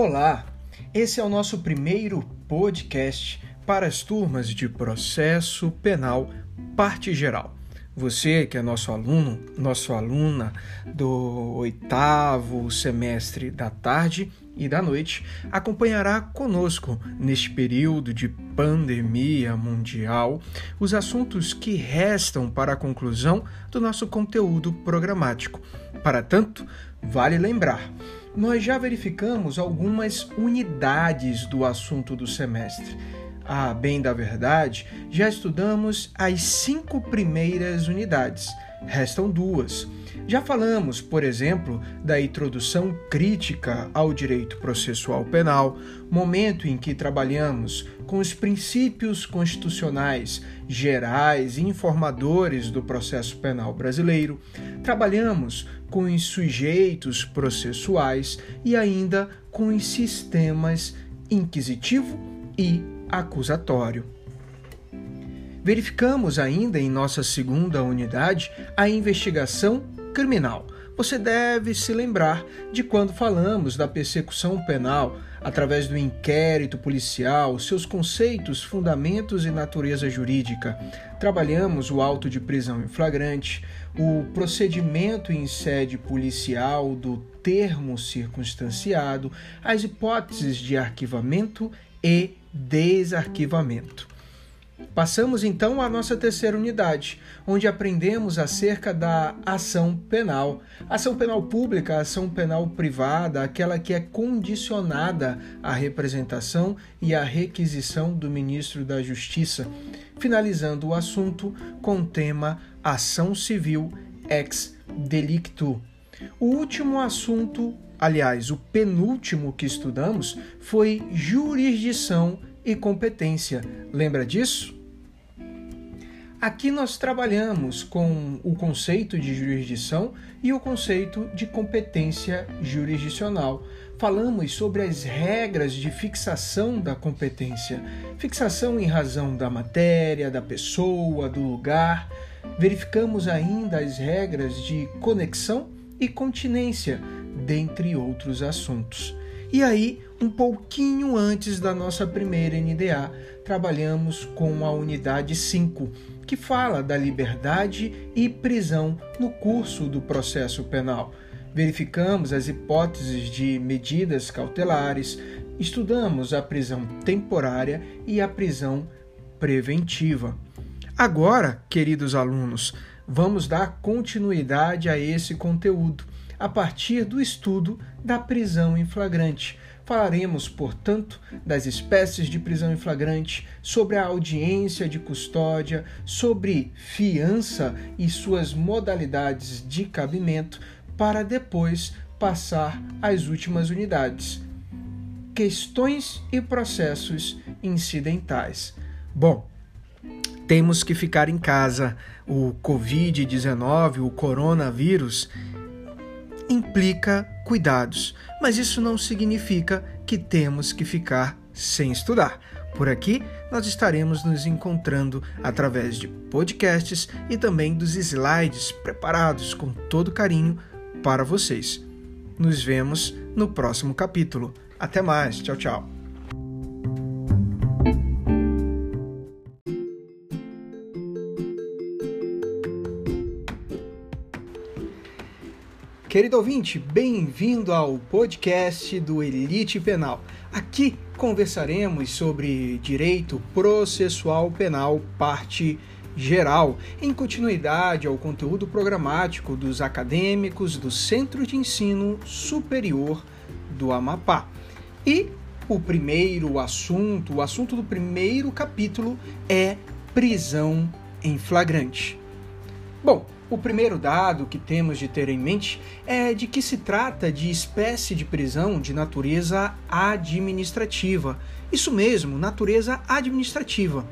Olá, esse é o nosso primeiro podcast para as turmas de processo penal, parte geral. Você que é nosso aluno, nossa aluna do oitavo semestre da tarde e da noite, acompanhará conosco neste período de pandemia mundial os assuntos que restam para a conclusão do nosso conteúdo programático. Para tanto, vale lembrar nós já verificamos algumas unidades do assunto do semestre. A bem da verdade, já estudamos as cinco primeiras unidades, restam duas. Já falamos, por exemplo, da introdução crítica ao direito processual penal, momento em que trabalhamos com os princípios constitucionais gerais e informadores do processo penal brasileiro, trabalhamos com os sujeitos processuais e ainda com os sistemas inquisitivo e acusatório. Verificamos ainda em nossa segunda unidade a investigação criminal. Você deve se lembrar de quando falamos da persecução penal através do inquérito policial, seus conceitos, fundamentos e natureza jurídica. Trabalhamos o auto de prisão em flagrante, o procedimento em sede policial do termo circunstanciado, as hipóteses de arquivamento e desarquivamento. Passamos então à nossa terceira unidade, onde aprendemos acerca da ação penal. Ação penal pública, ação penal privada, aquela que é condicionada à representação e à requisição do ministro da Justiça. Finalizando o assunto com o tema Ação Civil ex delicto. O último assunto, aliás, o penúltimo que estudamos foi jurisdição e competência. Lembra disso? Aqui nós trabalhamos com o conceito de jurisdição e o conceito de competência jurisdicional. Falamos sobre as regras de fixação da competência, fixação em razão da matéria, da pessoa, do lugar. Verificamos ainda as regras de conexão e continência, dentre outros assuntos. E aí, um pouquinho antes da nossa primeira NDA, trabalhamos com a unidade 5, que fala da liberdade e prisão no curso do processo penal. Verificamos as hipóteses de medidas cautelares, estudamos a prisão temporária e a prisão preventiva. Agora, queridos alunos, vamos dar continuidade a esse conteúdo a partir do estudo da prisão em flagrante. Falaremos, portanto, das espécies de prisão em flagrante, sobre a audiência de custódia, sobre fiança e suas modalidades de cabimento, para depois passar às últimas unidades. Questões e processos incidentais. Bom, temos que ficar em casa. O Covid-19, o coronavírus, implica cuidados, mas isso não significa que temos que ficar sem estudar. Por aqui, nós estaremos nos encontrando através de podcasts e também dos slides preparados com todo carinho para vocês. Nos vemos no próximo capítulo. Até mais. Tchau, tchau. Querido ouvinte, bem-vindo ao podcast do Elite Penal. Aqui conversaremos sobre direito processual penal, parte geral, em continuidade ao conteúdo programático dos acadêmicos do Centro de Ensino Superior do Amapá. E o primeiro assunto, o assunto do primeiro capítulo é prisão em flagrante. Bom, o primeiro dado que temos de ter em mente é de que se trata de espécie de prisão de natureza administrativa. Isso mesmo, natureza administrativa.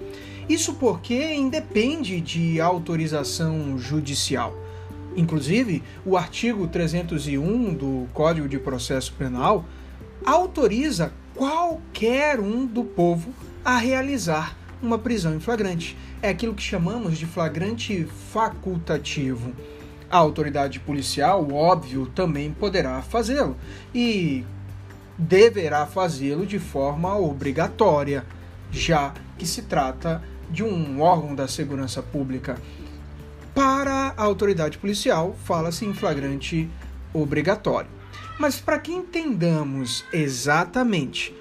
Isso porque independe de autorização judicial. Inclusive, o artigo 301 do Código de Processo Penal autoriza qualquer um do povo a realizar uma prisão em flagrante. É aquilo que chamamos de flagrante facultativo. A autoridade policial, óbvio, também poderá fazê-lo. E deverá fazê-lo de forma obrigatória, já que se trata de um órgão da segurança pública. Para a autoridade policial, fala-se em flagrante obrigatório. Mas para que entendamos exatamente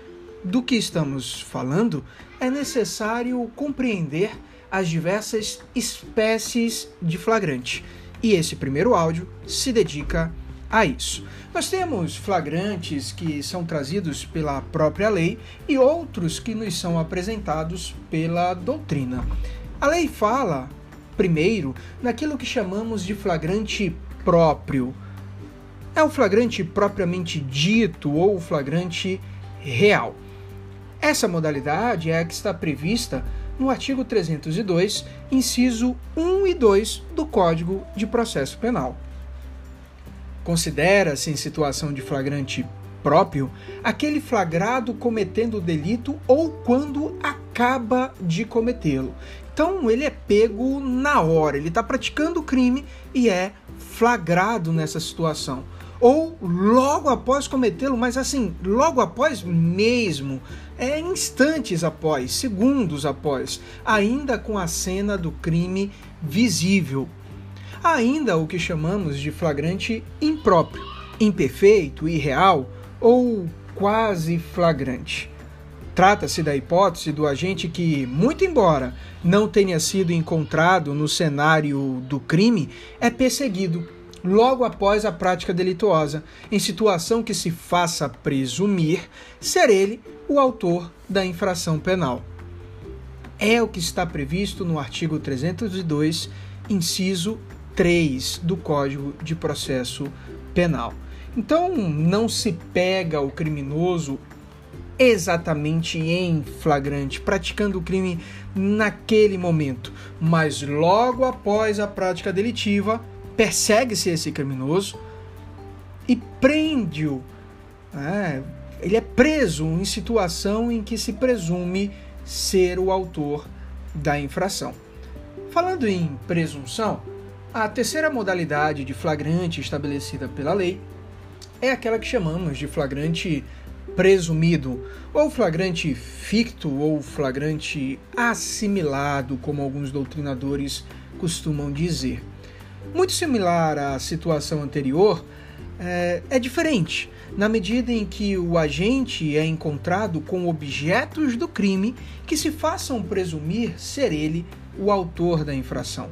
do que estamos falando, é necessário compreender as diversas espécies de flagrante. E esse primeiro áudio se dedica a isso. Nós temos flagrantes que são trazidos pela própria lei e outros que nos são apresentados pela doutrina. A lei fala primeiro naquilo que chamamos de flagrante próprio. É o flagrante propriamente dito ou o flagrante real. Essa modalidade é a que está prevista no artigo 302, inciso 1 e 2 do Código de Processo Penal. Considera-se em situação de flagrante próprio aquele flagrado cometendo o delito ou quando acaba de cometê-lo. Então ele é pego na hora, ele está praticando o crime e é flagrado nessa situação. Ou logo após cometê-lo, mas assim, logo após mesmo, é instantes após, segundos após, ainda com a cena do crime visível. Ainda o que chamamos de flagrante impróprio, imperfeito, irreal ou quase flagrante. Trata-se da hipótese do agente que, muito embora não tenha sido encontrado no cenário do crime, é perseguido logo após a prática delituosa, em situação que se faça presumir ser ele o autor da infração penal. É o que está previsto no artigo 302, inciso 3 do Código de Processo Penal. Então, não se pega o criminoso exatamente em flagrante, praticando o crime naquele momento, mas logo após a prática delitiva, persegue-se esse criminoso e prende-o. É, ele é preso em situação em que se presume ser o autor da infração. Falando em presunção, a terceira modalidade de flagrante estabelecida pela lei é aquela que chamamos de flagrante presumido, ou flagrante ficto, ou flagrante assimilado, como alguns doutrinadores costumam dizer. Muito similar à situação anterior, é, é diferente, na medida em que o agente é encontrado com objetos do crime que se façam presumir ser ele o autor da infração.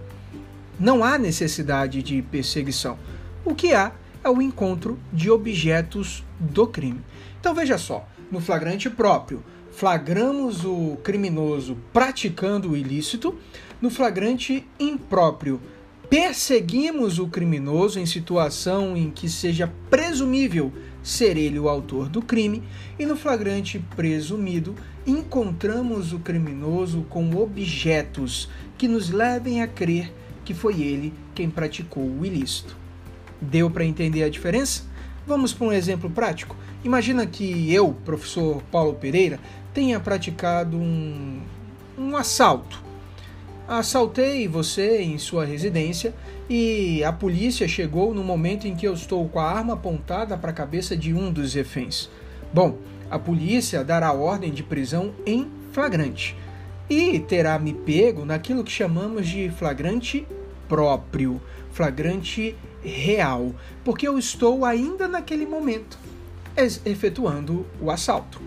Não há necessidade de perseguição. O que há é o encontro de objetos do crime. Então veja só, no flagrante próprio, flagramos o criminoso praticando o ilícito, no flagrante impróprio, perseguimos o criminoso em situação em que seja presumível ser ele o autor do crime, e no flagrante presumido, encontramos o criminoso com objetos que nos levem a crer que foi ele quem praticou o ilícito. Deu para entender a diferença? Vamos para um exemplo prático. Imagina que eu, professor Paulo Pereira, tenha praticado um, um assalto. Assaltei você em sua residência e a polícia chegou no momento em que eu estou com a arma apontada para a cabeça de um dos reféns. Bom, a polícia dará ordem de prisão em flagrante e terá me pego naquilo que chamamos de flagrante próprio, flagrante real, porque eu estou ainda naquele momento efetuando o assalto.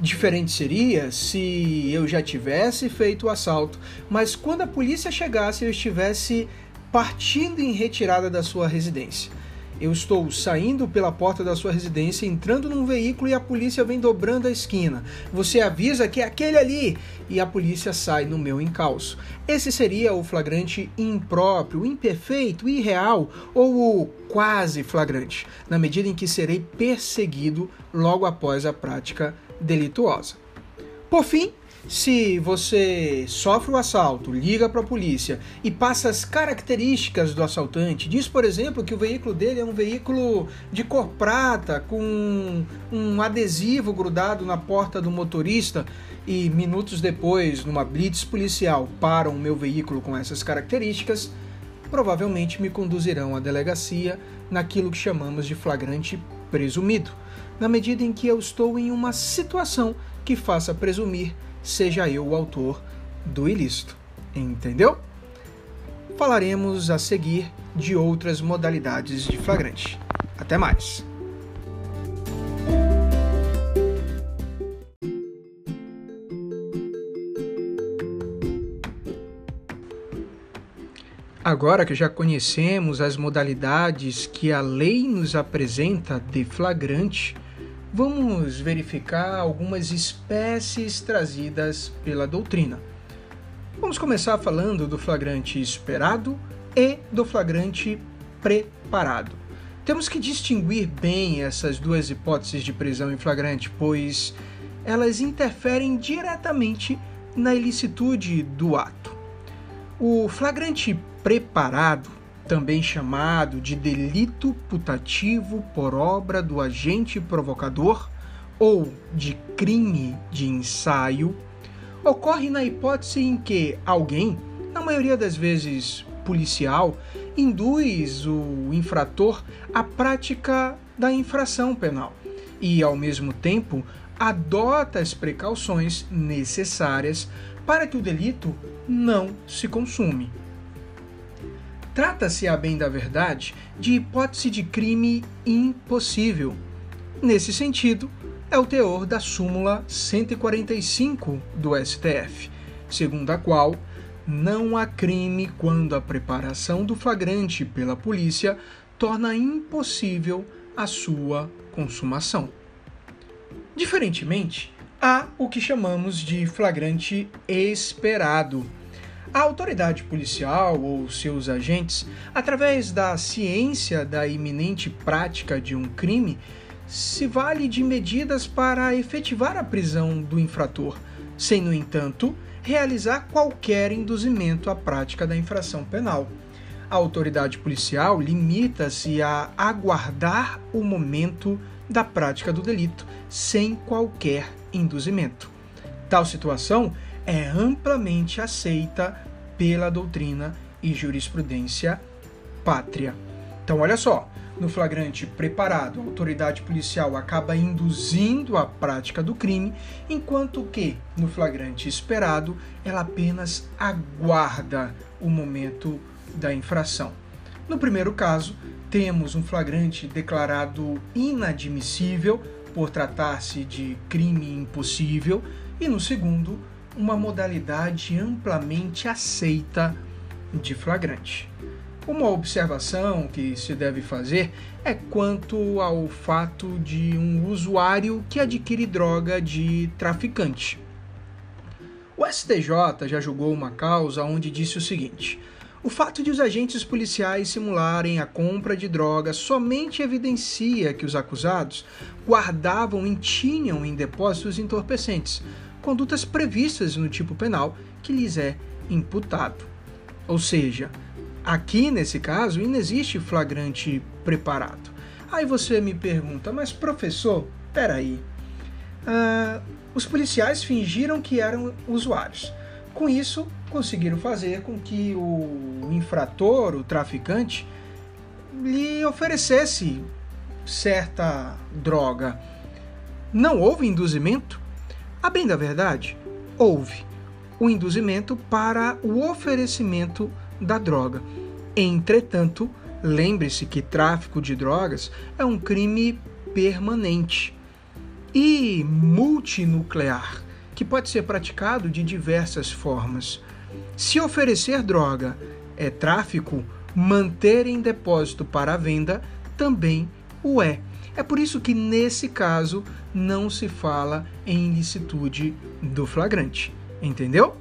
Diferente seria se eu já tivesse feito o assalto, mas quando a polícia chegasse eu estivesse partindo em retirada da sua residência. Eu estou saindo pela porta da sua residência, entrando num veículo e a polícia vem dobrando a esquina. Você avisa que é aquele ali e a polícia sai no meu encalço. Esse seria o flagrante impróprio, imperfeito, irreal ou o quase flagrante, na medida em que serei perseguido logo após a prática delituosa. Por fim, se você sofre o assalto, liga para a polícia e passa as características do assaltante, diz, por exemplo, que o veículo dele é um veículo de cor prata, com um adesivo grudado na porta do motorista, e minutos depois, numa blitz policial, param o meu veículo com essas características, provavelmente me conduzirão à delegacia naquilo que chamamos de flagrante presumido, na medida em que eu estou em uma situação que faça presumir seja eu o autor do ilícito. Entendeu? Falaremos a seguir de outras modalidades de flagrante. Até mais! Agora que já conhecemos as modalidades que a lei nos apresenta de flagrante, vamos verificar algumas espécies trazidas pela doutrina. Vamos começar falando do flagrante esperado e do flagrante preparado. Temos que distinguir bem essas duas hipóteses de prisão em flagrante, pois elas interferem diretamente na ilicitude do ato. O flagrante preparado, também chamado de delito putativo por obra do agente provocador ou de crime de ensaio, ocorre na hipótese em que alguém, na maioria das vezes policial, induz o infrator à prática da infração penal e, ao mesmo tempo, adota as precauções necessárias para que o delito não se consume. Trata-se, a bem da verdade, de hipótese de crime impossível. Nesse sentido, é o teor da súmula 145 do STF, segundo a qual não há crime quando a preparação do flagrante pela polícia torna impossível a sua consumação. Diferentemente, há o que chamamos de flagrante esperado. A autoridade policial ou seus agentes, através da ciência da iminente prática de um crime, se vale de medidas para efetivar a prisão do infrator, sem, no entanto, realizar qualquer induzimento à prática da infração penal. A autoridade policial limita-se a aguardar o momento da prática do delito, sem qualquer induzimento. Tal situação é amplamente aceita pela doutrina e jurisprudência pátria. Então, olha só, no flagrante preparado, a autoridade policial acaba induzindo a prática do crime, enquanto que no flagrante esperado, ela apenas aguarda o momento da infração. No primeiro caso, temos um flagrante declarado inadmissível por tratar-se de crime impossível, e no segundo, uma modalidade amplamente aceita de flagrante. Uma observação que se deve fazer é quanto ao fato de um usuário que adquire droga de traficante. O STJ já julgou uma causa onde disse o seguinte: o fato de os agentes policiais simularem a compra de drogas somente evidencia que os acusados guardavam e tinham em depósitos entorpecentes, condutas previstas no tipo penal que lhes é imputado. Ou seja, aqui nesse caso não existe flagrante preparado. Aí você me pergunta, mas professor, peraí. Uh, os policiais fingiram que eram usuários. Com isso, conseguiram fazer com que o infrator, o traficante, lhe oferecesse certa droga. Não houve induzimento? A bem da verdade, houve o induzimento para o oferecimento da droga. Entretanto, lembre-se que tráfico de drogas é um crime permanente e multinuclear, que pode ser praticado de diversas formas. Se oferecer droga é tráfico, manter em depósito para venda também o é. É por isso que nesse caso não se fala em ilicitude do flagrante. Entendeu?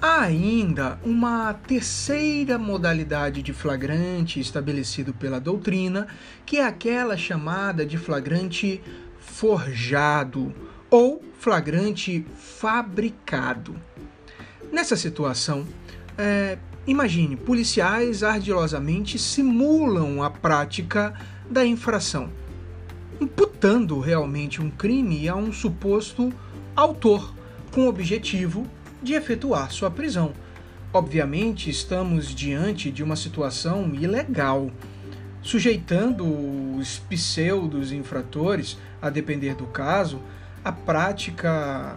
Há ainda uma terceira modalidade de flagrante estabelecido pela doutrina, que é aquela chamada de flagrante forjado ou flagrante fabricado. Nessa situação, é, imagine, policiais ardilosamente simulam a prática da infração, imputando realmente um crime a um suposto autor, com o objetivo de efetuar sua prisão. Obviamente, estamos diante de uma situação ilegal. sujeitando os pseudos infratores, a depender do caso, à prática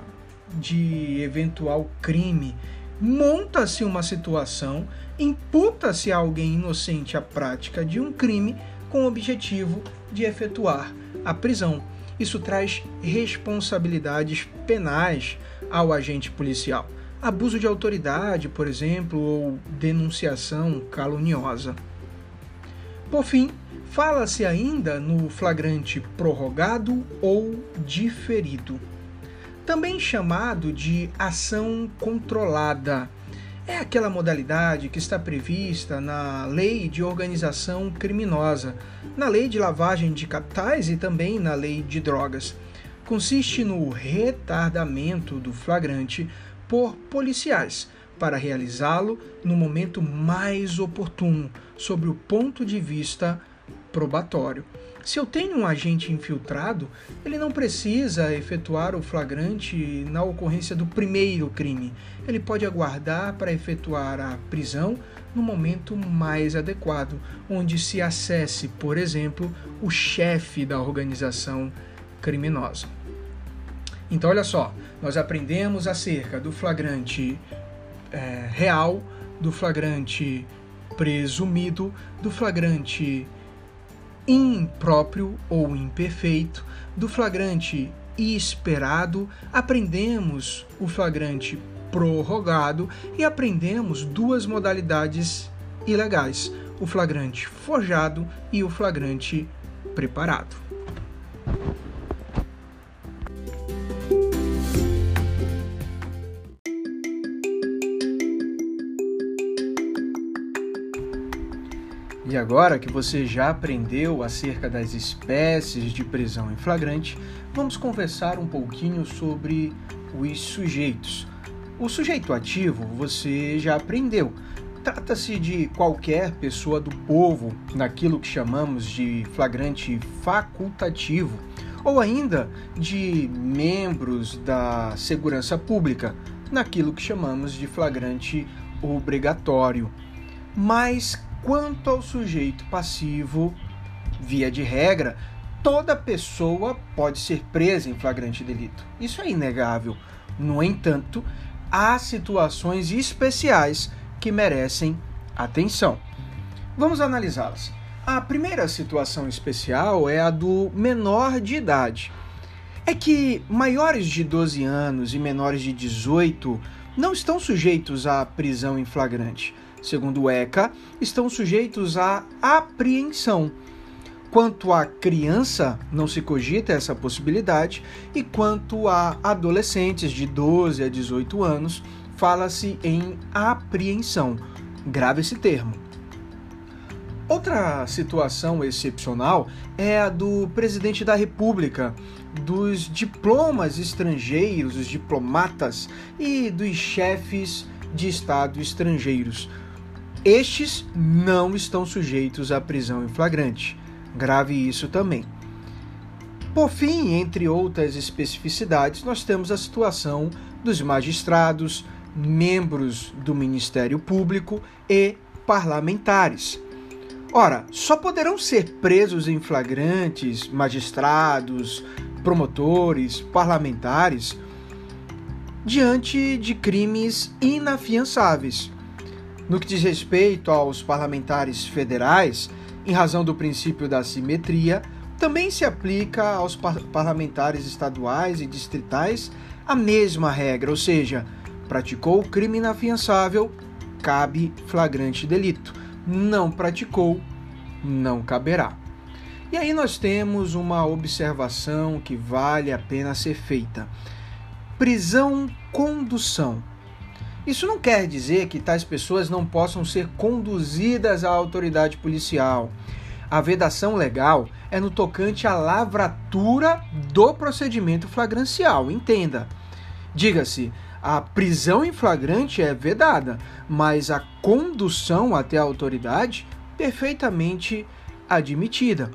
de eventual crime. Monta-se uma situação, imputa-se a alguém inocente a prática de um crime com o objetivo de efetuar a prisão. Isso traz responsabilidades penais ao agente policial. Abuso de autoridade, por exemplo, ou denunciação caluniosa. Por fim, fala-se ainda no flagrante prorrogado ou diferido, também chamado de ação controlada. É aquela modalidade que está prevista na Lei de Organização Criminosa, na Lei de Lavagem de Capitais e também na Lei de Drogas. Consiste no retardamento do flagrante por policiais para realizá-lo no momento mais oportuno, sobre o ponto de vista probatório. Se eu tenho um agente infiltrado, ele não precisa efetuar o flagrante na ocorrência do primeiro crime. Ele pode aguardar para efetuar a prisão no momento mais adequado, onde se acesse, por exemplo, o chefe da organização criminosa. Então, olha só, nós aprendemos acerca do flagrante é, real, do flagrante presumido, do flagrante impróprio ou imperfeito, do flagrante esperado, aprendemos o flagrante prorrogado e aprendemos duas modalidades ilegais: o flagrante forjado e o flagrante preparado. E agora que você já aprendeu acerca das espécies de prisão em flagrante, vamos conversar um pouquinho sobre os sujeitos. O sujeito ativo você já aprendeu. Trata-se de qualquer pessoa do povo, naquilo que chamamos de flagrante facultativo, ou ainda de membros da segurança pública, naquilo que chamamos de flagrante obrigatório. Mas Quanto ao sujeito passivo, via de regra, toda pessoa pode ser presa em flagrante delito. Isso é inegável. No entanto, há situações especiais que merecem atenção. Vamos analisá-las. A primeira situação especial é a do menor de idade. É que maiores de 12 anos e menores de 18 não estão sujeitos à prisão em flagrante segundo o ECA, estão sujeitos à apreensão. Quanto à criança, não se cogita essa possibilidade, e quanto a adolescentes de 12 a 18 anos, fala-se em apreensão. Grave esse termo. Outra situação excepcional é a do presidente da República, dos diplomas estrangeiros, os diplomatas e dos chefes de Estado estrangeiros. Estes não estão sujeitos à prisão em flagrante. Grave isso também. Por fim, entre outras especificidades, nós temos a situação dos magistrados, membros do Ministério Público e parlamentares. Ora, só poderão ser presos em flagrantes magistrados, promotores, parlamentares diante de crimes inafiançáveis no que diz respeito aos parlamentares federais, em razão do princípio da simetria, também se aplica aos par parlamentares estaduais e distritais a mesma regra, ou seja, praticou crime inafiançável, cabe flagrante delito. Não praticou, não caberá. E aí nós temos uma observação que vale a pena ser feita. Prisão condução isso não quer dizer que tais pessoas não possam ser conduzidas à autoridade policial. A vedação legal é no tocante à lavratura do procedimento flagrancial, entenda. Diga-se, a prisão em flagrante é vedada, mas a condução até a autoridade perfeitamente admitida.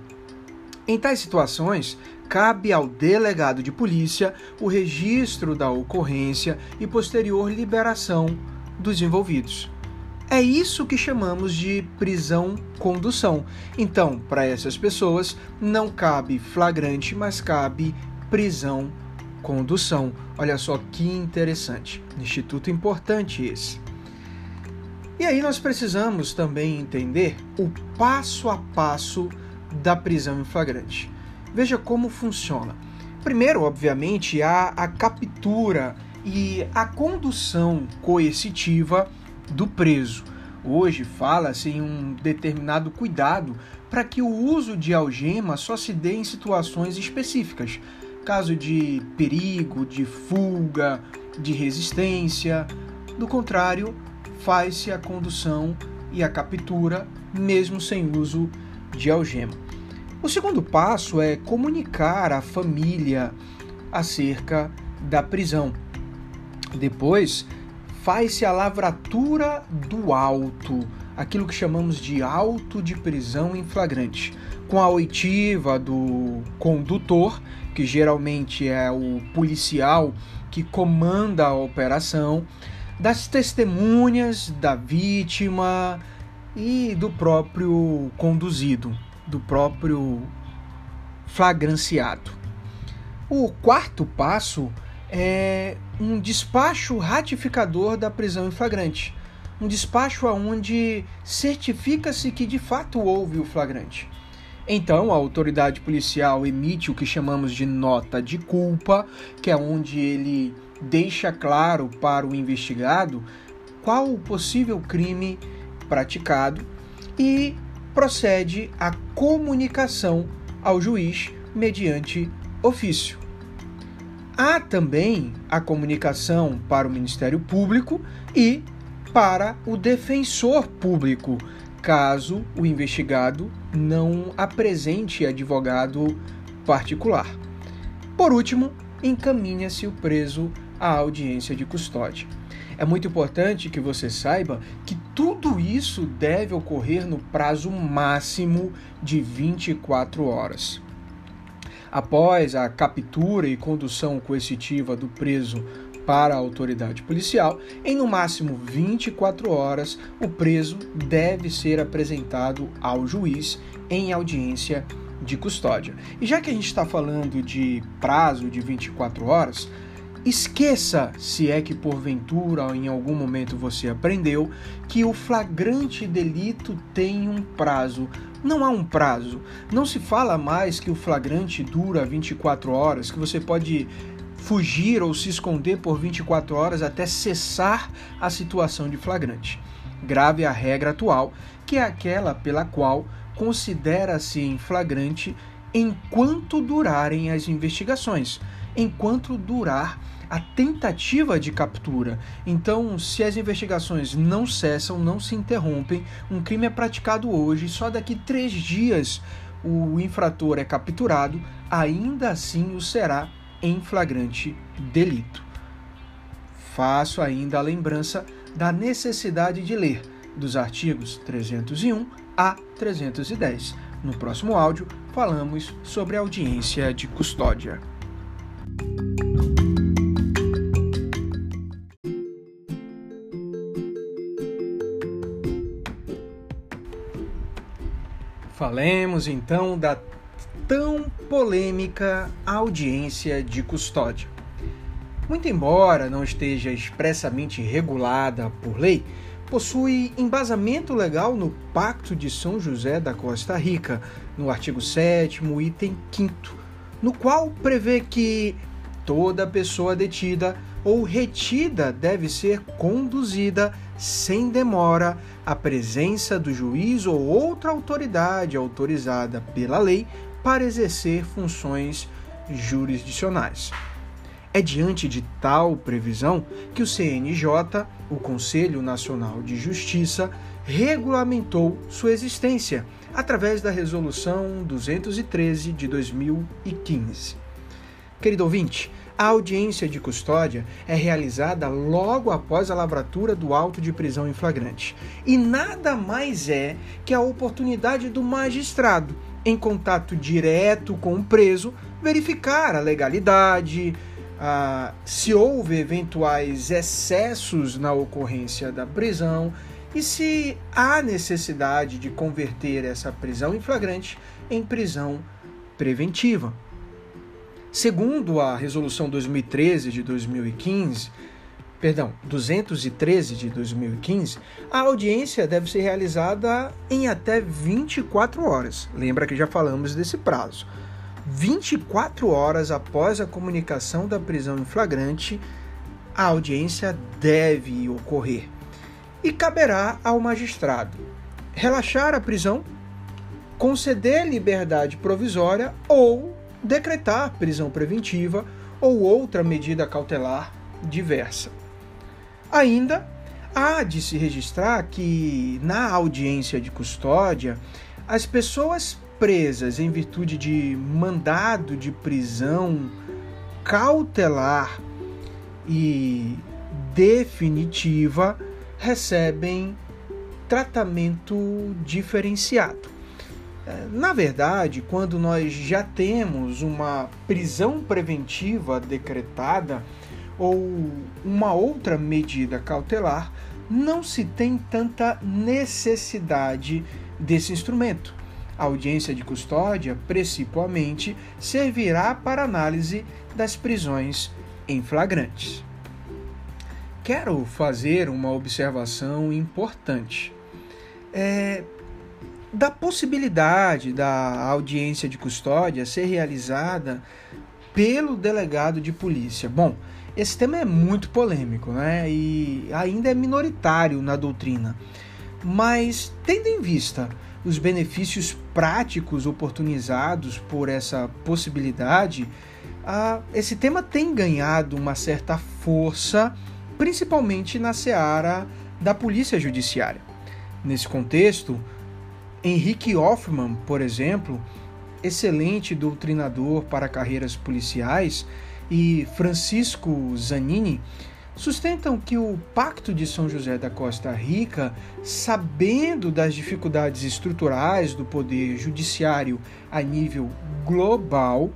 Em tais situações, cabe ao delegado de polícia o registro da ocorrência e posterior liberação dos envolvidos. É isso que chamamos de prisão condução. Então, para essas pessoas não cabe flagrante, mas cabe prisão condução. Olha só que interessante. Instituto importante esse. E aí nós precisamos também entender o passo a passo da prisão em flagrante. Veja como funciona. Primeiro, obviamente, há a captura e a condução coercitiva do preso. Hoje fala-se em um determinado cuidado para que o uso de algema só se dê em situações específicas, caso de perigo, de fuga, de resistência. Do contrário, faz-se a condução e a captura mesmo sem uso de algema. O segundo passo é comunicar à família acerca da prisão. Depois, faz-se a lavratura do auto, aquilo que chamamos de auto de prisão em flagrante, com a oitiva do condutor, que geralmente é o policial que comanda a operação, das testemunhas da vítima e do próprio conduzido, do próprio flagranciado. O quarto passo é um despacho ratificador da prisão em flagrante. Um despacho onde certifica-se que de fato houve o flagrante. Então, a autoridade policial emite o que chamamos de nota de culpa, que é onde ele deixa claro para o investigado qual o possível crime praticado e procede à comunicação ao juiz mediante ofício. Há também a comunicação para o Ministério Público e para o defensor público, caso o investigado não apresente advogado particular. Por último, encaminha-se o preso à audiência de custódia. É muito importante que você saiba que tudo isso deve ocorrer no prazo máximo de 24 horas. Após a captura e condução coercitiva do preso para a autoridade policial, em no máximo 24 horas, o preso deve ser apresentado ao juiz em audiência de custódia. E já que a gente está falando de prazo de 24 horas, Esqueça, se é que porventura em algum momento você aprendeu, que o flagrante delito tem um prazo. Não há um prazo. Não se fala mais que o flagrante dura 24 horas, que você pode fugir ou se esconder por 24 horas até cessar a situação de flagrante. Grave a regra atual, que é aquela pela qual considera-se em flagrante enquanto durarem as investigações, enquanto durar a tentativa de captura. Então, se as investigações não cessam, não se interrompem, um crime é praticado hoje, só daqui três dias o infrator é capturado, ainda assim o será em flagrante delito. Faço ainda a lembrança da necessidade de ler dos artigos 301 a 310. No próximo áudio, falamos sobre audiência de custódia. Falemos então da tão polêmica audiência de custódia. Muito embora não esteja expressamente regulada por lei, possui embasamento legal no Pacto de São José da Costa Rica, no artigo 7, item 5, no qual prevê que toda pessoa detida ou retida deve ser conduzida sem demora à presença do juiz ou outra autoridade autorizada pela lei para exercer funções jurisdicionais. É diante de tal previsão que o CNJ, o Conselho Nacional de Justiça, regulamentou sua existência através da Resolução 213 de 2015. Querido ouvinte, a audiência de custódia é realizada logo após a lavratura do auto de prisão em flagrante. E nada mais é que a oportunidade do magistrado, em contato direto com o preso, verificar a legalidade, se houve eventuais excessos na ocorrência da prisão e se há necessidade de converter essa prisão em flagrante em prisão preventiva. Segundo a resolução 2013 de 2015, perdão, 213 de 2015, a audiência deve ser realizada em até 24 horas. Lembra que já falamos desse prazo. 24 horas após a comunicação da prisão em flagrante, a audiência deve ocorrer. E caberá ao magistrado relaxar a prisão, conceder liberdade provisória ou decretar prisão preventiva ou outra medida cautelar diversa. Ainda há de se registrar que, na audiência de custódia, as pessoas presas em virtude de mandado de prisão cautelar e definitiva recebem tratamento diferenciado. Na verdade, quando nós já temos uma prisão preventiva decretada, ou uma outra medida cautelar, não se tem tanta necessidade desse instrumento. A audiência de custódia, principalmente, servirá para análise das prisões em flagrantes. Quero fazer uma observação importante. É, da possibilidade da audiência de custódia ser realizada pelo delegado de polícia. Bom, esse tema é muito polêmico, né? E ainda é minoritário na doutrina. Mas, tendo em vista os benefícios práticos oportunizados por essa possibilidade, esse tema tem ganhado uma certa força, principalmente na seara da polícia judiciária. Nesse contexto, Henrique Hoffman, por exemplo, excelente doutrinador para carreiras policiais, e Francisco Zanini sustentam que o Pacto de São José da Costa Rica, sabendo das dificuldades estruturais do poder judiciário a nível global,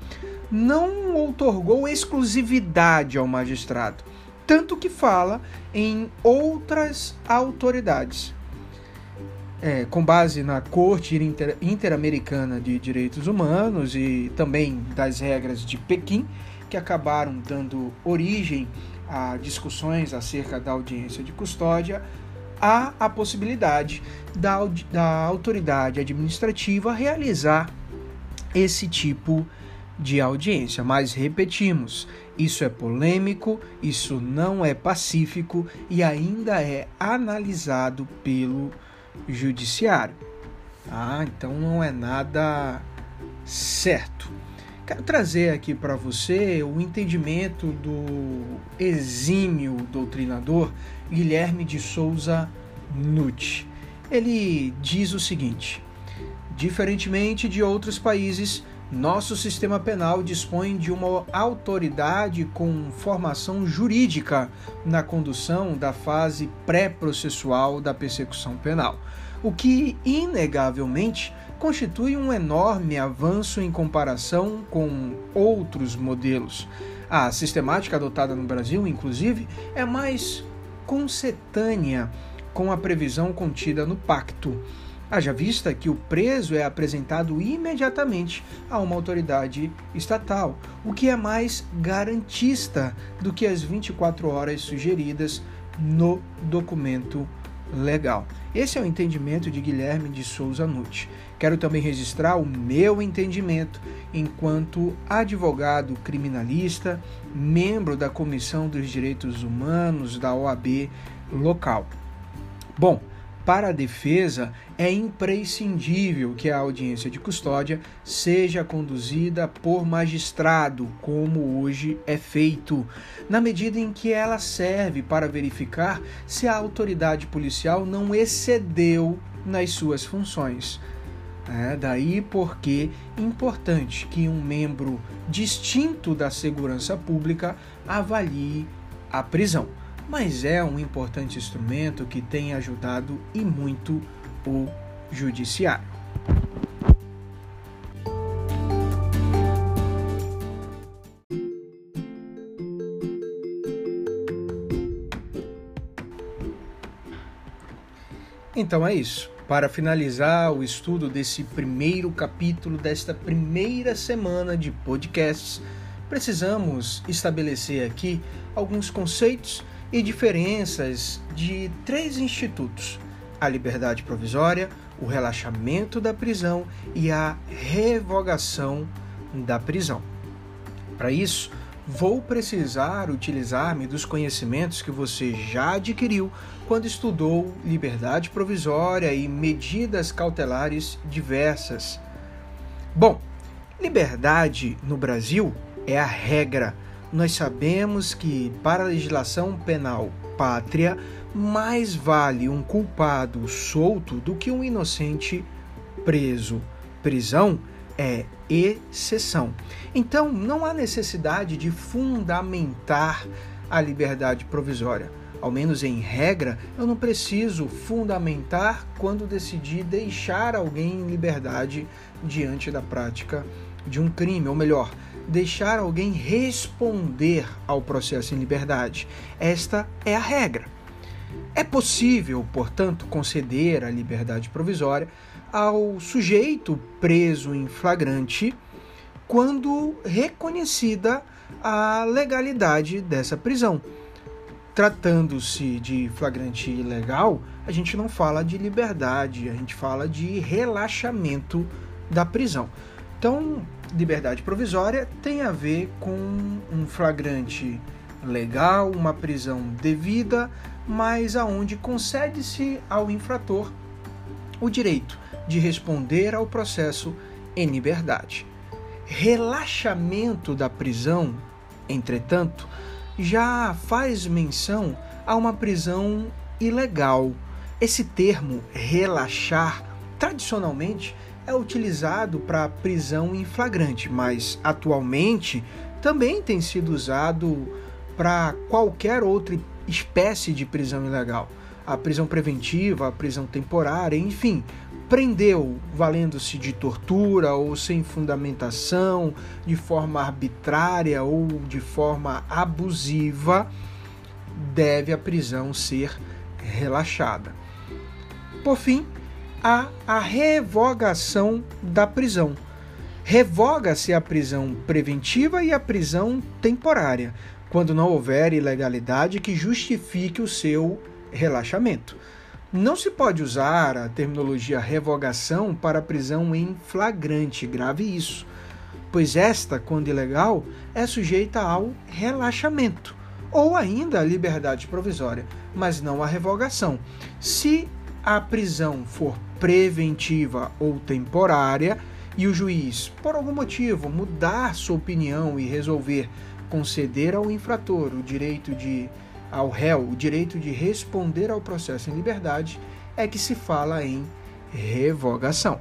não outorgou exclusividade ao magistrado, tanto que fala em outras autoridades. É, com base na Corte Interamericana de Direitos Humanos e também das regras de Pequim, que acabaram dando origem a discussões acerca da audiência de custódia, há a possibilidade da, da autoridade administrativa realizar esse tipo de audiência. Mas repetimos, isso é polêmico, isso não é pacífico e ainda é analisado pelo judiciário. Ah, então não é nada certo. Quero trazer aqui para você o entendimento do exímio doutrinador Guilherme de Souza Nutt. Ele diz o seguinte: diferentemente de outros países, nosso sistema penal dispõe de uma autoridade com formação jurídica na condução da fase pré-processual da persecução penal, o que, inegavelmente, constitui um enorme avanço em comparação com outros modelos. A sistemática adotada no Brasil, inclusive, é mais concetânea com a previsão contida no pacto. Haja vista que o preso é apresentado imediatamente a uma autoridade estatal, o que é mais garantista do que as 24 horas sugeridas no documento legal. Esse é o entendimento de Guilherme de Souza Nutt. Quero também registrar o meu entendimento enquanto advogado criminalista, membro da Comissão dos Direitos Humanos da OAB local. Bom, para a defesa, é imprescindível que a audiência de custódia seja conduzida por magistrado, como hoje é feito, na medida em que ela serve para verificar se a autoridade policial não excedeu nas suas funções. É daí porque é importante que um membro distinto da segurança pública avalie a prisão mas é um importante instrumento que tem ajudado e muito o judiciário. Então é isso. Para finalizar o estudo desse primeiro capítulo desta primeira semana de podcasts, precisamos estabelecer aqui alguns conceitos e diferenças de três institutos: a liberdade provisória, o relaxamento da prisão e a revogação da prisão. Para isso, vou precisar utilizar-me dos conhecimentos que você já adquiriu quando estudou liberdade provisória e medidas cautelares diversas. Bom, liberdade no Brasil é a regra. Nós sabemos que, para a legislação penal pátria, mais vale um culpado solto do que um inocente preso. Prisão é exceção. Então, não há necessidade de fundamentar a liberdade provisória. Ao menos em regra, eu não preciso fundamentar quando decidir deixar alguém em liberdade diante da prática de um crime, ou melhor, deixar alguém responder ao processo em liberdade. Esta é a regra. É possível, portanto, conceder a liberdade provisória ao sujeito preso em flagrante quando reconhecida a legalidade dessa prisão. Tratando-se de flagrante ilegal, a gente não fala de liberdade, a gente fala de relaxamento da prisão. Então, liberdade provisória tem a ver com um flagrante legal, uma prisão devida, mas aonde concede-se ao infrator o direito de responder ao processo em liberdade. Relaxamento da prisão, entretanto, já faz menção a uma prisão ilegal. Esse termo relaxar, tradicionalmente, é utilizado para prisão em flagrante, mas atualmente também tem sido usado para qualquer outra espécie de prisão ilegal. A prisão preventiva, a prisão temporária, enfim, prendeu valendo-se de tortura ou sem fundamentação, de forma arbitrária ou de forma abusiva, deve a prisão ser relaxada. Por fim, há a revogação da prisão. Revoga-se a prisão preventiva e a prisão temporária, quando não houver ilegalidade que justifique o seu relaxamento. Não se pode usar a terminologia revogação para prisão em flagrante, grave isso, pois esta, quando ilegal, é sujeita ao relaxamento ou ainda a liberdade provisória, mas não a revogação. Se a prisão for preventiva ou temporária e o juiz, por algum motivo, mudar sua opinião e resolver conceder ao infrator o direito de ao réu o direito de responder ao processo em liberdade, é que se fala em revogação.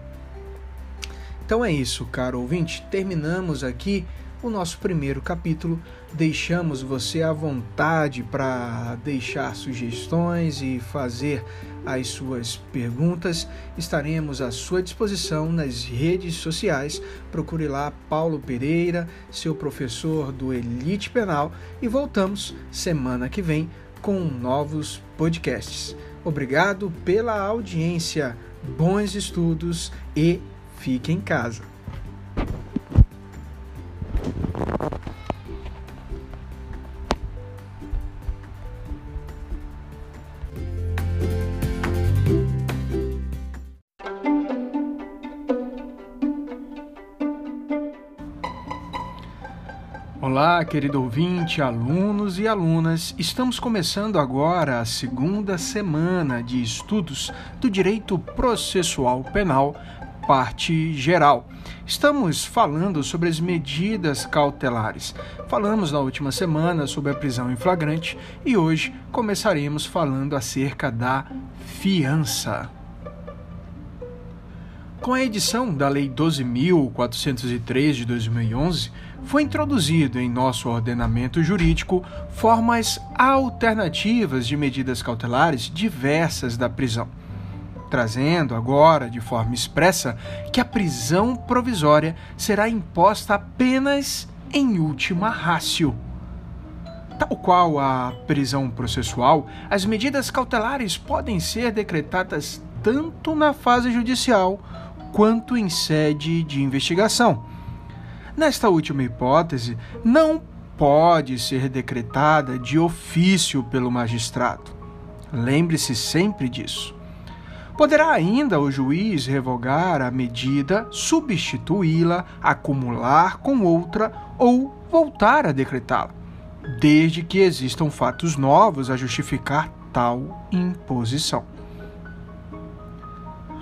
Então é isso, caro ouvinte. Terminamos aqui o nosso primeiro capítulo. Deixamos você à vontade para deixar sugestões e fazer as suas perguntas. Estaremos à sua disposição nas redes sociais. Procure lá Paulo Pereira, seu professor do Elite Penal, e voltamos semana que vem com novos podcasts. Obrigado pela audiência, bons estudos e fique em casa. Olá, querido ouvinte, alunos e alunas. Estamos começando agora a segunda semana de estudos do Direito Processual Penal, parte geral. Estamos falando sobre as medidas cautelares. Falamos na última semana sobre a prisão em flagrante e hoje começaremos falando acerca da fiança. Com a edição da Lei 12.403 de 2011, foi introduzido em nosso ordenamento jurídico formas alternativas de medidas cautelares diversas da prisão, trazendo agora de forma expressa que a prisão provisória será imposta apenas em última rácio. Tal qual a prisão processual, as medidas cautelares podem ser decretadas tanto na fase judicial quanto em sede de investigação. Nesta última hipótese, não pode ser decretada de ofício pelo magistrado. Lembre-se sempre disso. Poderá ainda o juiz revogar a medida, substituí-la, acumular com outra ou voltar a decretá-la, desde que existam fatos novos a justificar tal imposição.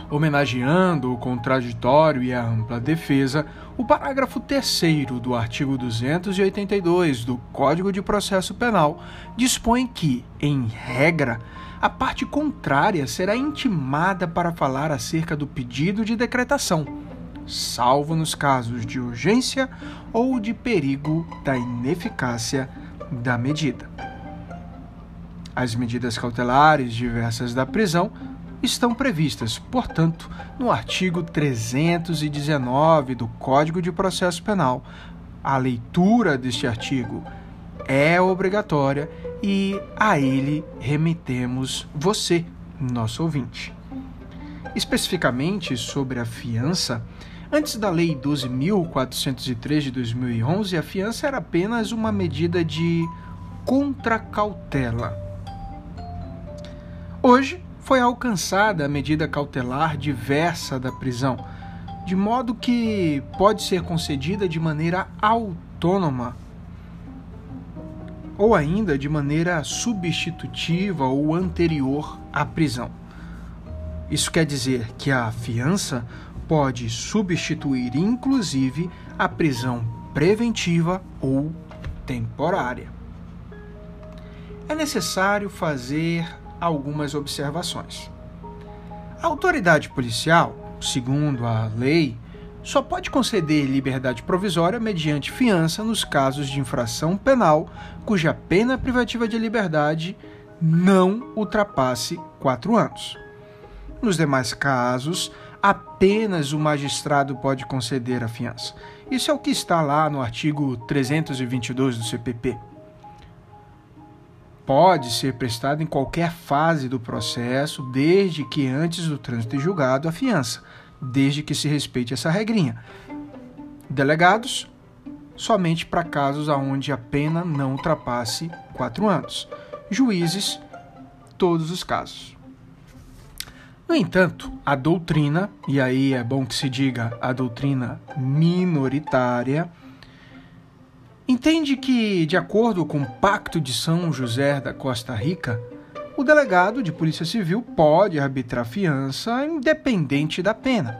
Homenageando o contraditório e a ampla defesa, o parágrafo 3 do artigo 282 do Código de Processo Penal dispõe que, em regra, a parte contrária será intimada para falar acerca do pedido de decretação, salvo nos casos de urgência ou de perigo da ineficácia da medida. As medidas cautelares diversas da prisão estão previstas, portanto, no artigo 319 do Código de Processo Penal. A leitura deste artigo é obrigatória e a ele remetemos você, nosso ouvinte. Especificamente sobre a fiança, antes da Lei 12.403 de 2011, a fiança era apenas uma medida de contracautela. Hoje foi alcançada a medida cautelar diversa da prisão, de modo que pode ser concedida de maneira autônoma ou ainda de maneira substitutiva ou anterior à prisão. Isso quer dizer que a fiança pode substituir, inclusive, a prisão preventiva ou temporária. É necessário fazer algumas observações. A autoridade policial, segundo a lei, só pode conceder liberdade provisória mediante fiança nos casos de infração penal cuja pena privativa de liberdade não ultrapasse quatro anos. Nos demais casos, apenas o magistrado pode conceder a fiança. Isso é o que está lá no artigo 322 do CPP. Pode ser prestado em qualquer fase do processo, desde que antes do trânsito de julgado a fiança desde que se respeite essa regrinha. Delegados, somente para casos onde a pena não ultrapasse quatro anos. Juízes, todos os casos. No entanto, a doutrina, e aí é bom que se diga a doutrina minoritária, entende que, de acordo com o Pacto de São José da Costa Rica, o delegado de Polícia Civil pode arbitrar fiança independente da pena.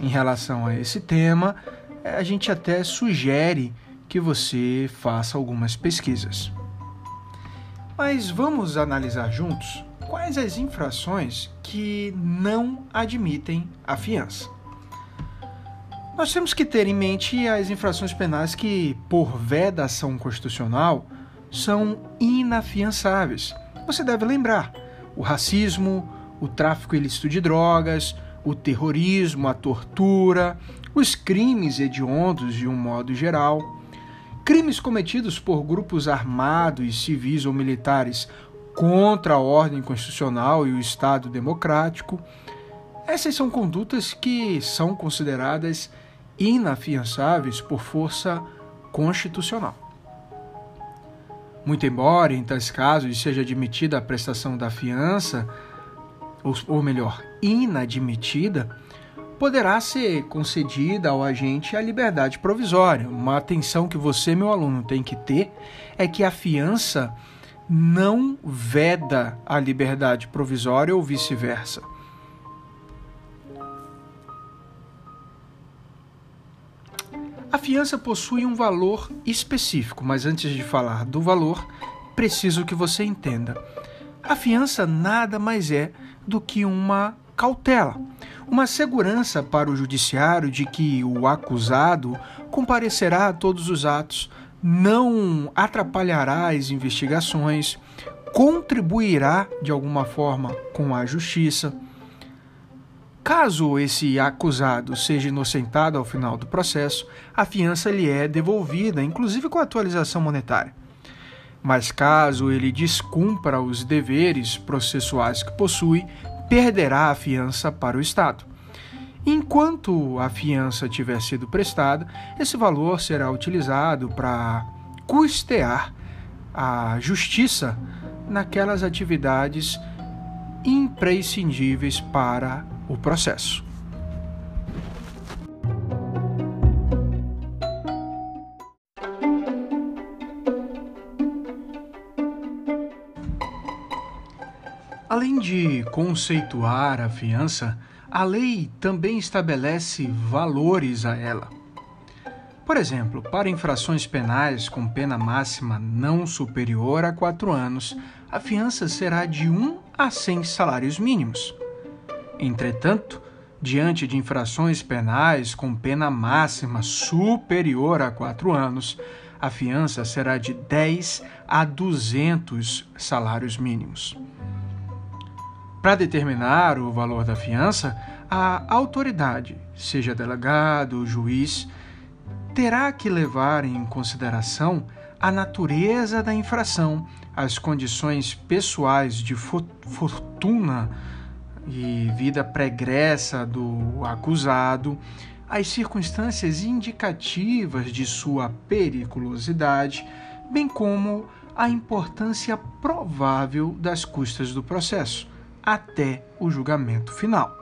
Em relação a esse tema, a gente até sugere que você faça algumas pesquisas. Mas vamos analisar juntos quais as infrações que não admitem a fiança. Nós temos que ter em mente as infrações penais que, por vedação constitucional, são inafiançáveis você deve lembrar: o racismo, o tráfico ilícito de drogas, o terrorismo, a tortura, os crimes hediondos de um modo geral, crimes cometidos por grupos armados, civis ou militares contra a ordem constitucional e o Estado democrático. Essas são condutas que são consideradas inafiançáveis por força constitucional. Muito embora, em tais casos, seja admitida a prestação da fiança, ou, ou melhor, inadmitida, poderá ser concedida ao agente a liberdade provisória. Uma atenção que você, meu aluno, tem que ter é que a fiança não veda a liberdade provisória ou vice-versa. A fiança possui um valor específico, mas antes de falar do valor, preciso que você entenda. A fiança nada mais é do que uma cautela, uma segurança para o judiciário de que o acusado comparecerá a todos os atos, não atrapalhará as investigações, contribuirá de alguma forma com a justiça Caso esse acusado seja inocentado ao final do processo, a fiança lhe é devolvida, inclusive com atualização monetária. Mas caso ele descumpra os deveres processuais que possui, perderá a fiança para o Estado. Enquanto a fiança tiver sido prestada, esse valor será utilizado para custear a justiça naquelas atividades imprescindíveis para o processo. Além de conceituar a fiança, a lei também estabelece valores a ela. Por exemplo, para infrações penais com pena máxima não superior a quatro anos, a fiança será de 1 a 100 salários mínimos. Entretanto, diante de infrações penais com pena máxima superior a quatro anos, a fiança será de 10 a 200 salários mínimos. Para determinar o valor da fiança, a autoridade, seja delegado ou juiz, terá que levar em consideração a natureza da infração, as condições pessoais de fortuna e vida pregressa do acusado, as circunstâncias indicativas de sua periculosidade, bem como a importância provável das custas do processo, até o julgamento final.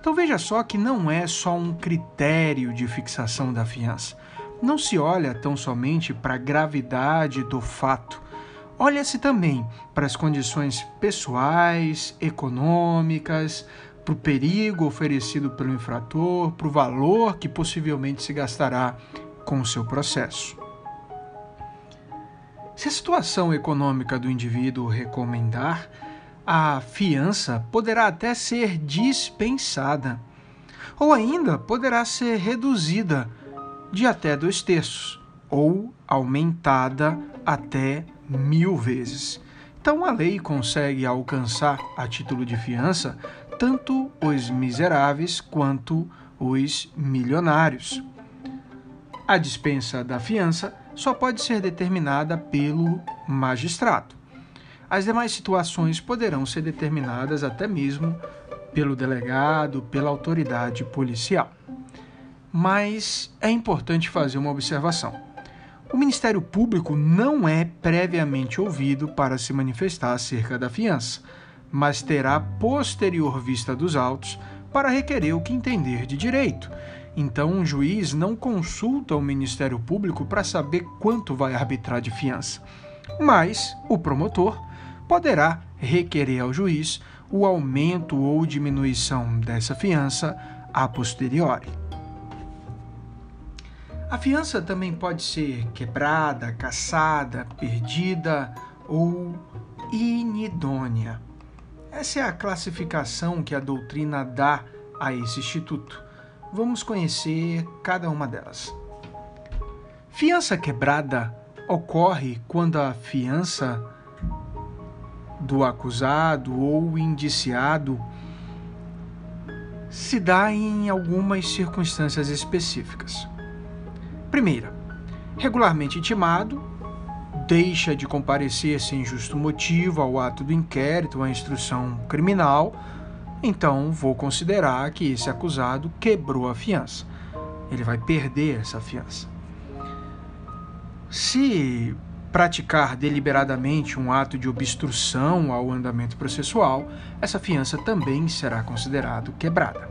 Então veja só que não é só um critério de fixação da fiança. Não se olha tão somente para a gravidade do fato, olha-se também para as condições pessoais, econômicas, para o perigo oferecido pelo infrator, para o valor que possivelmente se gastará com o seu processo. Se a situação econômica do indivíduo recomendar, a fiança poderá até ser dispensada, ou ainda poderá ser reduzida de até dois terços, ou aumentada até mil vezes. Então a lei consegue alcançar a título de fiança tanto os miseráveis quanto os milionários. A dispensa da fiança só pode ser determinada pelo magistrado. As demais situações poderão ser determinadas até mesmo pelo delegado, pela autoridade policial. Mas é importante fazer uma observação. O Ministério Público não é previamente ouvido para se manifestar acerca da fiança, mas terá posterior vista dos autos para requerer o que entender de direito. Então, um juiz não consulta o Ministério Público para saber quanto vai arbitrar de fiança, mas o promotor poderá requerer ao juiz o aumento ou diminuição dessa fiança a posteriori. A fiança também pode ser quebrada, caçada, perdida ou inidônea. Essa é a classificação que a doutrina dá a esse instituto. Vamos conhecer cada uma delas. Fiança quebrada ocorre quando a fiança do acusado ou indiciado se dá em algumas circunstâncias específicas. Primeira, regularmente intimado, deixa de comparecer sem justo motivo ao ato do inquérito à instrução criminal, então vou considerar que esse acusado quebrou a fiança. Ele vai perder essa fiança. Se praticar deliberadamente um ato de obstrução ao andamento processual, essa fiança também será considerada quebrada.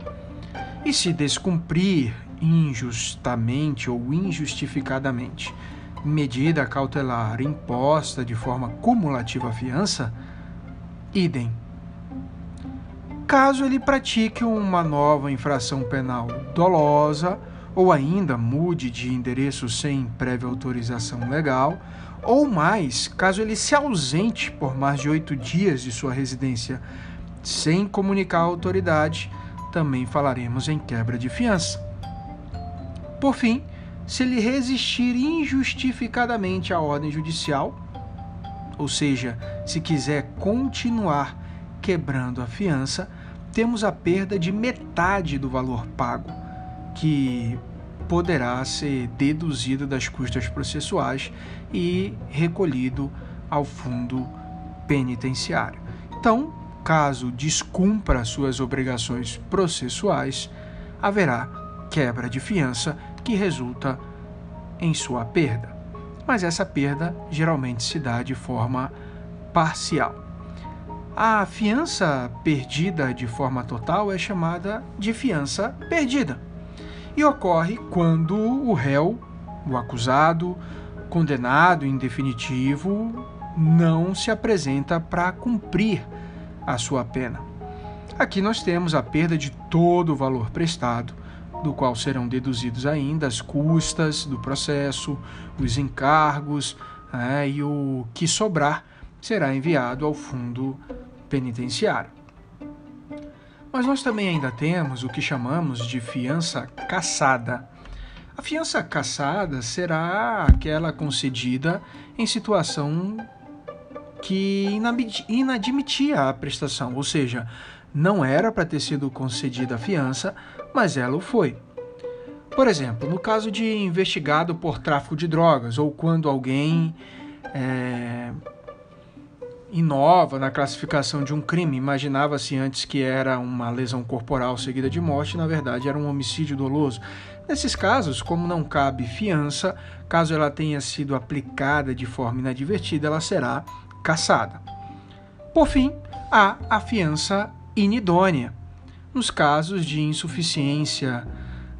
E se descumprir injustamente ou injustificadamente medida cautelar imposta de forma cumulativa à fiança, idem. Caso ele pratique uma nova infração penal dolosa ou ainda mude de endereço sem prévia autorização legal, ou mais, caso ele se ausente por mais de oito dias de sua residência sem comunicar à autoridade, também falaremos em quebra de fiança. Por fim, se ele resistir injustificadamente à ordem judicial, ou seja, se quiser continuar quebrando a fiança, temos a perda de metade do valor pago, que poderá ser deduzido das custas processuais e recolhido ao fundo penitenciário. Então, caso descumpra suas obrigações processuais, haverá quebra de fiança que resulta em sua perda. Mas essa perda geralmente se dá de forma parcial. A fiança perdida de forma total é chamada de fiança perdida e ocorre quando o réu, o acusado, condenado em definitivo, não se apresenta para cumprir a sua pena. Aqui nós temos a perda de todo o valor prestado, do qual serão deduzidos ainda as custas do processo, os encargos né, e o que sobrar será enviado ao fundo penitenciário. Mas nós também ainda temos o que chamamos de fiança caçada. A fiança caçada será aquela concedida em situação que inadmitia a prestação, ou seja, não era para ter sido concedida a fiança, mas ela o foi. Por exemplo, no caso de investigado por tráfico de drogas ou quando alguém é, inova na classificação de um crime, imaginava-se antes que era uma lesão corporal seguida de morte, na verdade era um homicídio doloso. Nesses casos, como não cabe fiança, caso ela tenha sido aplicada de forma inadvertida, ela será caçada. Por fim, há a fiança inidônea. Nos casos de insuficiência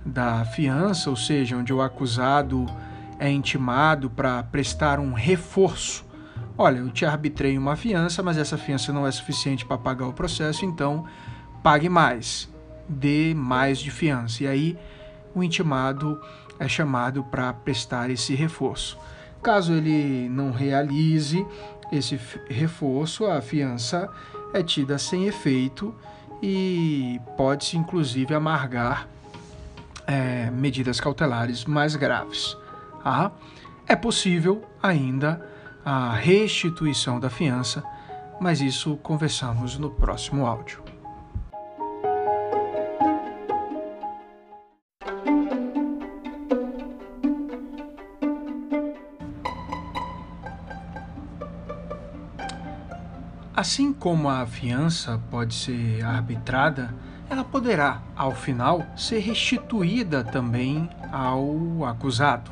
da fiança, ou seja, onde o acusado é intimado para prestar um reforço. Olha, eu te arbitrei uma fiança, mas essa fiança não é suficiente para pagar o processo, então pague mais, dê mais de fiança. E aí o intimado é chamado para prestar esse reforço. Caso ele não realize esse reforço, a fiança é tida sem efeito e pode-se inclusive amargar é, medidas cautelares mais graves. Ah, é possível ainda a restituição da fiança, mas isso conversamos no próximo áudio. Assim como a fiança pode ser arbitrada, ela poderá, ao final, ser restituída também ao acusado.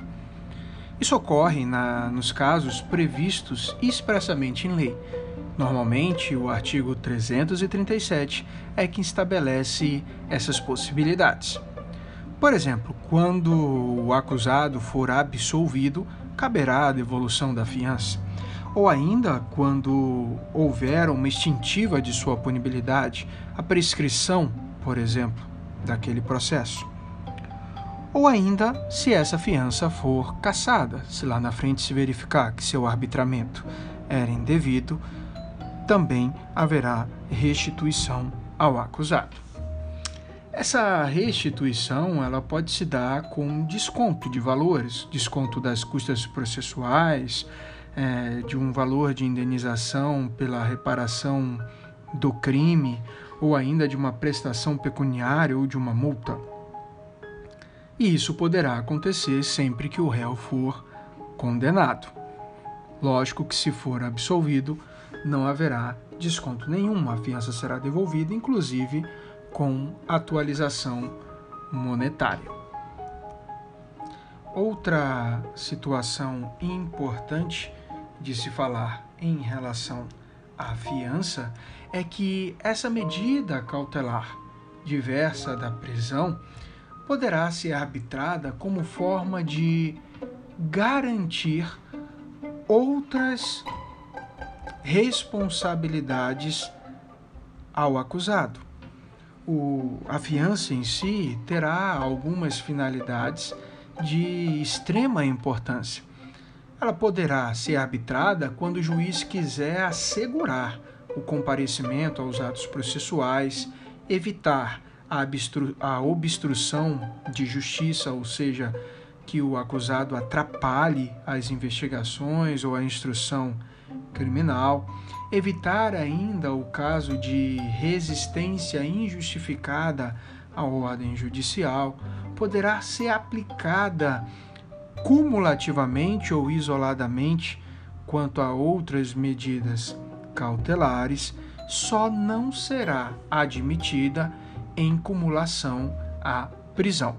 Isso ocorre na, nos casos previstos expressamente em lei. Normalmente, o artigo 337 é que estabelece essas possibilidades. Por exemplo, quando o acusado for absolvido, caberá a devolução da fiança ou ainda quando houver uma extintiva de sua punibilidade, a prescrição, por exemplo, daquele processo. Ou ainda se essa fiança for cassada, se lá na frente se verificar que seu arbitramento era indevido, também haverá restituição ao acusado. Essa restituição ela pode se dar com desconto de valores, desconto das custas processuais, é, de um valor de indenização pela reparação do crime ou ainda de uma prestação pecuniária ou de uma multa. E isso poderá acontecer sempre que o réu for condenado. Lógico que, se for absolvido, não haverá desconto nenhum, a fiança será devolvida, inclusive com atualização monetária. Outra situação importante de se falar em relação à fiança é que essa medida cautelar diversa da prisão poderá ser arbitrada como forma de garantir outras responsabilidades ao acusado. O, a fiança em si terá algumas finalidades de extrema importância ela poderá ser arbitrada quando o juiz quiser assegurar o comparecimento aos atos processuais, evitar a, obstru a obstrução de justiça, ou seja, que o acusado atrapalhe as investigações ou a instrução criminal, evitar ainda o caso de resistência injustificada à ordem judicial, poderá ser aplicada cumulativamente ou isoladamente quanto a outras medidas cautelares, só não será admitida em cumulação à prisão.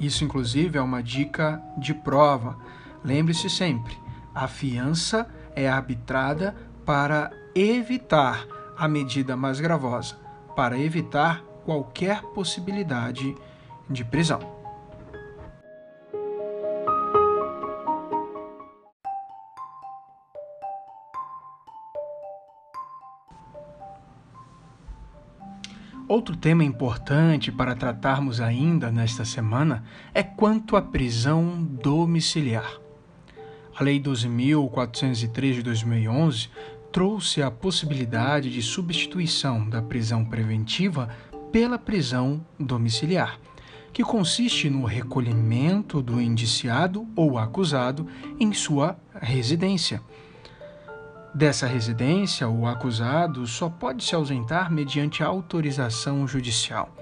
Isso, inclusive, é uma dica de prova. Lembre-se sempre: a fiança é arbitrada para evitar a medida mais gravosa, para evitar qualquer possibilidade de prisão. Outro tema importante para tratarmos ainda nesta semana é quanto à prisão domiciliar. A Lei 12.403 de 2011 trouxe a possibilidade de substituição da prisão preventiva pela prisão domiciliar, que consiste no recolhimento do indiciado ou acusado em sua residência Dessa residência, o acusado só pode se ausentar mediante autorização judicial.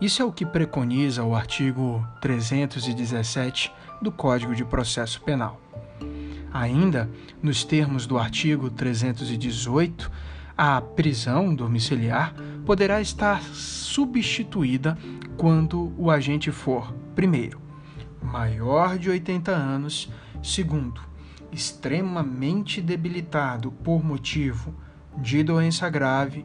Isso é o que preconiza o artigo 317 do Código de Processo Penal. Ainda, nos termos do artigo 318, a prisão domiciliar poderá estar substituída quando o agente for, primeiro, maior de 80 anos, segundo, extremamente debilitado por motivo de doença grave.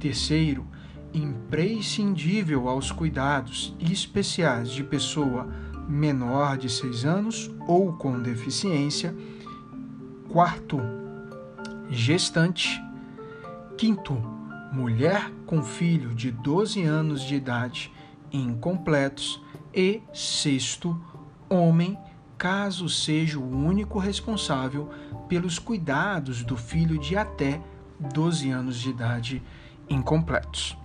Terceiro, imprescindível aos cuidados especiais de pessoa menor de 6 anos ou com deficiência. Quarto, gestante. Quinto, mulher com filho de 12 anos de idade incompletos. E sexto, homem caso seja o único responsável pelos cuidados do filho de até 12 anos de idade incompletos.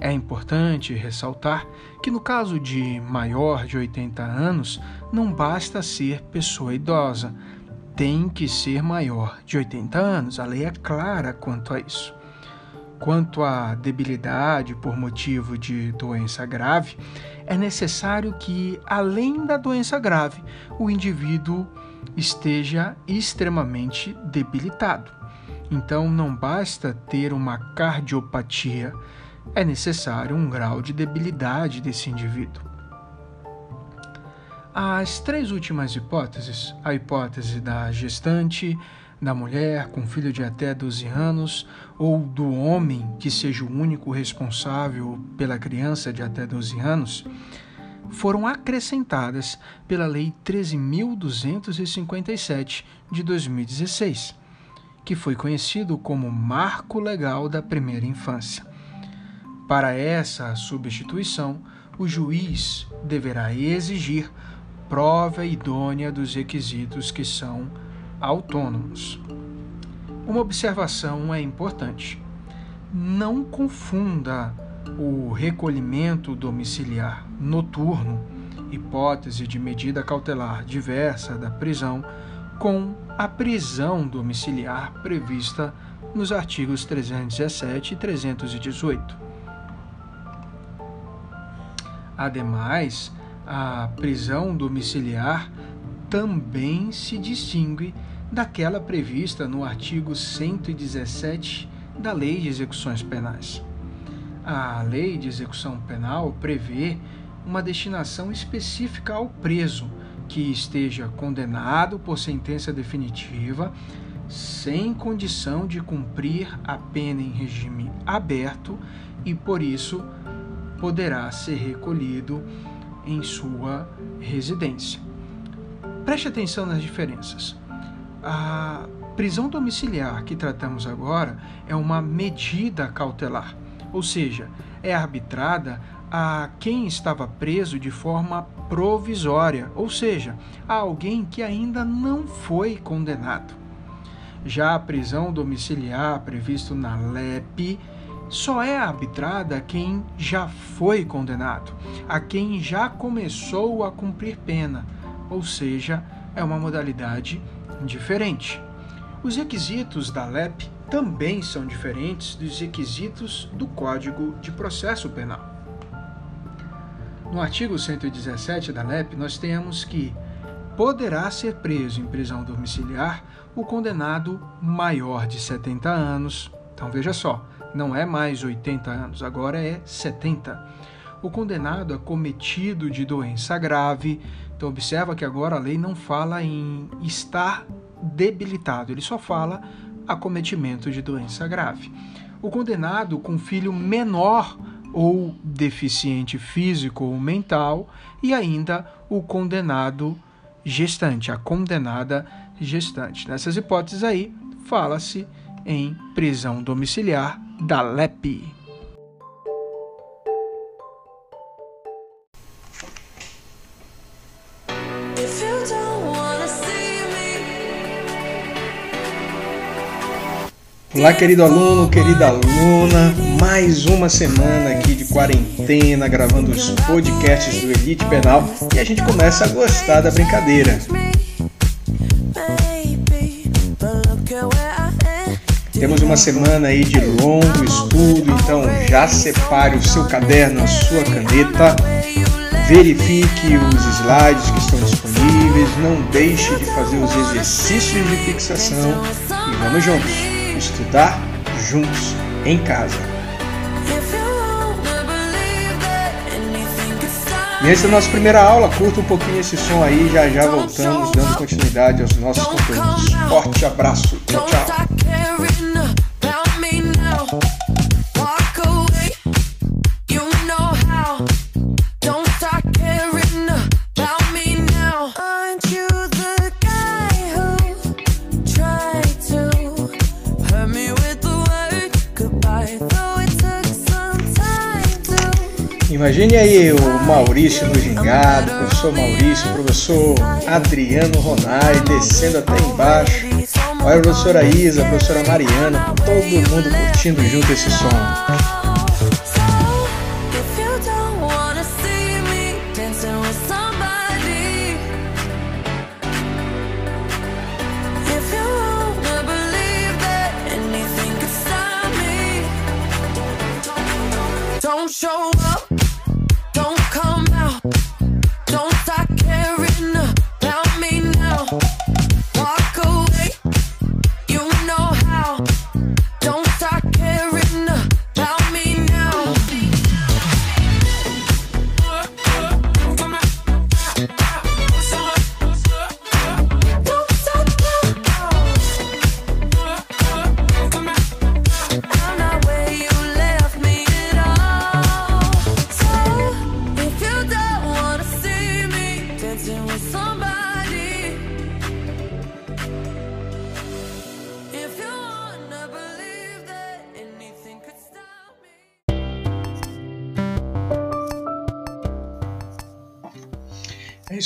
É importante ressaltar que, no caso de maior de 80 anos, não basta ser pessoa idosa, tem que ser maior de 80 anos. A lei é clara quanto a isso. Quanto à debilidade por motivo de doença grave, é necessário que, além da doença grave, o indivíduo esteja extremamente debilitado. Então, não basta ter uma cardiopatia, é necessário um grau de debilidade desse indivíduo. As três últimas hipóteses, a hipótese da gestante, da mulher com filho de até 12 anos ou do homem que seja o único responsável pela criança de até 12 anos, foram acrescentadas pela Lei 13.257 de 2016, que foi conhecido como Marco Legal da Primeira Infância. Para essa substituição, o juiz deverá exigir prova idônea dos requisitos que são autônomos. Uma observação é importante. Não confunda o recolhimento domiciliar noturno, hipótese de medida cautelar diversa da prisão, com a prisão domiciliar prevista nos artigos 317 e 318. Ademais, a prisão domiciliar também se distingue daquela prevista no artigo 117 da Lei de Execuções Penais. A Lei de Execução Penal prevê uma destinação específica ao preso que esteja condenado por sentença definitiva, sem condição de cumprir a pena em regime aberto e, por isso, poderá ser recolhido em sua residência. Preste atenção nas diferenças. A prisão domiciliar que tratamos agora é uma medida cautelar, ou seja, é arbitrada a quem estava preso de forma provisória, ou seja, a alguém que ainda não foi condenado. Já a prisão domiciliar previsto na LEP só é arbitrada a quem já foi condenado, a quem já começou a cumprir pena ou seja, é uma modalidade diferente. Os requisitos da LEP também são diferentes dos requisitos do Código de Processo Penal. No artigo 117 da LEP, nós temos que poderá ser preso em prisão domiciliar o condenado maior de 70 anos, Então veja só, não é mais 80 anos, agora é 70. O condenado acometido de doença grave, então observa que agora a lei não fala em estar debilitado, ele só fala acometimento de doença grave. O condenado com filho menor ou deficiente físico ou mental e ainda o condenado gestante, a condenada gestante. Nessas hipóteses aí, fala-se em prisão domiciliar da LEP. Olá, querido aluno, querida aluna, mais uma semana aqui de quarentena, gravando os podcasts do Elite Penal. E a gente começa a gostar da brincadeira. Temos uma semana aí de longo estudo, então já separe o seu caderno, a sua caneta, verifique os slides que estão disponíveis, não deixe de fazer os exercícios de fixação. E vamos juntos estudar juntos em casa. E essa é a nossa primeira aula, curta um pouquinho esse som aí, já já voltamos dando continuidade aos nossos conteúdos. Forte abraço, tchau, tchau. Imagine aí o Maurício no gingado, professor Maurício, professor Adriano Ronai descendo até embaixo. Olha a professora Isa, a professora Mariana, todo mundo curtindo junto esse som. Show É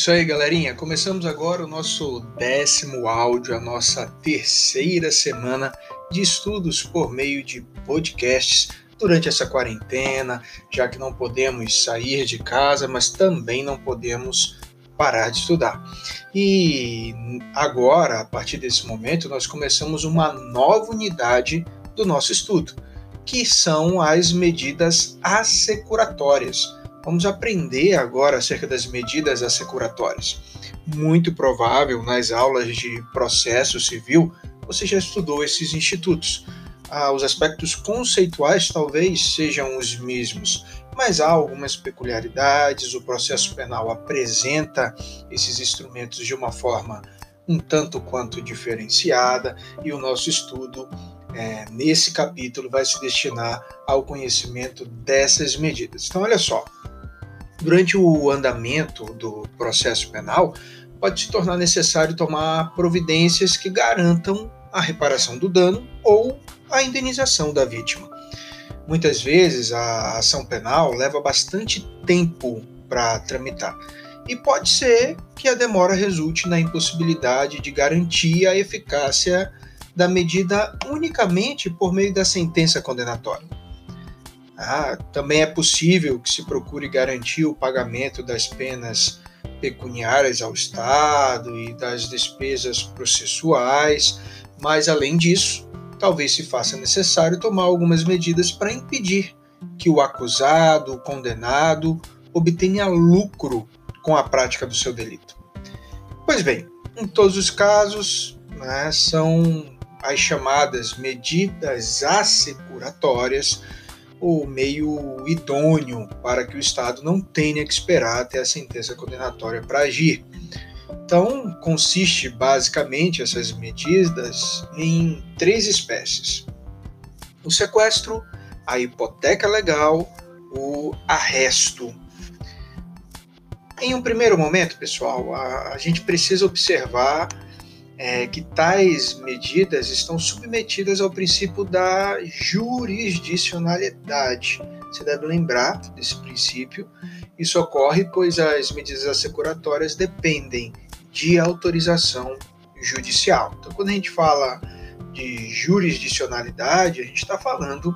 isso aí, galerinha. Começamos agora o nosso décimo áudio, a nossa terceira semana de estudos por meio de podcasts durante essa quarentena, já que não podemos sair de casa, mas também não podemos parar de estudar. E agora, a partir desse momento, nós começamos uma nova unidade do nosso estudo, que são as medidas assecuratórias Vamos aprender agora acerca das medidas assecuratórias. Muito provável nas aulas de processo civil você já estudou esses institutos. Ah, os aspectos conceituais talvez sejam os mesmos, mas há algumas peculiaridades. O processo penal apresenta esses instrumentos de uma forma um tanto quanto diferenciada e o nosso estudo é, nesse capítulo vai se destinar ao conhecimento dessas medidas. Então, olha só, durante o andamento do processo penal, pode se tornar necessário tomar providências que garantam a reparação do dano ou a indenização da vítima. Muitas vezes a ação penal leva bastante tempo para tramitar e pode ser que a demora resulte na impossibilidade de garantir a eficácia da medida unicamente por meio da sentença condenatória. Ah, também é possível que se procure garantir o pagamento das penas pecuniárias ao Estado e das despesas processuais, mas além disso, talvez se faça necessário tomar algumas medidas para impedir que o acusado, o condenado, obtenha lucro com a prática do seu delito. Pois bem, em todos os casos, né, são as chamadas medidas assecuratórias o meio idôneo para que o Estado não tenha que esperar até a sentença condenatória para agir. Então, consiste basicamente essas medidas em três espécies: o sequestro, a hipoteca legal, o arresto. Em um primeiro momento, pessoal, a, a gente precisa observar é, que tais medidas estão submetidas ao princípio da jurisdicionalidade. Você deve lembrar desse princípio. Isso ocorre pois as medidas assecuratórias dependem de autorização judicial. Então, quando a gente fala de jurisdicionalidade, a gente está falando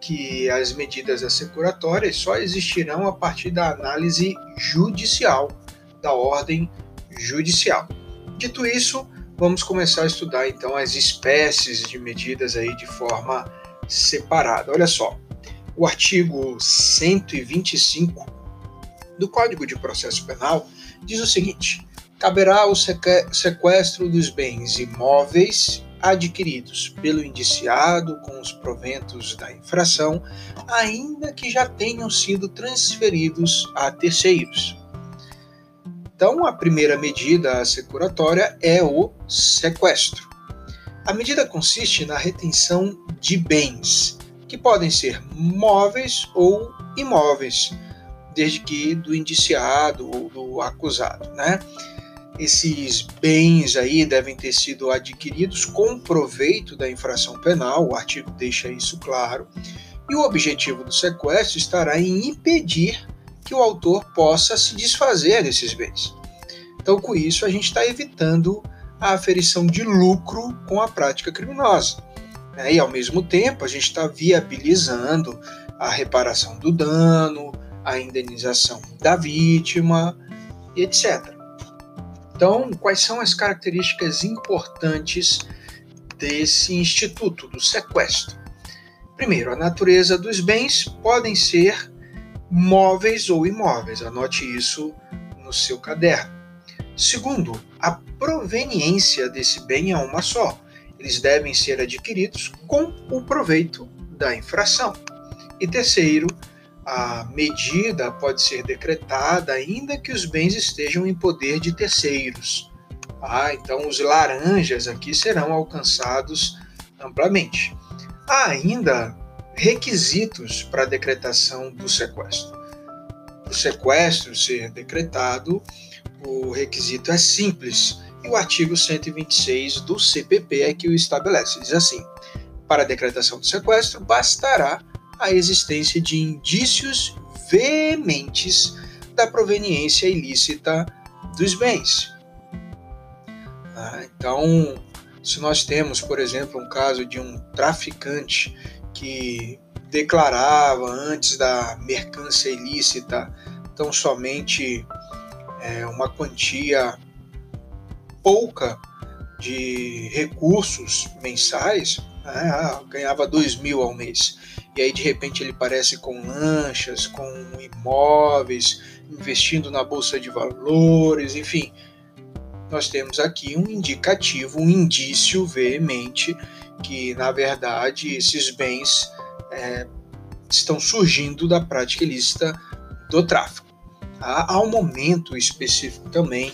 que as medidas assecuratórias só existirão a partir da análise judicial, da ordem judicial. Dito isso, vamos começar a estudar então as espécies de medidas aí de forma separada. Olha só, o artigo 125 do Código de Processo Penal diz o seguinte: caberá o sequestro dos bens imóveis adquiridos pelo indiciado com os proventos da infração, ainda que já tenham sido transferidos a terceiros. Então, a primeira medida assecuratória é o sequestro. A medida consiste na retenção de bens, que podem ser móveis ou imóveis, desde que do indiciado ou do acusado, né? Esses bens aí devem ter sido adquiridos com proveito da infração penal, o artigo deixa isso claro, e o objetivo do sequestro estará em impedir que o autor possa se desfazer desses bens. Então, com isso, a gente está evitando a aferição de lucro com a prática criminosa. Né? E, ao mesmo tempo, a gente está viabilizando a reparação do dano, a indenização da vítima, etc. Então, quais são as características importantes desse instituto, do sequestro? Primeiro, a natureza dos bens podem ser móveis ou imóveis. Anote isso no seu caderno. Segundo, a proveniência desse bem é uma só. Eles devem ser adquiridos com o proveito da infração. E terceiro, a medida pode ser decretada ainda que os bens estejam em poder de terceiros. Ah, então os laranjas aqui serão alcançados amplamente. Há ainda requisitos para a decretação do sequestro. O sequestro ser decretado, o requisito é simples e o artigo 126 do CPP é que o estabelece. Diz assim: para a decretação do sequestro, bastará a existência de indícios veementes da proveniência ilícita dos bens. Ah, então, se nós temos, por exemplo, um caso de um traficante que declarava antes da mercância ilícita tão somente é, uma quantia pouca de recursos mensais, né? ah, ganhava dois mil ao mês. E aí de repente ele parece com lanchas, com imóveis, investindo na bolsa de valores, enfim. Nós temos aqui um indicativo, um indício veemente que, na verdade, esses bens é, estão surgindo da prática ilícita do tráfico. Há um momento específico também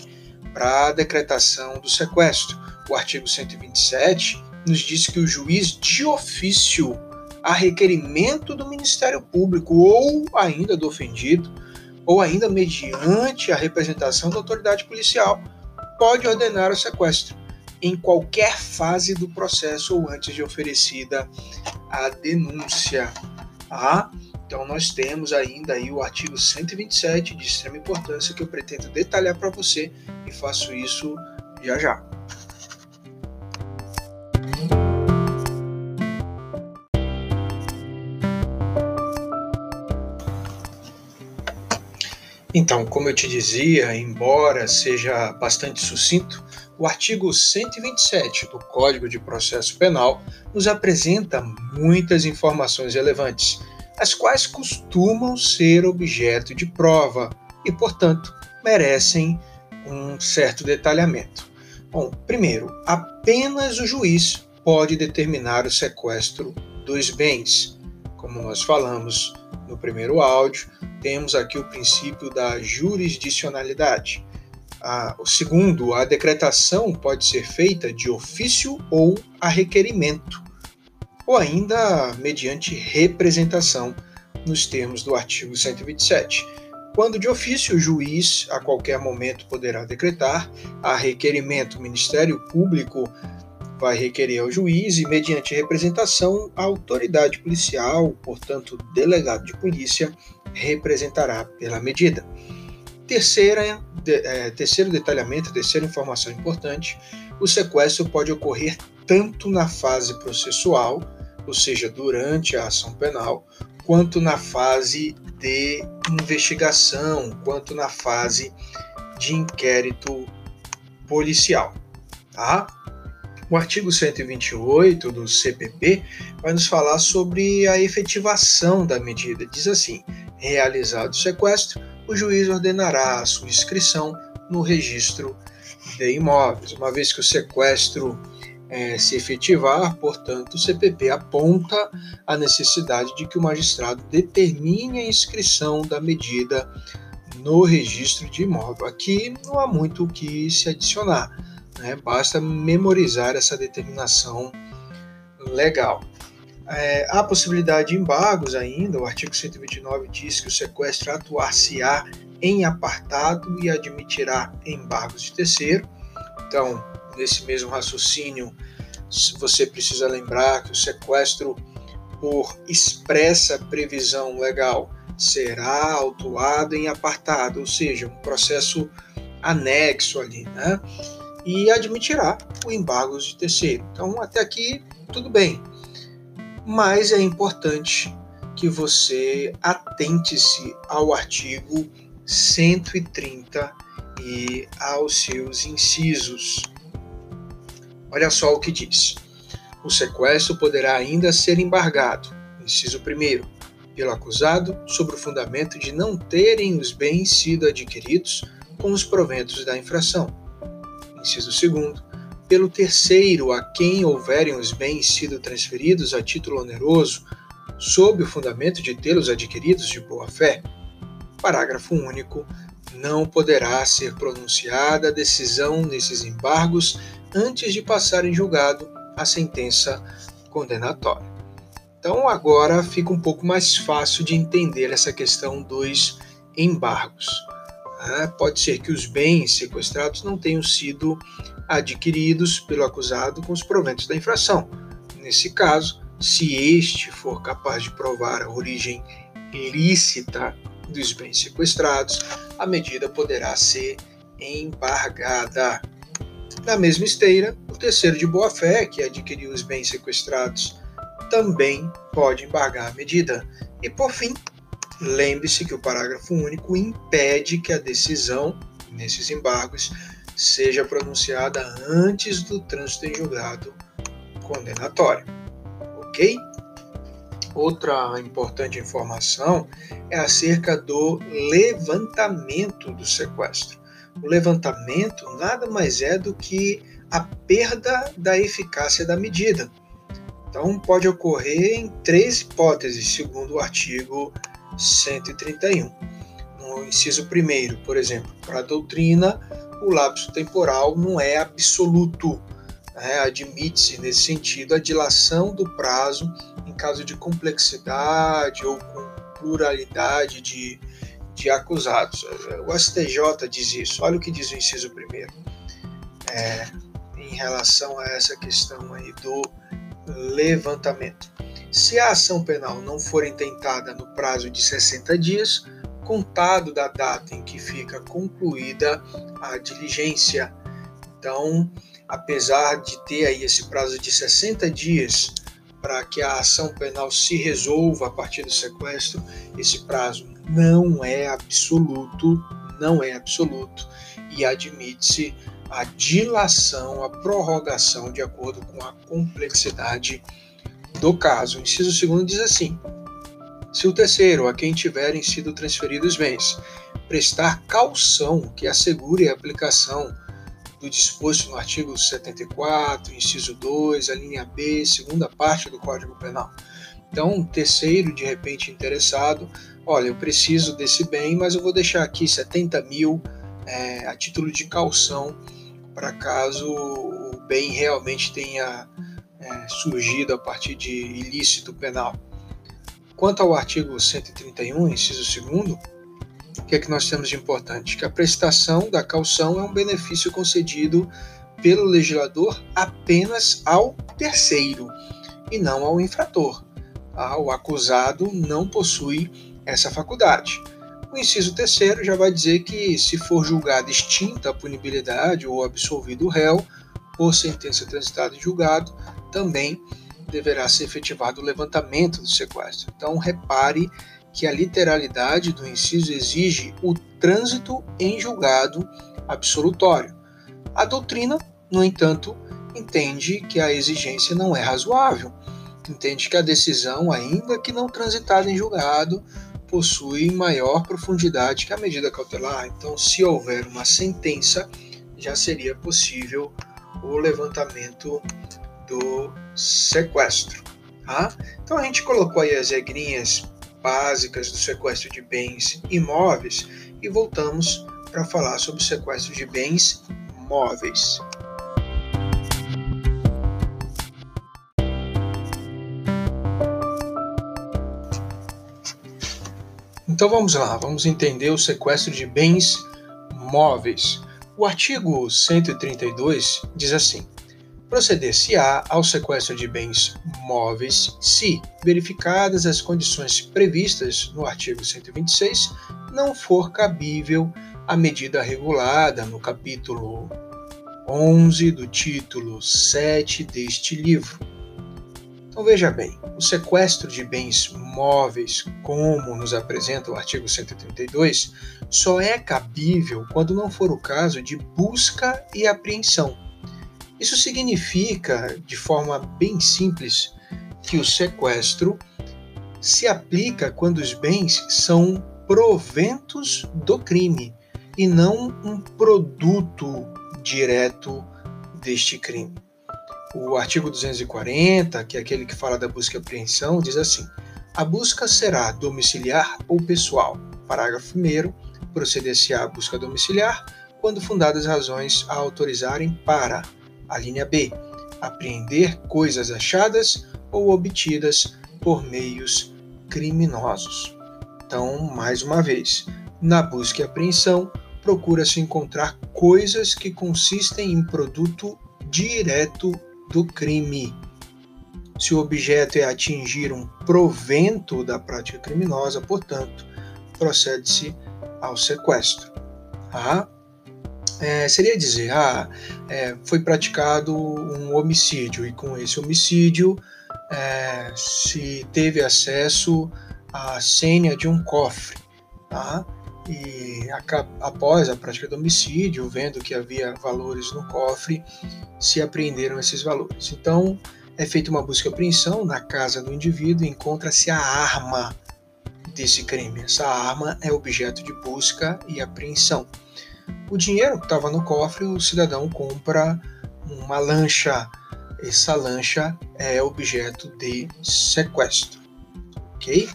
para a decretação do sequestro. O artigo 127 nos diz que o juiz de ofício, a requerimento do Ministério Público ou ainda do ofendido, ou ainda mediante a representação da autoridade policial, pode ordenar o sequestro em qualquer fase do processo ou antes de oferecida a denúncia. Tá? Então nós temos ainda aí o artigo 127 de extrema importância que eu pretendo detalhar para você e faço isso já já. Então, como eu te dizia, embora seja bastante sucinto, o artigo 127 do Código de Processo Penal nos apresenta muitas informações relevantes, as quais costumam ser objeto de prova e, portanto, merecem um certo detalhamento. Bom, primeiro, apenas o juiz pode determinar o sequestro dos bens. Como nós falamos no primeiro áudio, temos aqui o princípio da jurisdicionalidade. Ah, o segundo, a decretação pode ser feita de ofício ou a requerimento, ou ainda mediante representação, nos termos do artigo 127. Quando de ofício, o juiz a qualquer momento poderá decretar, a requerimento, o Ministério Público vai requerer ao juiz e, mediante representação, a autoridade policial, portanto, delegado de polícia, representará pela medida. Terceira, de, é, terceiro detalhamento, terceira informação importante: o sequestro pode ocorrer tanto na fase processual, ou seja, durante a ação penal, quanto na fase de investigação, quanto na fase de inquérito policial. Tá? O artigo 128 do CPP vai nos falar sobre a efetivação da medida. Diz assim: realizado o sequestro, o juiz ordenará a sua inscrição no registro de imóveis. Uma vez que o sequestro é, se efetivar, portanto, o CPP aponta a necessidade de que o magistrado determine a inscrição da medida no registro de imóvel. Aqui não há muito o que se adicionar, né? basta memorizar essa determinação legal. É, há possibilidade de embargos ainda, o artigo 129 diz que o sequestro atuar-se-á em apartado e admitirá embargos de terceiro. Então, nesse mesmo raciocínio, você precisa lembrar que o sequestro por expressa previsão legal será autuado em apartado, ou seja, um processo anexo ali, né? E admitirá o embargo de terceiro. Então, até aqui, tudo bem. Mas é importante que você atente-se ao artigo 130 e aos seus incisos. Olha só o que diz. O sequestro poderá ainda ser embargado, inciso 1, pelo acusado, sob o fundamento de não terem os bens sido adquiridos com os proventos da infração. Inciso 2, pelo terceiro a quem houverem os bens sido transferidos a título oneroso, sob o fundamento de tê-los adquiridos de boa fé. Parágrafo único. Não poderá ser pronunciada a decisão nesses embargos antes de passar em julgado a sentença condenatória. Então agora fica um pouco mais fácil de entender essa questão dos embargos. É, pode ser que os bens sequestrados não tenham sido adquiridos pelo acusado com os proventos da infração. Nesse caso, se este for capaz de provar a origem ilícita dos bens sequestrados, a medida poderá ser embargada. Na mesma esteira, o terceiro de boa-fé, que adquiriu os bens sequestrados, também pode embargar a medida. E por fim, lembre-se que o parágrafo único impede que a decisão nesses embargos seja pronunciada antes do trânsito em julgado condenatório. Ok? Outra importante informação é acerca do levantamento do sequestro. O levantamento nada mais é do que a perda da eficácia da medida. Então, pode ocorrer em três hipóteses, segundo o artigo 131. No inciso primeiro, por exemplo, para a doutrina, o lapso temporal não é absoluto. Né? Admite-se, nesse sentido, a dilação do prazo em caso de complexidade ou com pluralidade de de acusados. O STJ diz isso. Olha o que diz o inciso primeiro. É, em relação a essa questão aí do levantamento. Se a ação penal não for intentada no prazo de 60 dias, contado da data em que fica concluída a diligência. Então, apesar de ter aí esse prazo de 60 dias para que a ação penal se resolva a partir do sequestro, esse prazo não é absoluto, não é absoluto e admite-se a dilação, a prorrogação de acordo com a complexidade do caso. O inciso segundo diz assim: se o terceiro, a quem tiverem sido transferidos bens, prestar calção que assegure a aplicação do disposto no artigo 74, inciso 2, a linha B, segunda parte do Código Penal. Então, um terceiro, de repente interessado, olha, eu preciso desse bem, mas eu vou deixar aqui 70 mil é, a título de calção para caso o bem realmente tenha é, surgido a partir de ilícito penal. Quanto ao artigo 131, inciso 2, o que é que nós temos de importante? Que a prestação da calção é um benefício concedido pelo legislador apenas ao terceiro e não ao infrator. Tá? O acusado não possui essa faculdade. O inciso terceiro já vai dizer que, se for julgada extinta a punibilidade ou absolvido o réu, por sentença transitada em julgado, também deverá ser efetivado o levantamento do sequestro. Então, repare que a literalidade do inciso exige o trânsito em julgado absolutório. A doutrina, no entanto, entende que a exigência não é razoável, entende que a decisão, ainda que não transitada em julgado, possui maior profundidade que a medida cautelar. Então, se houver uma sentença, já seria possível o levantamento do sequestro. Tá? Então, a gente colocou aí as regrinhas básicas do sequestro de bens imóveis e voltamos para falar sobre o sequestro de bens móveis. Então vamos lá, vamos entender o sequestro de bens móveis. O artigo 132 diz assim: proceder-se-á ao sequestro de bens móveis se, verificadas as condições previstas no artigo 126, não for cabível a medida regulada no capítulo 11 do título 7 deste livro então veja bem, o sequestro de bens móveis, como nos apresenta o artigo 132, só é cabível quando não for o caso de busca e apreensão. Isso significa, de forma bem simples, que o sequestro se aplica quando os bens são proventos do crime e não um produto direto deste crime. O artigo 240, que é aquele que fala da busca e apreensão, diz assim: a busca será domiciliar ou pessoal. Parágrafo 1. Proceder-se-á busca domiciliar quando fundadas razões a autorizarem para, a linha B, apreender coisas achadas ou obtidas por meios criminosos. Então, mais uma vez, na busca e apreensão, procura-se encontrar coisas que consistem em produto direto do crime. Se o objeto é atingir um provento da prática criminosa, portanto, procede-se ao sequestro. Ah, é, seria dizer, ah, é, foi praticado um homicídio e com esse homicídio é, se teve acesso à senha de um cofre. Tá? e após a prática do homicídio, vendo que havia valores no cofre, se apreenderam esses valores. Então, é feita uma busca e apreensão na casa do indivíduo e encontra-se a arma desse crime. Essa arma é objeto de busca e apreensão. O dinheiro que estava no cofre, o cidadão compra uma lancha. Essa lancha é objeto de sequestro. Ok?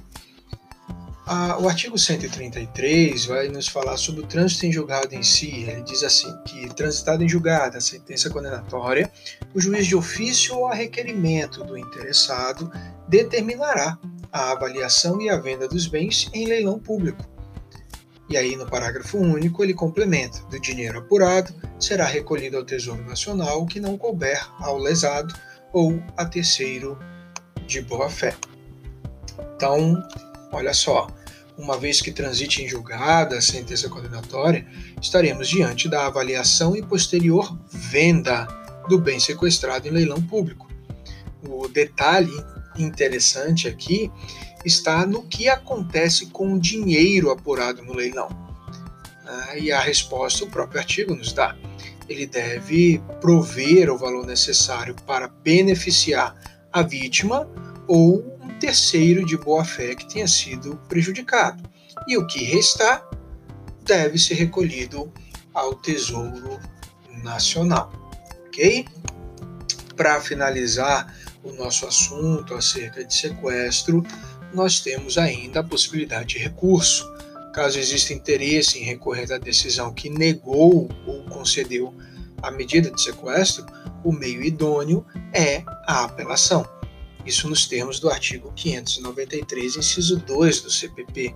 o artigo 133 vai nos falar sobre o trânsito em julgado em si. Ele diz assim que, transitado em julgado a sentença condenatória, o juiz de ofício ou a requerimento do interessado determinará a avaliação e a venda dos bens em leilão público. E aí, no parágrafo único, ele complementa: do dinheiro apurado será recolhido ao Tesouro Nacional o que não couber ao lesado ou a terceiro de boa-fé. Então, Olha só, uma vez que transite em julgada a sentença condenatória, estaremos diante da avaliação e posterior venda do bem sequestrado em leilão público. O detalhe interessante aqui está no que acontece com o dinheiro apurado no leilão. Ah, e a resposta o próprio artigo nos dá. Ele deve prover o valor necessário para beneficiar a vítima ou terceiro de boa-fé que tenha sido prejudicado. E o que restar deve ser recolhido ao Tesouro nacional. Ok? Para finalizar o nosso assunto acerca de sequestro, nós temos ainda a possibilidade de recurso. Caso exista interesse em recorrer da decisão que negou ou concedeu a medida de sequestro, o meio idôneo é a apelação. Isso nos termos do artigo 593, inciso 2 do CPP.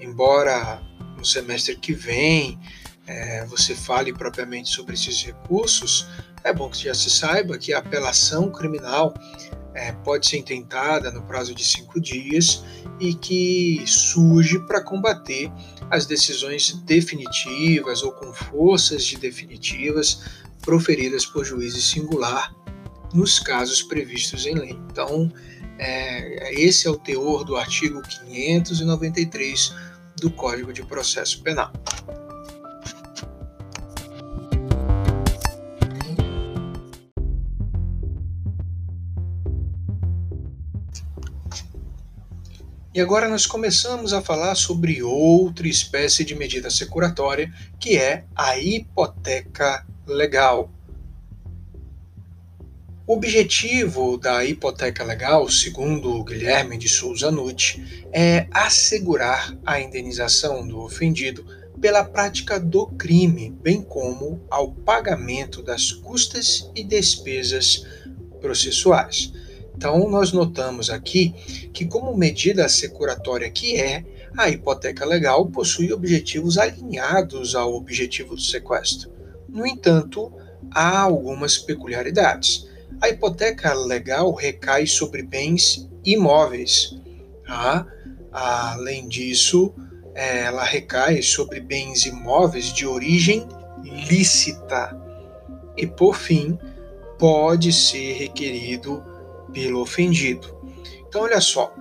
Embora no semestre que vem é, você fale propriamente sobre esses recursos, é bom que já se saiba que a apelação criminal é, pode ser intentada no prazo de cinco dias e que surge para combater as decisões definitivas ou com forças de definitivas proferidas por juízes singular nos casos previstos em lei. Então, é, esse é o teor do artigo 593 do Código de Processo Penal. E agora nós começamos a falar sobre outra espécie de medida securatória, que é a hipoteca legal. O objetivo da hipoteca legal, segundo Guilherme de Souza Nutti, é assegurar a indenização do ofendido pela prática do crime, bem como ao pagamento das custas e despesas processuais. Então, nós notamos aqui que, como medida securatória que é, a hipoteca legal possui objetivos alinhados ao objetivo do sequestro. No entanto, há algumas peculiaridades. A hipoteca legal recai sobre bens imóveis. Tá? Além disso, ela recai sobre bens imóveis de origem lícita. E, por fim, pode ser requerido pelo ofendido. Então, olha só,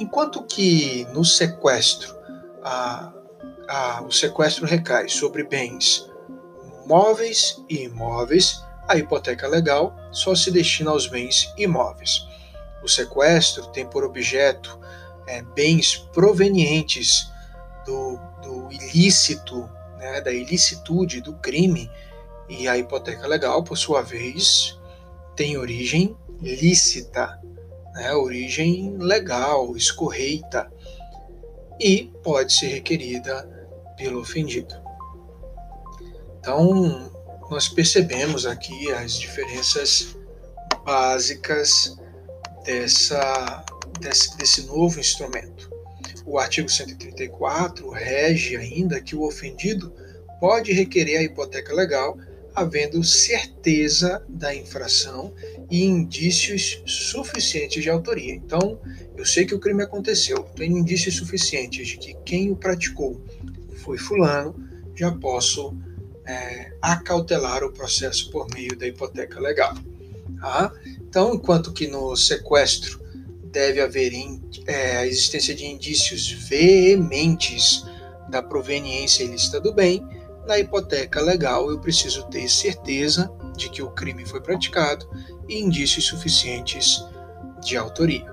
enquanto que no sequestro a, a, o sequestro recai sobre bens móveis e imóveis, a hipoteca legal só se destina aos bens imóveis. O sequestro tem por objeto é, bens provenientes do, do ilícito, né, da ilicitude do crime, e a hipoteca legal, por sua vez, tem origem lícita, né, origem legal, escorreita, e pode ser requerida pelo ofendido. Então, nós percebemos aqui as diferenças básicas dessa, desse, desse novo instrumento. O artigo 134 rege ainda que o ofendido pode requerer a hipoteca legal havendo certeza da infração e indícios suficientes de autoria. Então, eu sei que o crime aconteceu, tenho indícios suficientes de que quem o praticou foi Fulano, já posso é, acautelar o processo por meio da hipoteca legal. Tá? Então, enquanto que no sequestro deve haver é, a existência de indícios veementes da proveniência ilícita do bem, na hipoteca legal, eu preciso ter certeza de que o crime foi praticado e indícios suficientes de autoria.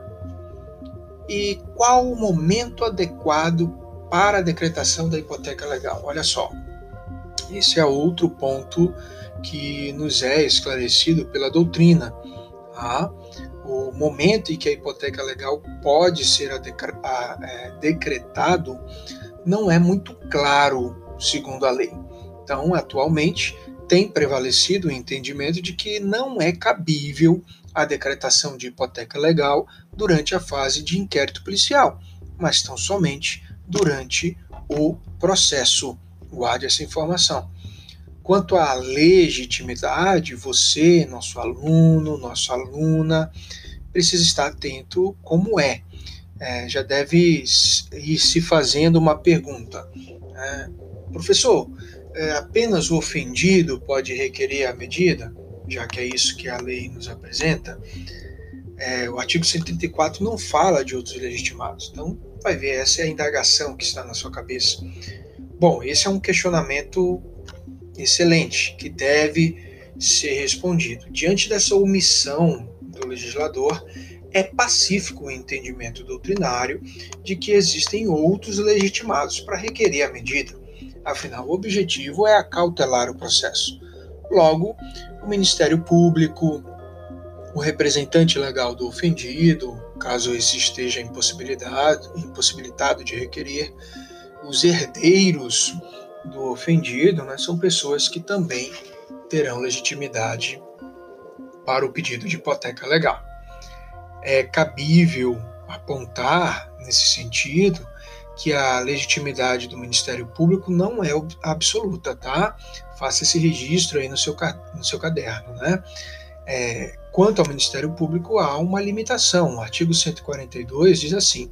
E qual o momento adequado para a decretação da hipoteca legal? Olha só, esse é outro ponto que nos é esclarecido pela doutrina. Tá? O momento em que a hipoteca legal pode ser é, decretado não é muito claro segundo a lei. Então, atualmente, tem prevalecido o entendimento de que não é cabível a decretação de hipoteca legal durante a fase de inquérito policial, mas tão somente durante o processo. Guarde essa informação. Quanto à legitimidade, você, nosso aluno, nossa aluna, precisa estar atento como é. é já deve ir se fazendo uma pergunta. É, Professor, é, apenas o ofendido pode requerer a medida, já que é isso que a lei nos apresenta. É, o artigo 134 não fala de outros legitimados. Então, vai ver, essa é a indagação que está na sua cabeça. Bom, esse é um questionamento excelente que deve ser respondido. Diante dessa omissão do legislador, é pacífico o entendimento doutrinário de que existem outros legitimados para requerer a medida. Afinal, o objetivo é acautelar o processo. Logo, o Ministério Público, o representante legal do ofendido, caso esse esteja impossibilitado, impossibilitado de requerer, os herdeiros do ofendido, né, são pessoas que também terão legitimidade para o pedido de hipoteca legal. É cabível apontar, nesse sentido, que a legitimidade do Ministério Público não é absoluta, tá? Faça esse registro aí no seu, no seu caderno, né? É, quanto ao Ministério Público, há uma limitação. O artigo 142 diz assim: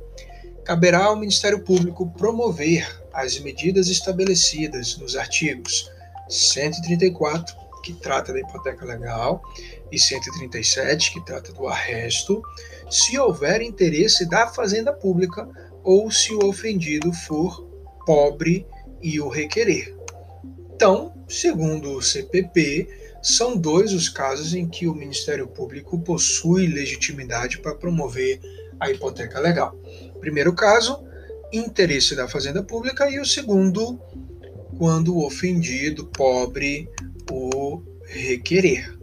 caberá ao Ministério Público promover as medidas estabelecidas nos artigos 134, que trata da hipoteca legal, e 137, que trata do arresto, se houver interesse da Fazenda Pública ou se o ofendido for pobre e o requerer. Então, segundo o CPP, são dois os casos em que o Ministério Público possui legitimidade para promover a hipoteca legal. Primeiro caso, interesse da Fazenda Pública, e o segundo, quando o ofendido, pobre, o requerer.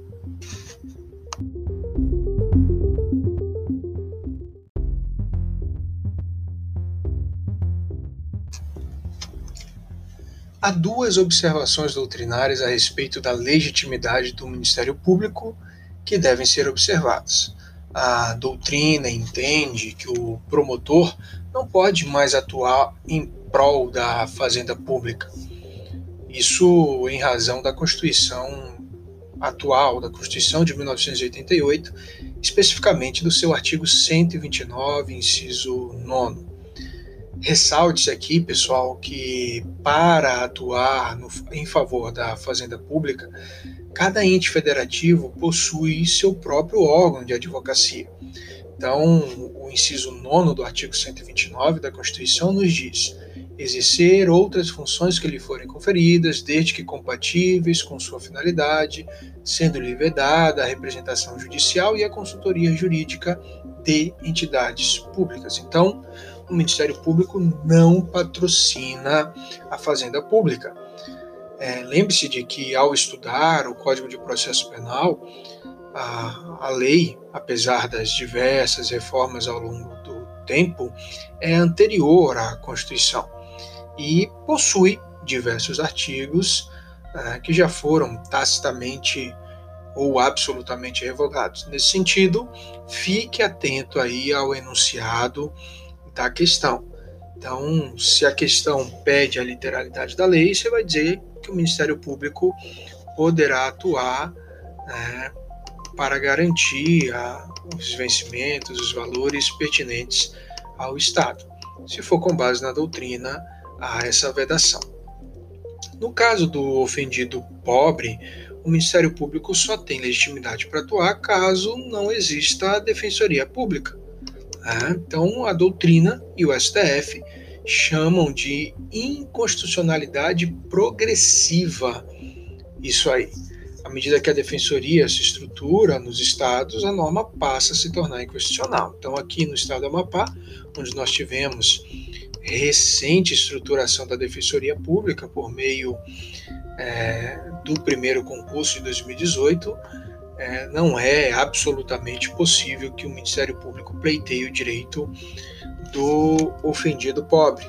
Há duas observações doutrinárias a respeito da legitimidade do Ministério Público que devem ser observadas. A doutrina entende que o promotor não pode mais atuar em prol da fazenda pública. Isso em razão da Constituição atual, da Constituição de 1988, especificamente do seu artigo 129, inciso 9 Ressalte-se aqui, pessoal, que para atuar no, em favor da fazenda pública, cada ente federativo possui seu próprio órgão de advocacia. Então, o inciso 9 do artigo 129 da Constituição nos diz: exercer outras funções que lhe forem conferidas, desde que compatíveis com sua finalidade, sendo-lhe vedada a representação judicial e a consultoria jurídica de entidades públicas. Então, o Ministério Público não patrocina a Fazenda Pública. É, Lembre-se de que, ao estudar o Código de Processo Penal, a, a lei, apesar das diversas reformas ao longo do tempo, é anterior à Constituição e possui diversos artigos é, que já foram tacitamente ou absolutamente revogados. Nesse sentido, fique atento aí ao enunciado da questão. Então, se a questão pede a literalidade da lei, você vai dizer que o Ministério Público poderá atuar né, para garantir a, os vencimentos, os valores pertinentes ao Estado, se for com base na doutrina a essa vedação. No caso do ofendido pobre, o Ministério Público só tem legitimidade para atuar caso não exista a defensoria pública. Né? Então, a doutrina e o STF chamam de inconstitucionalidade progressiva isso aí. À medida que a defensoria se estrutura nos estados, a norma passa a se tornar inconstitucional. Então, aqui no estado do Amapá, onde nós tivemos recente estruturação da defensoria pública por meio é, do primeiro concurso de 2018, é, não é absolutamente possível que o Ministério Público pleiteie o direito do ofendido pobre.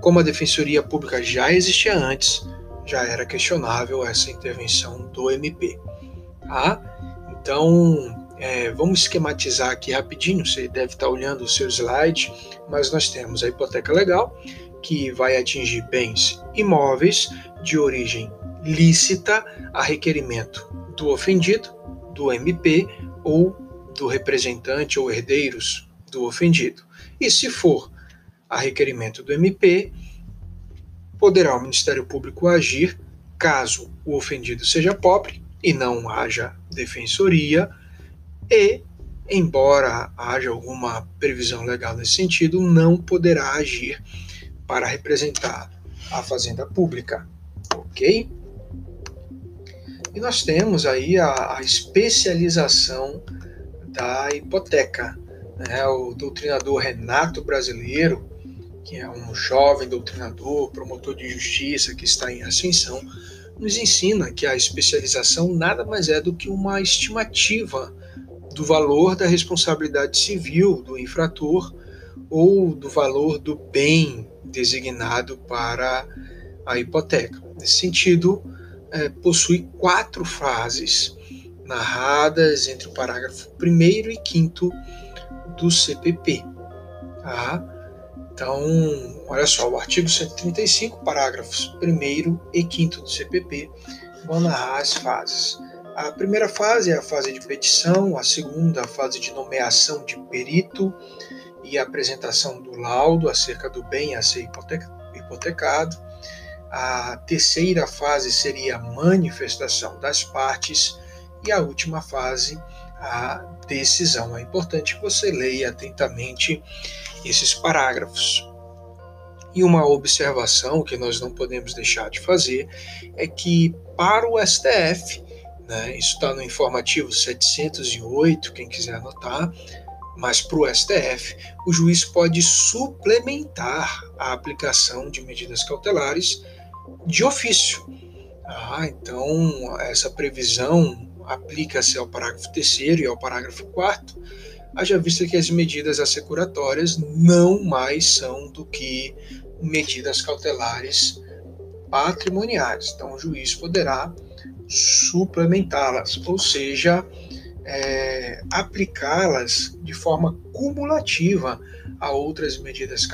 Como a Defensoria Pública já existia antes, já era questionável essa intervenção do MP. Tá? Então, é, vamos esquematizar aqui rapidinho, você deve estar olhando o seu slide, mas nós temos a hipoteca legal, que vai atingir bens imóveis de origem lícita a requerimento do ofendido, do MP ou do representante ou herdeiros do ofendido. E se for a requerimento do MP, poderá o Ministério Público agir caso o ofendido seja pobre e não haja defensoria e, embora haja alguma previsão legal nesse sentido, não poderá agir para representar a fazenda pública, ok? E nós temos aí a, a especialização da hipoteca. Né? O doutrinador Renato Brasileiro, que é um jovem doutrinador, promotor de justiça que está em ascensão, nos ensina que a especialização nada mais é do que uma estimativa do valor da responsabilidade civil do infrator ou do valor do bem designado para a hipoteca. Nesse sentido, é, possui quatro fases narradas entre o parágrafo 1 e 5 do CPP. Tá? Então, olha só, o artigo 135, parágrafos 1 e 5 do CPP vão narrar as fases. A primeira fase é a fase de petição, a segunda, a fase de nomeação de perito e apresentação do laudo acerca do bem a ser hipotecado. A terceira fase seria a manifestação das partes e a última fase, a decisão. É importante que você leia atentamente esses parágrafos. E uma observação que nós não podemos deixar de fazer é que para o STF, né, isso está no informativo 708, quem quiser anotar, mas para o STF, o juiz pode suplementar a aplicação de medidas cautelares de ofício. Ah, então, essa previsão aplica-se ao parágrafo 3 e ao parágrafo 4, haja vista que as medidas assecuratórias não mais são do que medidas cautelares patrimoniais. Então, o juiz poderá suplementá-las, ou seja, é, aplicá-las de forma cumulativa a outras medidas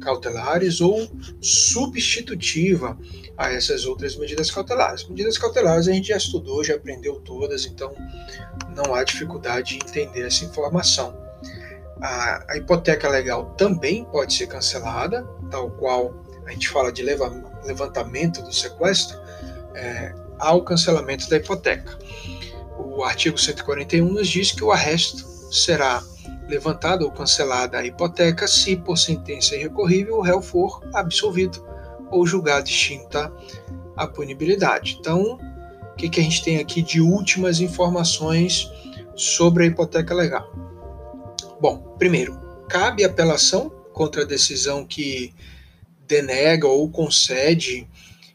cautelares ou substitutiva a essas outras medidas cautelares. Medidas cautelares a gente já estudou, já aprendeu todas, então não há dificuldade em entender essa informação. A, a hipoteca legal também pode ser cancelada, tal qual a gente fala de leva, levantamento do sequestro, é, ao cancelamento da hipoteca o artigo 141 nos diz que o arresto será levantada ou cancelada a hipoteca se, por sentença irrecorrível, o réu for absolvido ou julgado extinta a punibilidade. Então, o que, que a gente tem aqui de últimas informações sobre a hipoteca legal? Bom, primeiro, cabe apelação contra a decisão que denega ou concede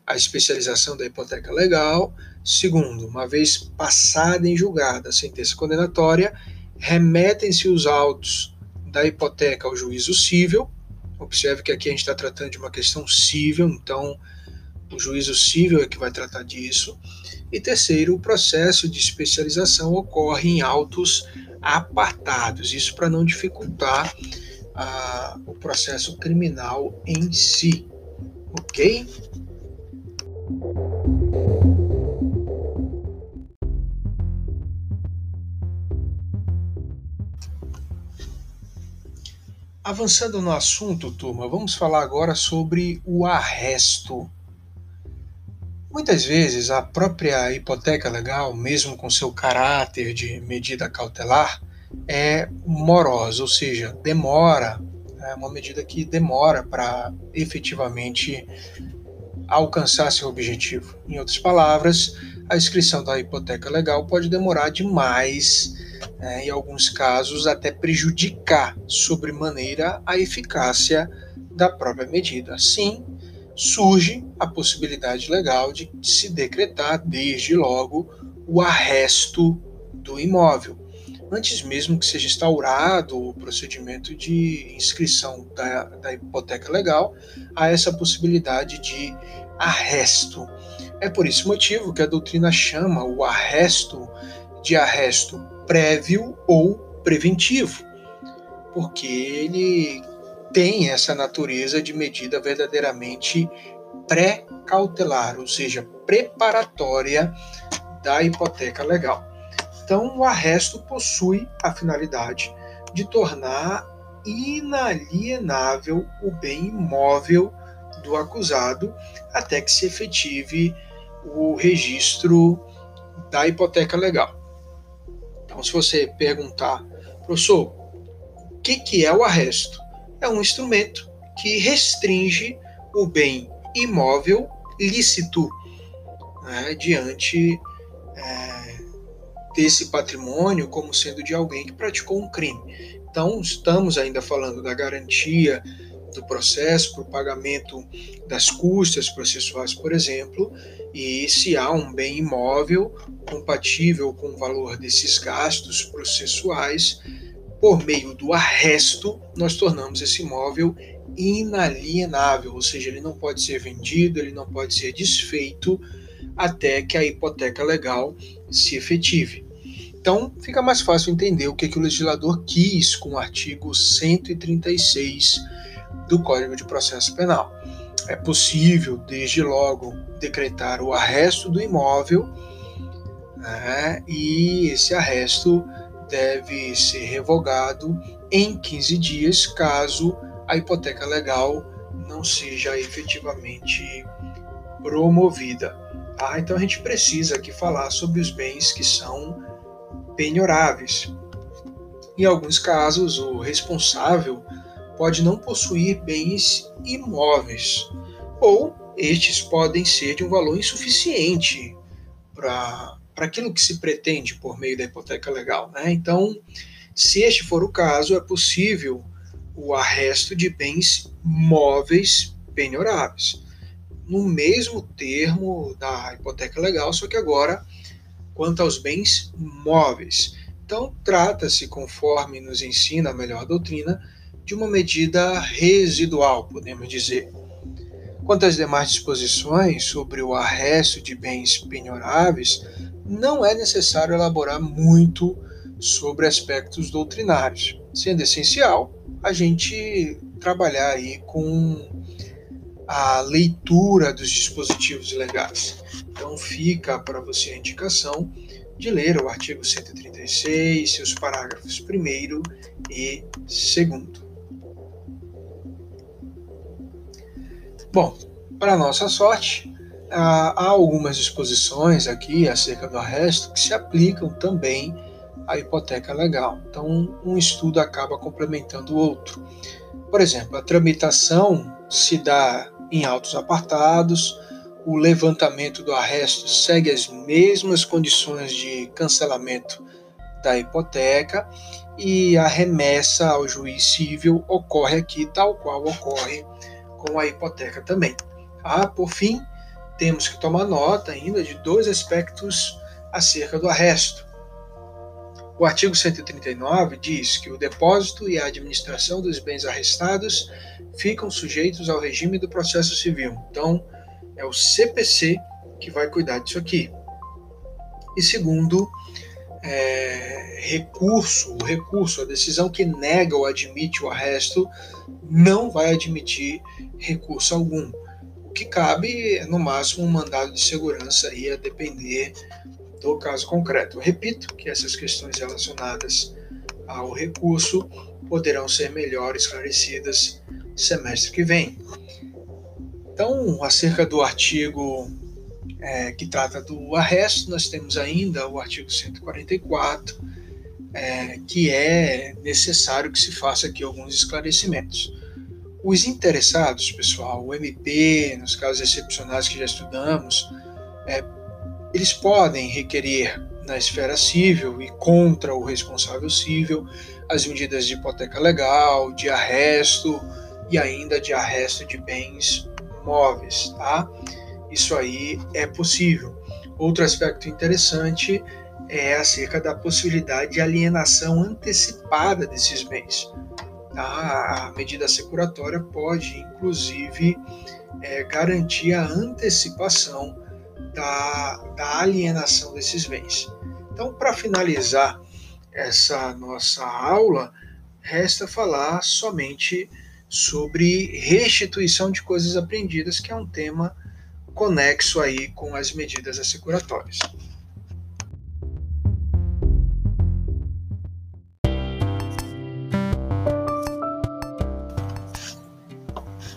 a especialização da hipoteca legal. Segundo, uma vez passada em julgada a sentença condenatória, remetem-se os autos da hipoteca ao juízo cível. Observe que aqui a gente está tratando de uma questão cível, então o juízo cível é que vai tratar disso. E terceiro, o processo de especialização ocorre em autos apartados, isso para não dificultar ah, o processo criminal em si. Ok? Avançando no assunto, turma, vamos falar agora sobre o arresto. Muitas vezes a própria hipoteca legal, mesmo com seu caráter de medida cautelar, é morosa, ou seja, demora, é uma medida que demora para efetivamente alcançar seu objetivo. Em outras palavras, a inscrição da hipoteca legal pode demorar demais né, em alguns casos até prejudicar sobremaneira a eficácia da própria medida. Assim, surge a possibilidade legal de se decretar, desde logo, o arresto do imóvel, antes mesmo que seja instaurado o procedimento de inscrição da, da hipoteca legal, há essa possibilidade de arresto. É por esse motivo que a doutrina chama o arresto de arresto prévio ou preventivo, porque ele tem essa natureza de medida verdadeiramente pré-cautelar, ou seja, preparatória da hipoteca legal. Então, o arresto possui a finalidade de tornar inalienável o bem imóvel do acusado até que se efetive o registro da hipoteca legal. Então, se você perguntar, professor, o que, que é o arresto? É um instrumento que restringe o bem imóvel lícito né, diante é, desse patrimônio como sendo de alguém que praticou um crime. Então, estamos ainda falando da garantia do processo, para o pagamento das custas processuais, por exemplo, e se há um bem imóvel compatível com o valor desses gastos processuais, por meio do arresto, nós tornamos esse imóvel inalienável, ou seja, ele não pode ser vendido, ele não pode ser desfeito até que a hipoteca legal se efetive. Então, fica mais fácil entender o que, que o legislador quis com o artigo 136 do Código de Processo Penal. É possível, desde logo, decretar o arresto do imóvel né, e esse arresto deve ser revogado em 15 dias caso a hipoteca legal não seja efetivamente promovida. Tá? Então a gente precisa aqui falar sobre os bens que são penhoráveis. Em alguns casos, o responsável pode não possuir bens imóveis, ou estes podem ser de um valor insuficiente para aquilo que se pretende por meio da hipoteca legal. Né? Então, se este for o caso, é possível o arresto de bens móveis penhoráveis, no mesmo termo da hipoteca legal, só que agora quanto aos bens móveis. Então, trata-se, conforme nos ensina a melhor doutrina, de uma medida residual, podemos dizer. Quanto às demais disposições sobre o arresto de bens penhoráveis, não é necessário elaborar muito sobre aspectos doutrinários, sendo essencial a gente trabalhar aí com a leitura dos dispositivos legais. Então fica para você a indicação de ler o artigo 136, seus parágrafos 1 e 2. Bom, para nossa sorte, há algumas disposições aqui acerca do arresto que se aplicam também à hipoteca legal. Então, um estudo acaba complementando o outro. Por exemplo, a tramitação se dá em autos apartados, o levantamento do arresto segue as mesmas condições de cancelamento da hipoteca e a remessa ao juiz civil ocorre aqui tal qual ocorre com a hipoteca também. Ah, por fim, temos que tomar nota ainda de dois aspectos acerca do arresto. O artigo 139 diz que o depósito e a administração dos bens arrestados ficam sujeitos ao regime do processo civil. Então, é o CPC que vai cuidar disso aqui. E segundo, é, recurso, o recurso, a decisão que nega ou admite o arresto, não vai admitir recurso algum. O que cabe é, no máximo, um mandado de segurança aí a depender do caso concreto. Eu repito que essas questões relacionadas ao recurso poderão ser melhor esclarecidas semestre que vem. Então, acerca do artigo é, que trata do arresto, nós temos ainda o artigo 144, é, que é necessário que se faça aqui alguns esclarecimentos. Os interessados, pessoal, o MP, nos casos excepcionais que já estudamos, é, eles podem requerer na esfera civil e contra o responsável civil as medidas de hipoteca legal, de arresto e ainda de arresto de bens móveis, tá? Isso aí é possível. Outro aspecto interessante é acerca da possibilidade de alienação antecipada desses bens. Tá? A medida securatória pode, inclusive, é, garantir a antecipação da, da alienação desses bens. Então, para finalizar essa nossa aula, resta falar somente sobre restituição de coisas apreendidas, que é um tema conexo aí com as medidas assecuratórias.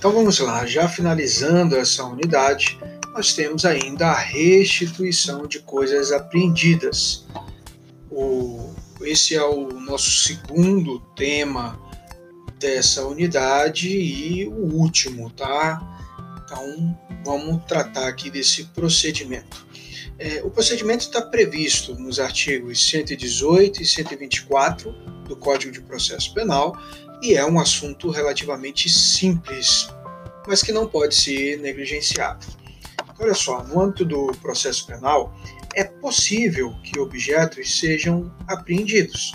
Então vamos lá, já finalizando essa unidade, nós temos ainda a restituição de coisas apreendidas. O, esse é o nosso segundo tema dessa unidade e o último, tá? Então, vamos tratar aqui desse procedimento. É, o procedimento está previsto nos artigos 118 e 124 do Código de Processo Penal e é um assunto relativamente simples, mas que não pode ser negligenciado. Olha só, no âmbito do processo penal, é possível que objetos sejam apreendidos.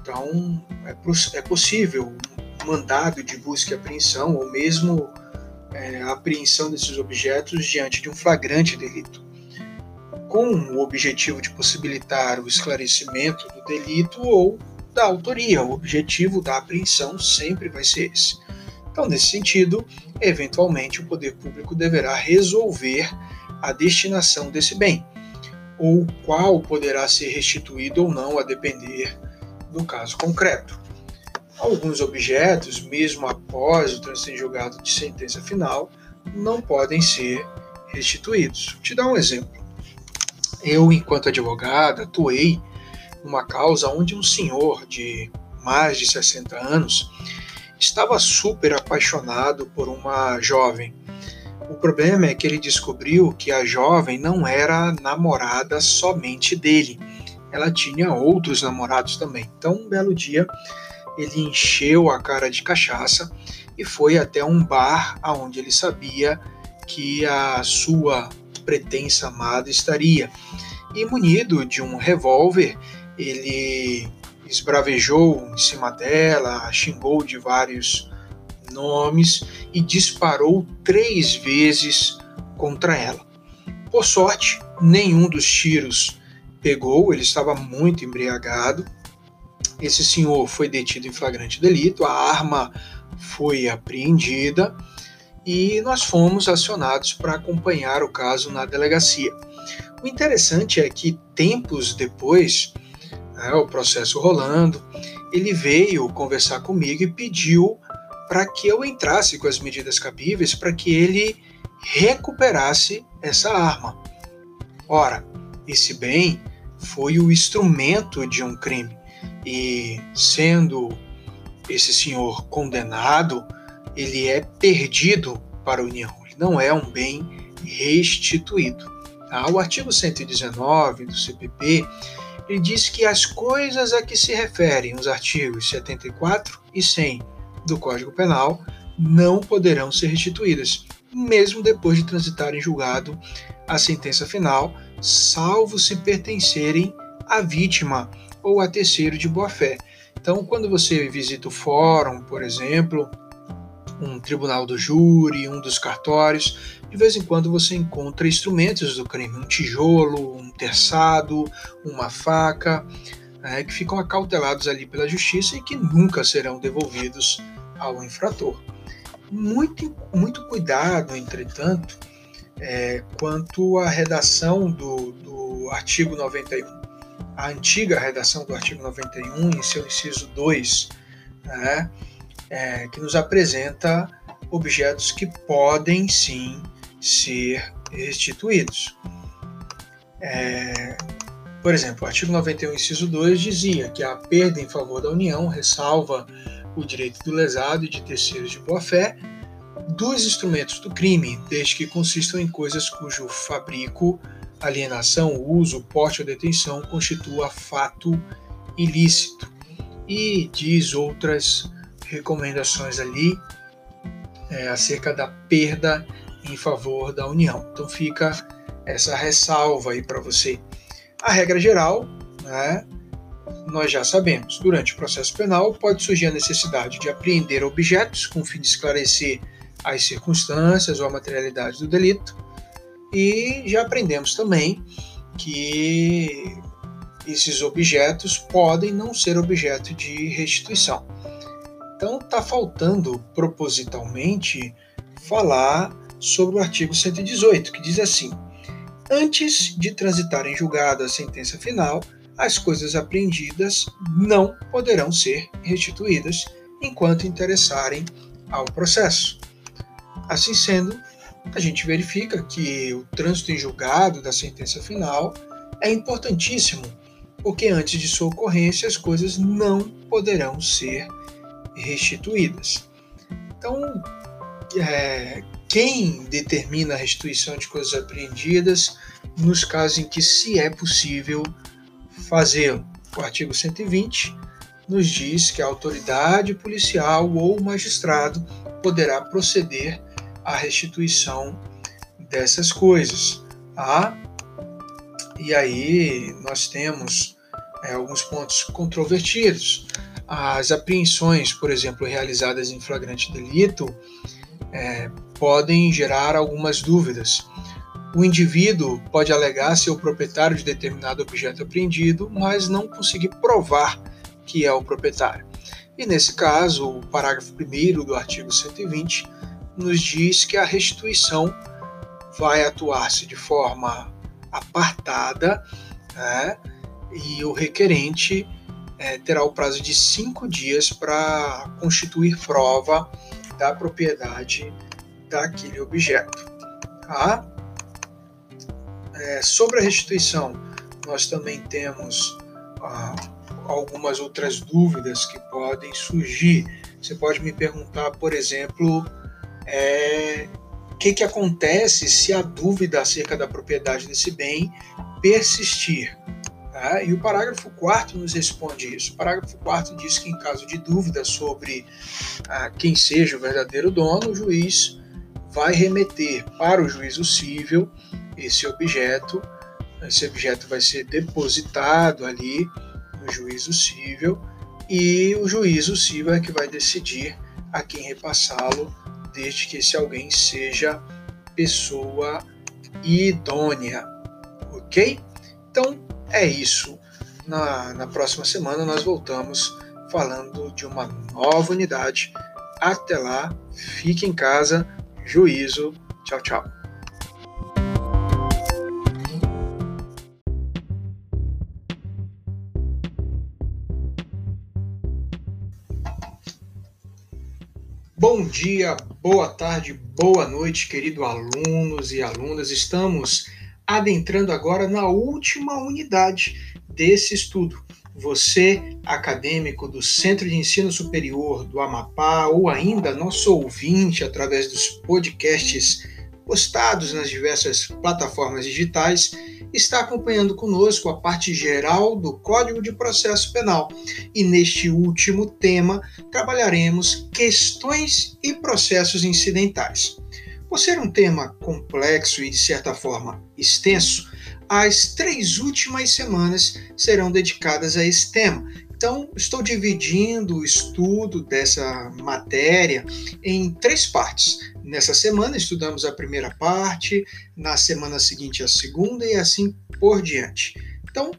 Então, é, é possível um mandado de busca e apreensão, ou mesmo é, a apreensão desses objetos diante de um flagrante delito, com o objetivo de possibilitar o esclarecimento do delito ou da autoria. O objetivo da apreensão sempre vai ser esse. Então, nesse sentido, eventualmente o poder público deverá resolver a destinação desse bem, ou qual poderá ser restituído ou não, a depender do caso concreto. Alguns objetos, mesmo após o trânsito em julgado de sentença final, não podem ser restituídos. Vou te dar um exemplo. Eu, enquanto advogado, atuei numa causa onde um senhor de mais de 60 anos estava super apaixonado por uma jovem. O problema é que ele descobriu que a jovem não era namorada somente dele, ela tinha outros namorados também. Então, um belo dia, ele encheu a cara de cachaça e foi até um bar aonde ele sabia que a sua pretensa amada estaria. E munido de um revólver, ele esbravejou em cima dela, xingou de vários nomes e disparou três vezes contra ela. Por sorte, nenhum dos tiros pegou, ele estava muito embriagado. Esse senhor foi detido em flagrante delito, a arma foi apreendida e nós fomos acionados para acompanhar o caso na delegacia. O interessante é que tempos depois, né, o processo rolando, ele veio conversar comigo e pediu para que eu entrasse com as medidas cabíveis para que ele recuperasse essa arma. Ora, esse bem foi o instrumento de um crime e, sendo esse senhor condenado, ele é perdido para a União, ele não é um bem restituído. Tá? O artigo 119 do CPP ele diz que as coisas a que se referem os artigos 74 e 100 do Código Penal não poderão ser restituídas, mesmo depois de transitar em julgado a sentença final, salvo se pertencerem à vítima ou a terceiro de boa-fé. Então, quando você visita o fórum, por exemplo, um tribunal do júri, um dos cartórios, de vez em quando você encontra instrumentos do crime, um tijolo, um terçado, uma faca, é, que ficam acautelados ali pela justiça e que nunca serão devolvidos ao infrator. Muito, muito cuidado, entretanto, é, quanto à redação do, do artigo 91. A antiga redação do artigo 91, em seu inciso 2, né, é, que nos apresenta objetos que podem sim ser restituídos. É, por exemplo, o artigo 91, inciso 2 dizia que a perda em favor da União ressalva o direito do lesado e de terceiros de boa-fé dos instrumentos do crime, desde que consistam em coisas cujo fabrico, alienação, uso, porte ou detenção constitua fato ilícito. E diz outras recomendações ali é, acerca da perda em favor da União. Então fica essa ressalva aí para você. A regra geral, né, nós já sabemos, durante o processo penal pode surgir a necessidade de apreender objetos com o fim de esclarecer as circunstâncias ou a materialidade do delito. E já aprendemos também que esses objetos podem não ser objeto de restituição. Então está faltando propositalmente falar sobre o artigo 118, que diz assim: antes de transitar em julgado a sentença final, as coisas apreendidas não poderão ser restituídas enquanto interessarem ao processo. Assim sendo, a gente verifica que o trânsito em julgado da sentença final é importantíssimo, porque antes de sua ocorrência as coisas não poderão ser restituídas. Então, é, quem determina a restituição de coisas apreendidas nos casos em que se é possível fazê-lo? O artigo 120 nos diz que a autoridade policial ou magistrado poderá proceder à restituição dessas coisas. Tá? E aí nós temos é, alguns pontos controvertidos. As apreensões, por exemplo, realizadas em flagrante delito, é, podem gerar algumas dúvidas. O indivíduo pode alegar ser o proprietário de determinado objeto apreendido, mas não conseguir provar que é o proprietário. E nesse caso, o parágrafo 1 do artigo 120 nos diz que a restituição vai atuar-se de forma apartada né, e o requerente é, terá o prazo de cinco dias para constituir prova da propriedade daquele objeto. Tá? É, sobre a restituição, nós também temos ah, algumas outras dúvidas que podem surgir. Você pode me perguntar, por exemplo, é, o que, que acontece se a dúvida acerca da propriedade desse bem persistir. Tá? E o parágrafo 4 nos responde isso. O parágrafo 4 diz que, em caso de dúvida sobre ah, quem seja o verdadeiro dono, o juiz vai remeter para o juízo civil esse objeto. Esse objeto vai ser depositado ali no juízo civil e o juízo civil é que vai decidir a quem repassá-lo, desde que esse alguém seja pessoa idônea. Ok? Então é isso. Na, na próxima semana nós voltamos falando de uma nova unidade. Até lá, fique em casa, juízo. Tchau, tchau. Bom dia, boa tarde, boa noite, querido alunos e alunas. Estamos adentrando agora na última unidade desse estudo. Você, acadêmico do Centro de Ensino Superior do Amapá, ou ainda nosso ouvinte através dos podcasts postados nas diversas plataformas digitais, está acompanhando conosco a parte geral do Código de Processo Penal. E neste último tema trabalharemos questões e processos incidentais. Por ser um tema complexo e, de certa forma, extenso, as três últimas semanas serão dedicadas a esse tema. Então, estou dividindo o estudo dessa matéria em três partes. Nessa semana, estudamos a primeira parte, na semana seguinte, a segunda e assim por diante. Então,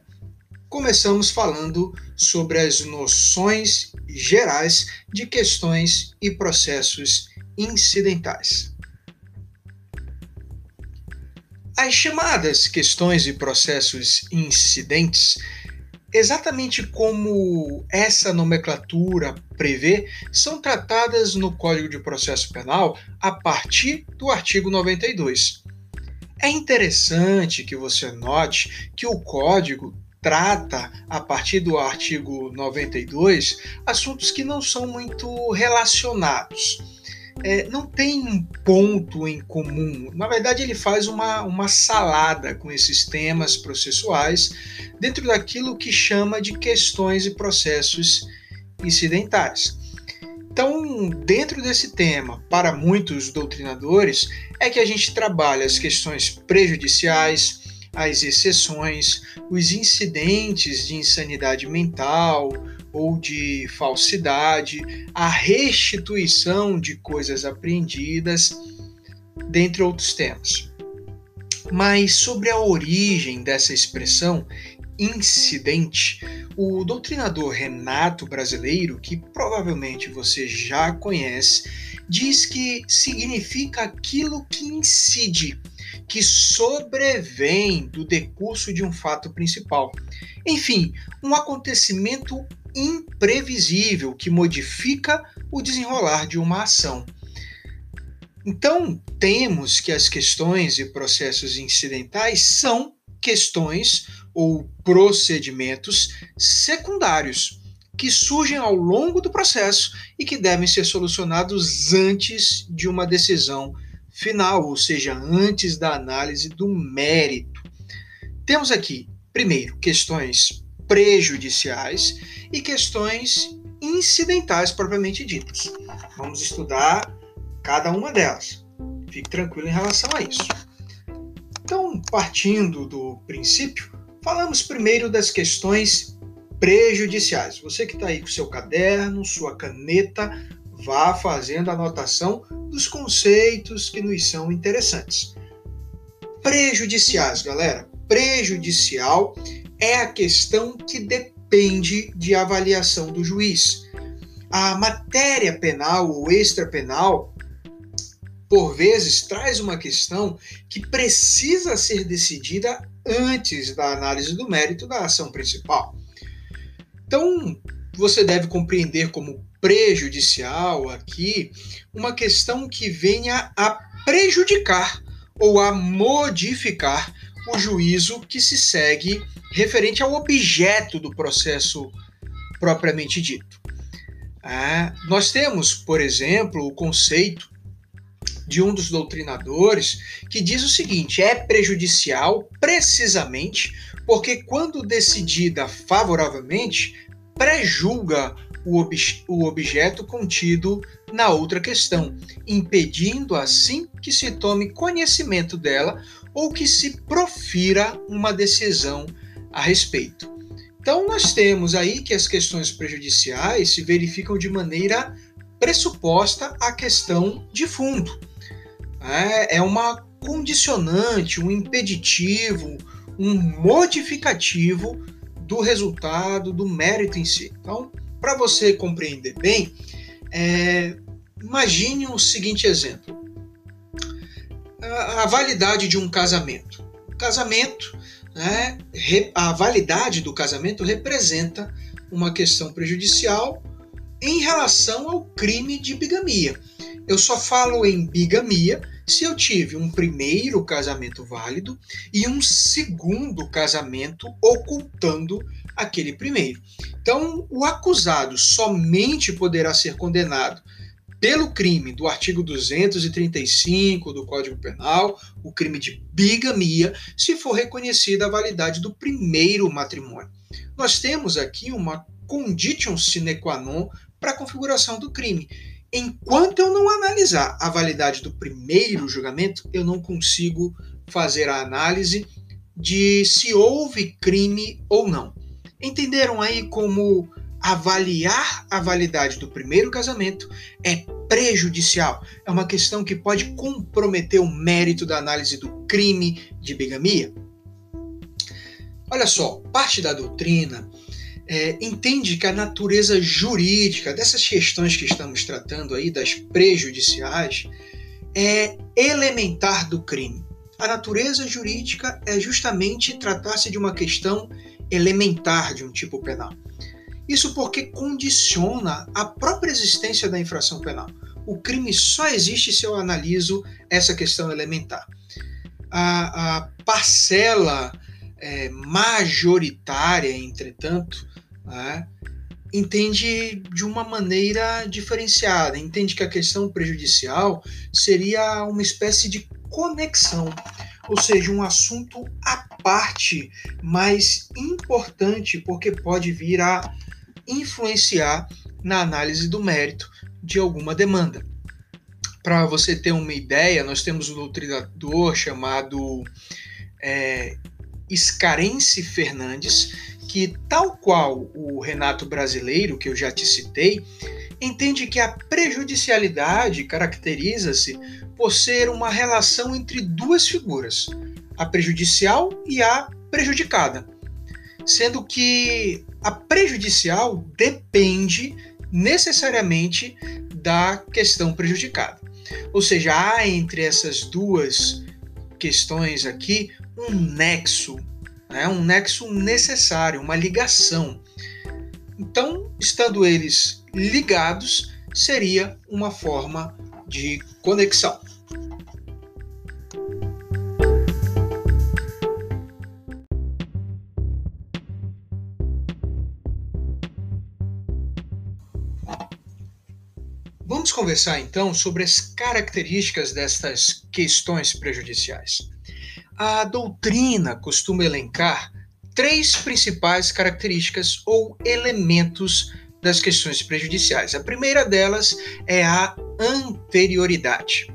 começamos falando sobre as noções gerais de questões e processos incidentais. As chamadas questões e processos incidentes, exatamente como essa nomenclatura prevê, são tratadas no Código de Processo Penal a partir do artigo 92. É interessante que você note que o Código trata, a partir do artigo 92, assuntos que não são muito relacionados é, não tem um ponto em comum. Na verdade, ele faz uma, uma salada com esses temas processuais dentro daquilo que chama de questões e processos incidentais. Então, dentro desse tema, para muitos doutrinadores, é que a gente trabalha as questões prejudiciais, as exceções, os incidentes de insanidade mental, ou de falsidade, a restituição de coisas apreendidas, dentre outros temas. Mas sobre a origem dessa expressão incidente, o doutrinador Renato Brasileiro, que provavelmente você já conhece, diz que significa aquilo que incide, que sobrevém do decurso de um fato principal. Enfim, um acontecimento imprevisível que modifica o desenrolar de uma ação. Então, temos que as questões e processos incidentais são questões ou procedimentos secundários que surgem ao longo do processo e que devem ser solucionados antes de uma decisão final, ou seja, antes da análise do mérito. Temos aqui, primeiro, questões prejudiciais e questões incidentais propriamente ditas. Vamos estudar cada uma delas. Fique tranquilo em relação a isso. Então, partindo do princípio, falamos primeiro das questões prejudiciais. Você que está aí com seu caderno, sua caneta, vá fazendo a anotação dos conceitos que nos são interessantes. Prejudiciais, galera. Prejudicial é a questão que depende de avaliação do juiz. A matéria penal ou extrapenal, por vezes, traz uma questão que precisa ser decidida antes da análise do mérito da ação principal. Então, você deve compreender como prejudicial aqui uma questão que venha a prejudicar ou a modificar o juízo que se segue referente ao objeto do processo propriamente dito. Ah, nós temos, por exemplo, o conceito de um dos doutrinadores que diz o seguinte: é prejudicial precisamente porque, quando decidida favoravelmente, prejulga o, ob o objeto contido na outra questão, impedindo assim que se tome conhecimento dela ou que se profira uma decisão a respeito. Então, nós temos aí que as questões prejudiciais se verificam de maneira pressuposta à questão de fundo. É, é uma condicionante, um impeditivo, um modificativo do resultado, do mérito em si. Então, para você compreender bem, é, imagine o seguinte exemplo: a, validade de um casamento. Casamento, né, a validade do casamento representa uma questão prejudicial em relação ao crime de bigamia. Eu só falo em bigamia se eu tive um primeiro casamento válido e um segundo casamento ocultando aquele primeiro. Então, o acusado somente poderá ser condenado pelo crime do artigo 235 do Código Penal, o crime de bigamia, se for reconhecida a validade do primeiro matrimônio. Nós temos aqui uma condition sine qua non para a configuração do crime. Enquanto eu não analisar a validade do primeiro julgamento, eu não consigo fazer a análise de se houve crime ou não. Entenderam aí como avaliar a validade do primeiro casamento é prejudicial? É uma questão que pode comprometer o mérito da análise do crime de bigamia? Olha só, parte da doutrina é, entende que a natureza jurídica dessas questões que estamos tratando aí, das prejudiciais, é elementar do crime. A natureza jurídica é justamente tratar-se de uma questão elementar de um tipo penal. Isso porque condiciona a própria existência da infração penal. O crime só existe se eu analiso essa questão elementar. A, a parcela é, majoritária, entretanto, né, entende de uma maneira diferenciada, entende que a questão prejudicial seria uma espécie de conexão, ou seja, um assunto à parte, mas importante porque pode vir a influenciar na análise do mérito de alguma demanda. Para você ter uma ideia, nós temos um doutrinador chamado é, Fernandes, que, tal qual o Renato brasileiro, que eu já te citei, entende que a prejudicialidade caracteriza-se por ser uma relação entre duas figuras, a prejudicial e a prejudicada, sendo que a prejudicial depende necessariamente da questão prejudicada. Ou seja, há entre essas duas questões aqui um nexo né? um nexo necessário, uma ligação. Então, estando eles ligados, seria uma forma de conexão. Conversar então sobre as características destas questões prejudiciais. A doutrina costuma elencar três principais características ou elementos das questões prejudiciais. A primeira delas é a anterioridade.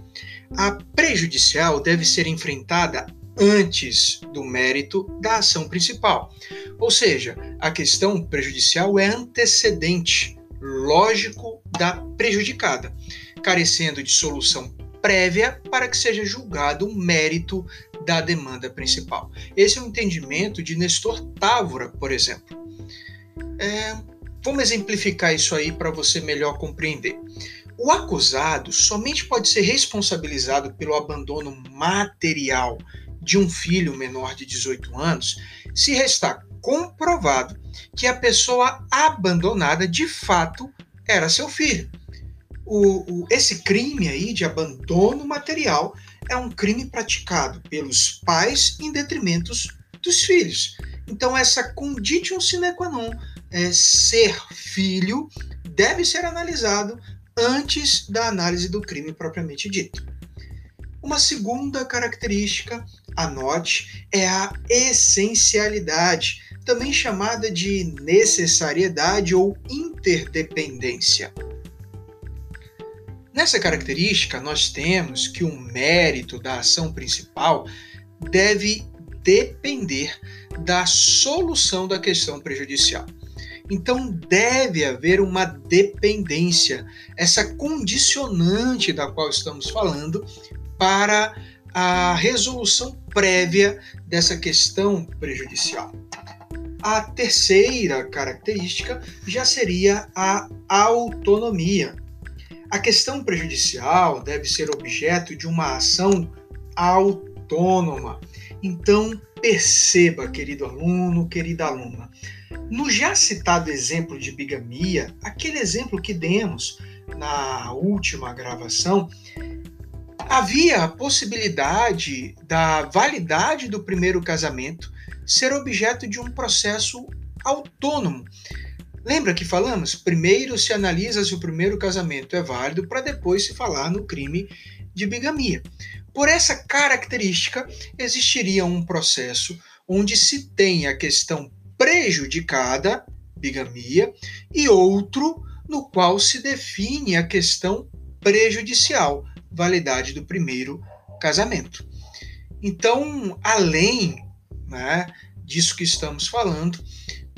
A prejudicial deve ser enfrentada antes do mérito da ação principal. Ou seja, a questão prejudicial é antecedente lógico da prejudicada, carecendo de solução prévia para que seja julgado o mérito da demanda principal. Esse é o entendimento de Nestor Távora, por exemplo. É, vamos exemplificar isso aí para você melhor compreender. O acusado somente pode ser responsabilizado pelo abandono material de um filho menor de 18 anos se restar comprovado que a pessoa abandonada de fato era seu filho. O, o, esse crime aí de abandono material é um crime praticado pelos pais em detrimento dos filhos. Então, essa conditio sine qua non, é, ser filho, deve ser analisado antes da análise do crime propriamente dito. Uma segunda característica, anote, é a essencialidade, também chamada de necessariedade ou interdependência. Nessa característica, nós temos que o mérito da ação principal deve depender da solução da questão prejudicial. Então, deve haver uma dependência, essa condicionante da qual estamos falando, para a resolução prévia dessa questão prejudicial. A terceira característica já seria a autonomia. A questão prejudicial deve ser objeto de uma ação autônoma. Então, perceba, querido aluno, querida aluna, no já citado exemplo de bigamia, aquele exemplo que demos na última gravação, havia a possibilidade da validade do primeiro casamento ser objeto de um processo autônomo. Lembra que falamos? Primeiro se analisa se o primeiro casamento é válido para depois se falar no crime de bigamia. Por essa característica, existiria um processo onde se tem a questão prejudicada, bigamia, e outro no qual se define a questão prejudicial, validade do primeiro casamento. Então, além né, disso que estamos falando,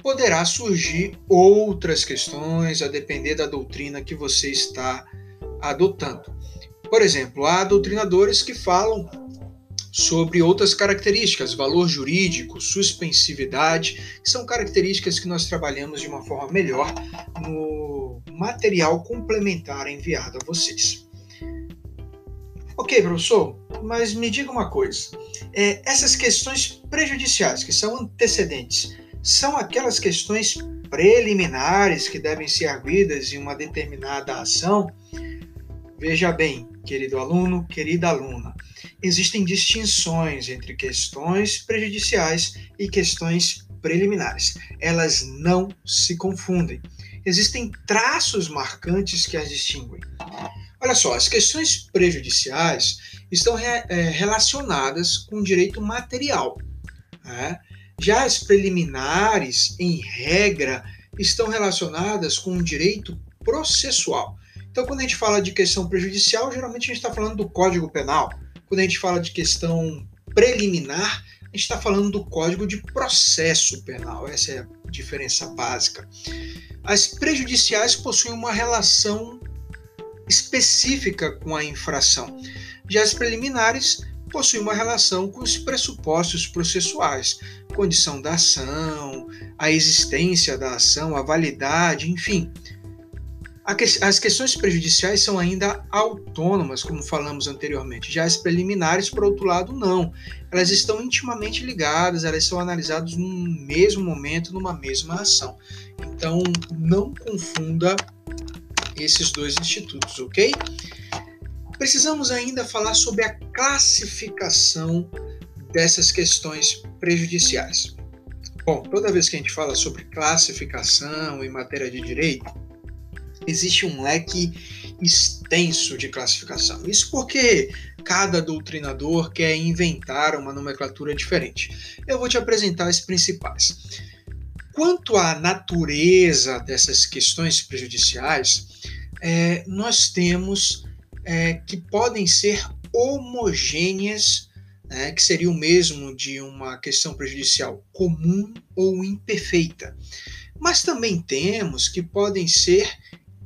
poderá surgir outras questões a depender da doutrina que você está adotando. Por exemplo, há doutrinadores que falam sobre outras características, valor jurídico, suspensividade, que são características que nós trabalhamos de uma forma melhor no material complementar enviado a vocês. Ok, professor, mas me diga uma coisa: é, essas questões prejudiciais, que são antecedentes, são aquelas questões preliminares que devem ser arguidas em uma determinada ação? Veja bem, querido aluno, querida aluna, existem distinções entre questões prejudiciais e questões preliminares. Elas não se confundem. Existem traços marcantes que as distinguem. Olha só, as questões prejudiciais estão é, relacionadas com direito material. Né? Já as preliminares, em regra, estão relacionadas com direito processual. Então, quando a gente fala de questão prejudicial, geralmente a gente está falando do Código Penal. Quando a gente fala de questão preliminar, a gente está falando do Código de Processo Penal. Essa é a diferença básica. As prejudiciais possuem uma relação específica com a infração. Já as preliminares possuem uma relação com os pressupostos processuais, condição da ação, a existência da ação, a validade, enfim. As questões prejudiciais são ainda autônomas, como falamos anteriormente. Já as preliminares, por outro lado, não. Elas estão intimamente ligadas, elas são analisadas no mesmo momento, numa mesma ação. Então, não confunda esses dois institutos, ok? Precisamos ainda falar sobre a classificação dessas questões prejudiciais. Bom, toda vez que a gente fala sobre classificação em matéria de direito, existe um leque extenso de classificação. Isso porque cada doutrinador quer inventar uma nomenclatura diferente. Eu vou te apresentar as principais. Quanto à natureza dessas questões prejudiciais, é, nós temos é, que podem ser homogêneas, né, que seria o mesmo de uma questão prejudicial comum ou imperfeita. Mas também temos que podem ser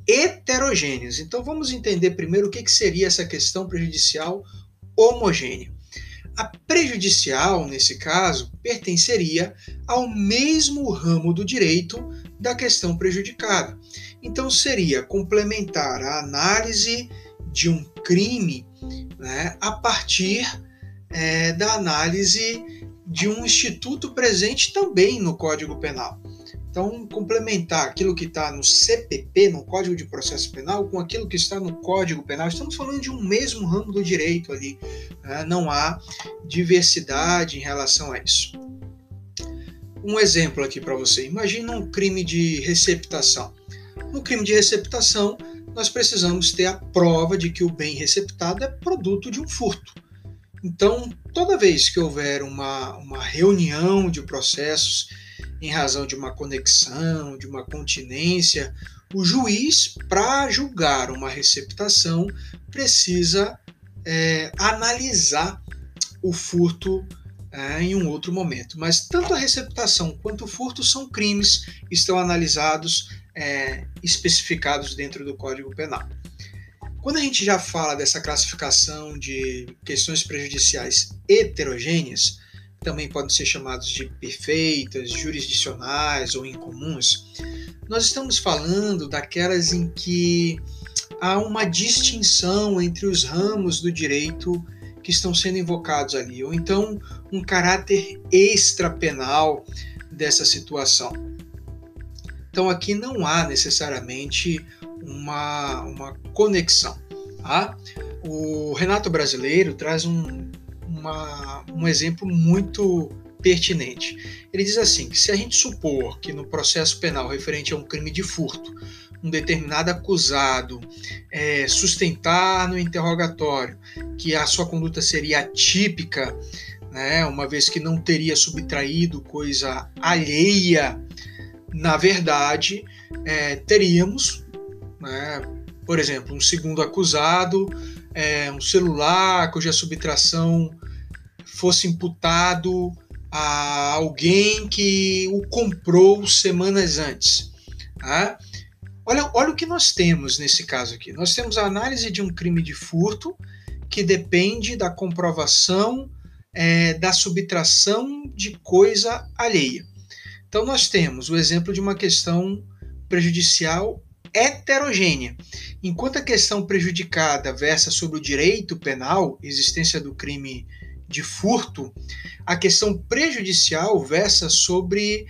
heterogêneas. Então vamos entender primeiro o que, que seria essa questão prejudicial homogênea. A prejudicial, nesse caso, pertenceria ao mesmo ramo do direito da questão prejudicada. Então seria complementar a análise de um crime né, a partir é, da análise de um instituto presente também no Código Penal. Então, complementar aquilo que está no CPP, no Código de Processo Penal, com aquilo que está no Código Penal, estamos falando de um mesmo ramo do direito ali. Né? Não há diversidade em relação a isso. Um exemplo aqui para você: imagina um crime de receptação. No crime de receptação, nós precisamos ter a prova de que o bem receptado é produto de um furto. Então, toda vez que houver uma, uma reunião de processos em razão de uma conexão, de uma continência, o juiz, para julgar uma receptação, precisa é, analisar o furto é, em um outro momento. Mas tanto a receptação quanto o furto são crimes, estão analisados, é, especificados dentro do Código Penal. Quando a gente já fala dessa classificação de questões prejudiciais heterogêneas, também podem ser chamados de perfeitas, jurisdicionais ou incomuns, nós estamos falando daquelas em que há uma distinção entre os ramos do direito que estão sendo invocados ali, ou então um caráter extrapenal dessa situação. Então aqui não há necessariamente uma, uma conexão. Tá? O Renato Brasileiro traz um, uma, um exemplo muito pertinente. Ele diz assim: que se a gente supor que no processo penal referente a um crime de furto, um determinado acusado é, sustentar no interrogatório que a sua conduta seria atípica, né, uma vez que não teria subtraído coisa alheia, na verdade, é, teríamos, né, por exemplo, um segundo acusado, é, um celular cuja subtração fosse imputado a alguém que o comprou semanas antes. Tá? Olha, olha o que nós temos nesse caso aqui. Nós temos a análise de um crime de furto que depende da comprovação é, da subtração de coisa alheia. Então, nós temos o exemplo de uma questão prejudicial heterogênea. Enquanto a questão prejudicada versa sobre o direito penal, existência do crime de furto, a questão prejudicial versa sobre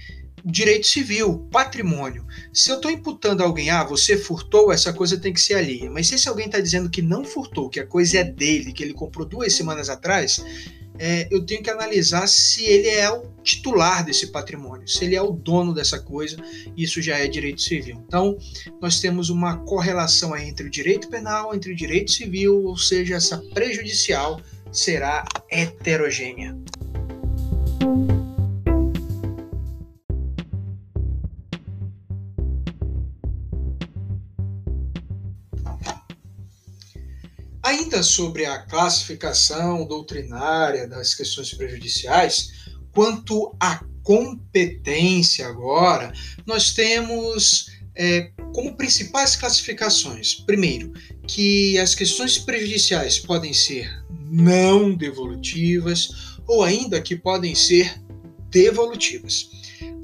direito civil, patrimônio. Se eu estou imputando a alguém, ah, você furtou, essa coisa tem que ser alheia. Mas se esse alguém está dizendo que não furtou, que a coisa é dele, que ele comprou duas semanas atrás, é, eu tenho que analisar se ele é o titular desse patrimônio, se ele é o dono dessa coisa, isso já é direito civil. Então, nós temos uma correlação entre o direito penal, entre o direito civil, ou seja, essa prejudicial será heterogênea. Ainda sobre a classificação doutrinária das questões prejudiciais, quanto à competência agora, nós temos é, como principais classificações, primeiro, que as questões prejudiciais podem ser não devolutivas ou ainda que podem ser devolutivas.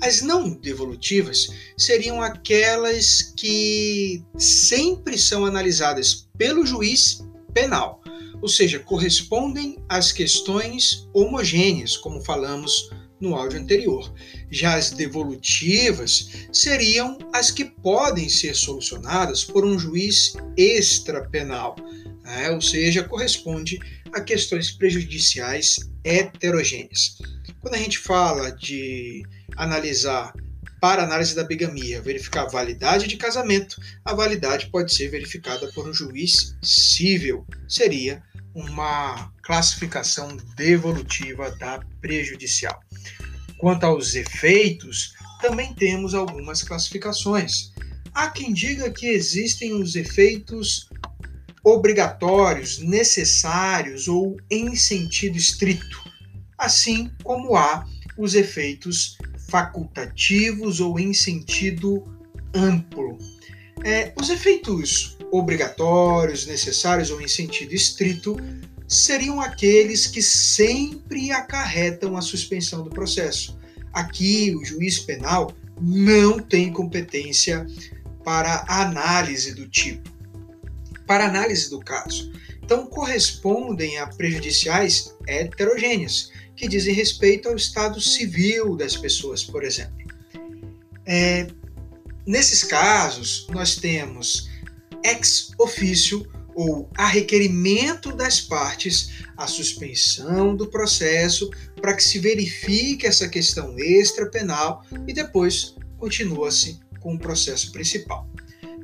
As não devolutivas seriam aquelas que sempre são analisadas pelo juiz penal, ou seja, correspondem às questões homogêneas, como falamos no áudio anterior. Já as devolutivas seriam as que podem ser solucionadas por um juiz extrapenal, né? ou seja, corresponde a questões prejudiciais heterogêneas. Quando a gente fala de analisar para análise da bigamia, verificar a validade de casamento, a validade pode ser verificada por um juiz civil. Seria uma classificação devolutiva da prejudicial. Quanto aos efeitos, também temos algumas classificações. Há quem diga que existem os efeitos obrigatórios, necessários ou em sentido estrito, assim como há os efeitos facultativos ou em sentido amplo. É, os efeitos obrigatórios, necessários ou em sentido estrito seriam aqueles que sempre acarretam a suspensão do processo. Aqui, o juiz penal não tem competência para análise do tipo, para análise do caso. Então, correspondem a prejudiciais heterogêneas, que dizem respeito ao estado civil das pessoas, por exemplo. É, nesses casos, nós temos ex ofício ou a requerimento das partes a suspensão do processo para que se verifique essa questão extrapenal e depois continua-se com o processo principal.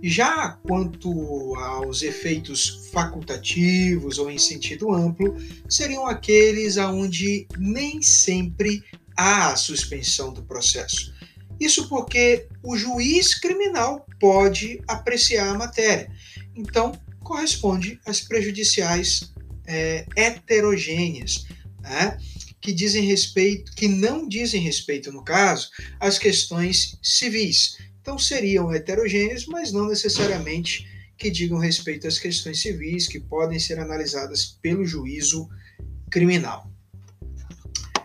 Já quanto aos efeitos facultativos ou em sentido amplo, seriam aqueles aonde nem sempre há suspensão do processo. Isso porque o juiz criminal pode apreciar a matéria. Então, corresponde às prejudiciais é, heterogêneas, né? que dizem respeito, que não dizem respeito, no caso, às questões civis, então seriam heterogêneos, mas não necessariamente que digam respeito às questões civis que podem ser analisadas pelo juízo criminal.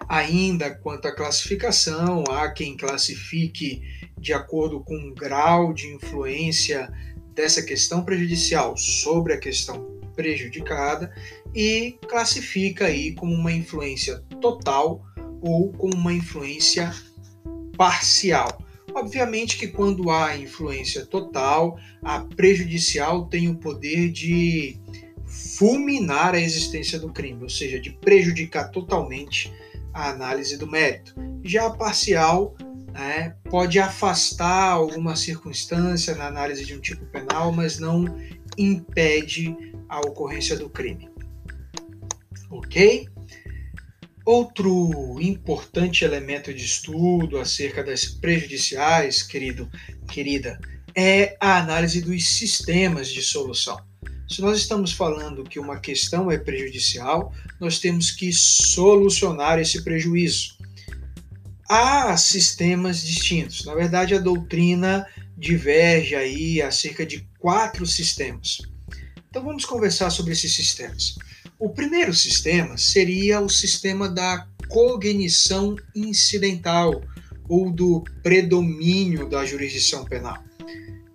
Ainda quanto à classificação, há quem classifique de acordo com o grau de influência dessa questão prejudicial sobre a questão prejudicada e classifica aí como uma influência total ou como uma influência parcial. Obviamente que quando há influência total, a prejudicial tem o poder de fulminar a existência do crime, ou seja, de prejudicar totalmente a análise do mérito. Já a parcial né, pode afastar alguma circunstância na análise de um tipo penal, mas não impede a ocorrência do crime. Ok? Outro importante elemento de estudo acerca das prejudiciais, querido, querida, é a análise dos sistemas de solução. Se nós estamos falando que uma questão é prejudicial, nós temos que solucionar esse prejuízo. Há sistemas distintos. Na verdade, a doutrina diverge aí acerca de quatro sistemas. Então vamos conversar sobre esses sistemas. O primeiro sistema seria o sistema da cognição incidental ou do predomínio da jurisdição penal.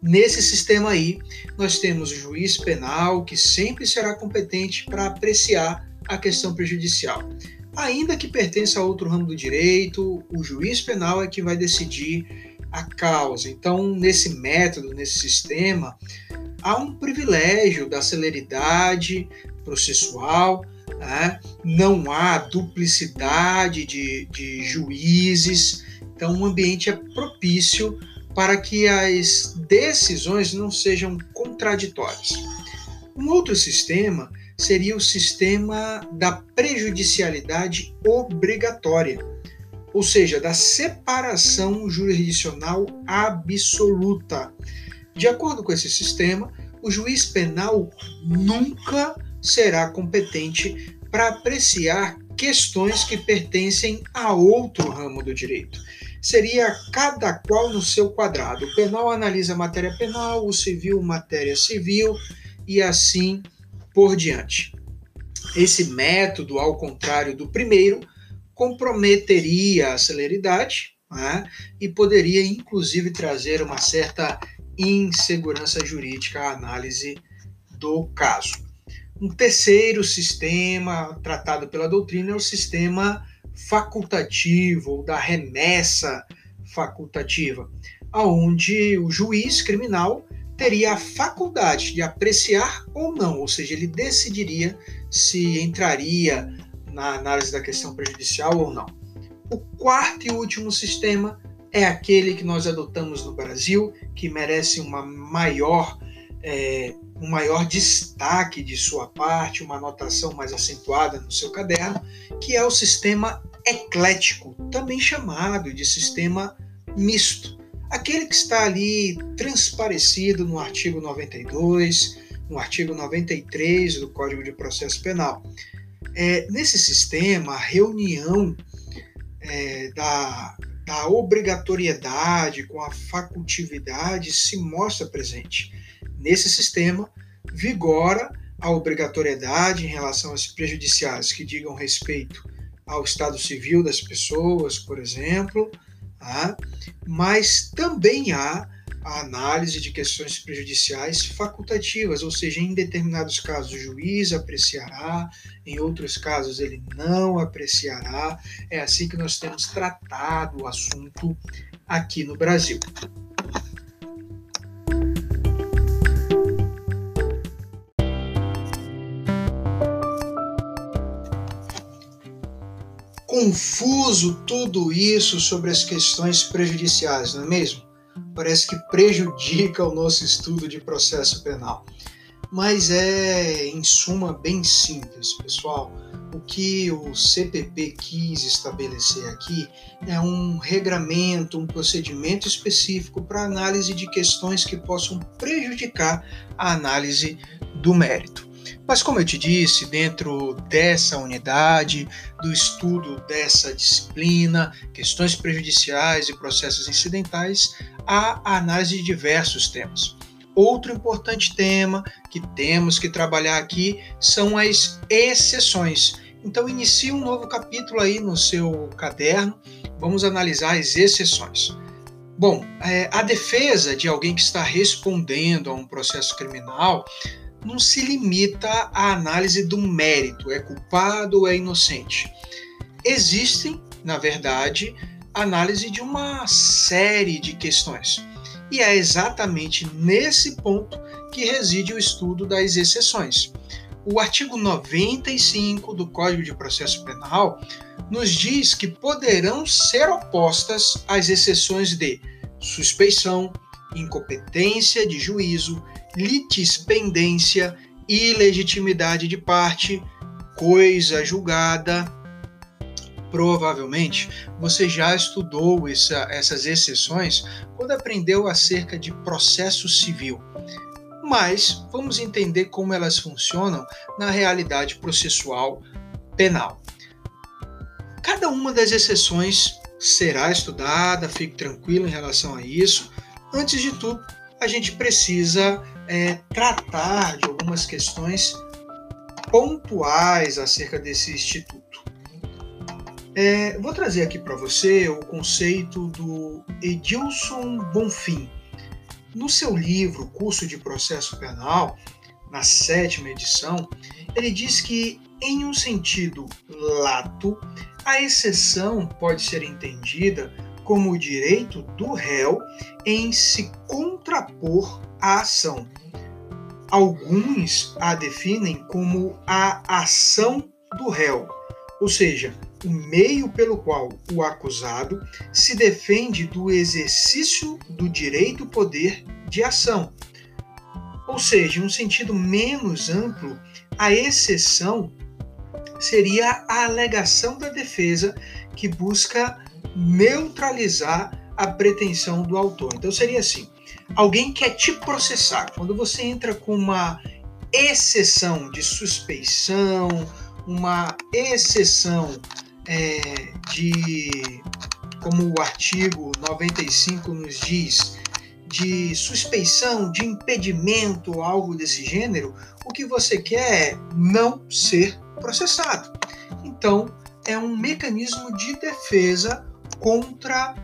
Nesse sistema aí, nós temos o juiz penal que sempre será competente para apreciar a questão prejudicial. Ainda que pertença a outro ramo do direito, o juiz penal é que vai decidir a causa. Então, nesse método, nesse sistema, há um privilégio da celeridade, processual, né? não há duplicidade de, de juízes, então o ambiente é propício para que as decisões não sejam contraditórias. Um outro sistema seria o sistema da prejudicialidade obrigatória, ou seja, da separação jurisdicional absoluta. De acordo com esse sistema, o juiz penal nunca será competente para apreciar questões que pertencem a outro ramo do direito. Seria cada qual no seu quadrado. O penal analisa matéria penal, o civil matéria civil e assim por diante. Esse método, ao contrário do primeiro, comprometeria a celeridade né, e poderia, inclusive, trazer uma certa insegurança jurídica à análise do caso. Um terceiro sistema tratado pela doutrina é o sistema facultativo da remessa facultativa, aonde o juiz criminal teria a faculdade de apreciar ou não, ou seja, ele decidiria se entraria na análise da questão prejudicial ou não. O quarto e último sistema é aquele que nós adotamos no Brasil, que merece uma maior, é, um maior destaque de sua parte, uma anotação mais acentuada no seu caderno, que é o sistema eclético, também chamado de sistema misto. Aquele que está ali transparecido no artigo 92, no artigo 93 do Código de Processo Penal. É, nesse sistema, a reunião é, da, da obrigatoriedade com a facultividade se mostra presente. Nesse sistema, vigora a obrigatoriedade em relação aos prejudiciais que digam respeito ao estado civil das pessoas, por exemplo, mas também há a análise de questões prejudiciais facultativas, ou seja, em determinados casos o juiz apreciará, em outros casos ele não apreciará. É assim que nós temos tratado o assunto aqui no Brasil. Confuso tudo isso sobre as questões prejudiciais, não é mesmo? parece que prejudica o nosso estudo de processo penal. Mas é, em suma, bem simples, pessoal. O que o CPP quis estabelecer aqui é um regramento, um procedimento específico para análise de questões que possam prejudicar a análise do mérito. Mas, como eu te disse, dentro dessa unidade, do estudo dessa disciplina, questões prejudiciais e processos incidentais, há análise de diversos temas. Outro importante tema que temos que trabalhar aqui são as exceções. Então, inicie um novo capítulo aí no seu caderno. Vamos analisar as exceções. Bom, é, a defesa de alguém que está respondendo a um processo criminal não se limita à análise do mérito, é culpado ou é inocente. Existem, na verdade, análise de uma série de questões. E é exatamente nesse ponto que reside o estudo das exceções. O artigo 95 do Código de Processo Penal nos diz que poderão ser opostas as exceções de suspeição, incompetência de juízo, litispendência, ilegitimidade de parte, coisa julgada. Provavelmente você já estudou essa, essas exceções quando aprendeu acerca de processo civil. Mas vamos entender como elas funcionam na realidade processual penal. Cada uma das exceções será estudada, fique tranquilo em relação a isso. Antes de tudo, a gente precisa é, tratar de algumas questões pontuais acerca desse instituto. É, vou trazer aqui para você o conceito do Edilson Bonfim. No seu livro Curso de Processo Penal, na sétima edição, ele diz que, em um sentido lato, a exceção pode ser entendida como o direito do réu em se contrapor à ação. Alguns a definem como a ação do réu, ou seja, o meio pelo qual o acusado se defende do exercício do direito poder de ação. Ou seja, em um sentido menos amplo, a exceção seria a alegação da defesa que busca neutralizar a pretensão do autor. Então seria assim: alguém quer te processar. Quando você entra com uma exceção de suspeição, uma exceção é, de, como o artigo 95 nos diz, de suspeição, de impedimento, algo desse gênero, o que você quer é não ser processado. Então, é um mecanismo de defesa contra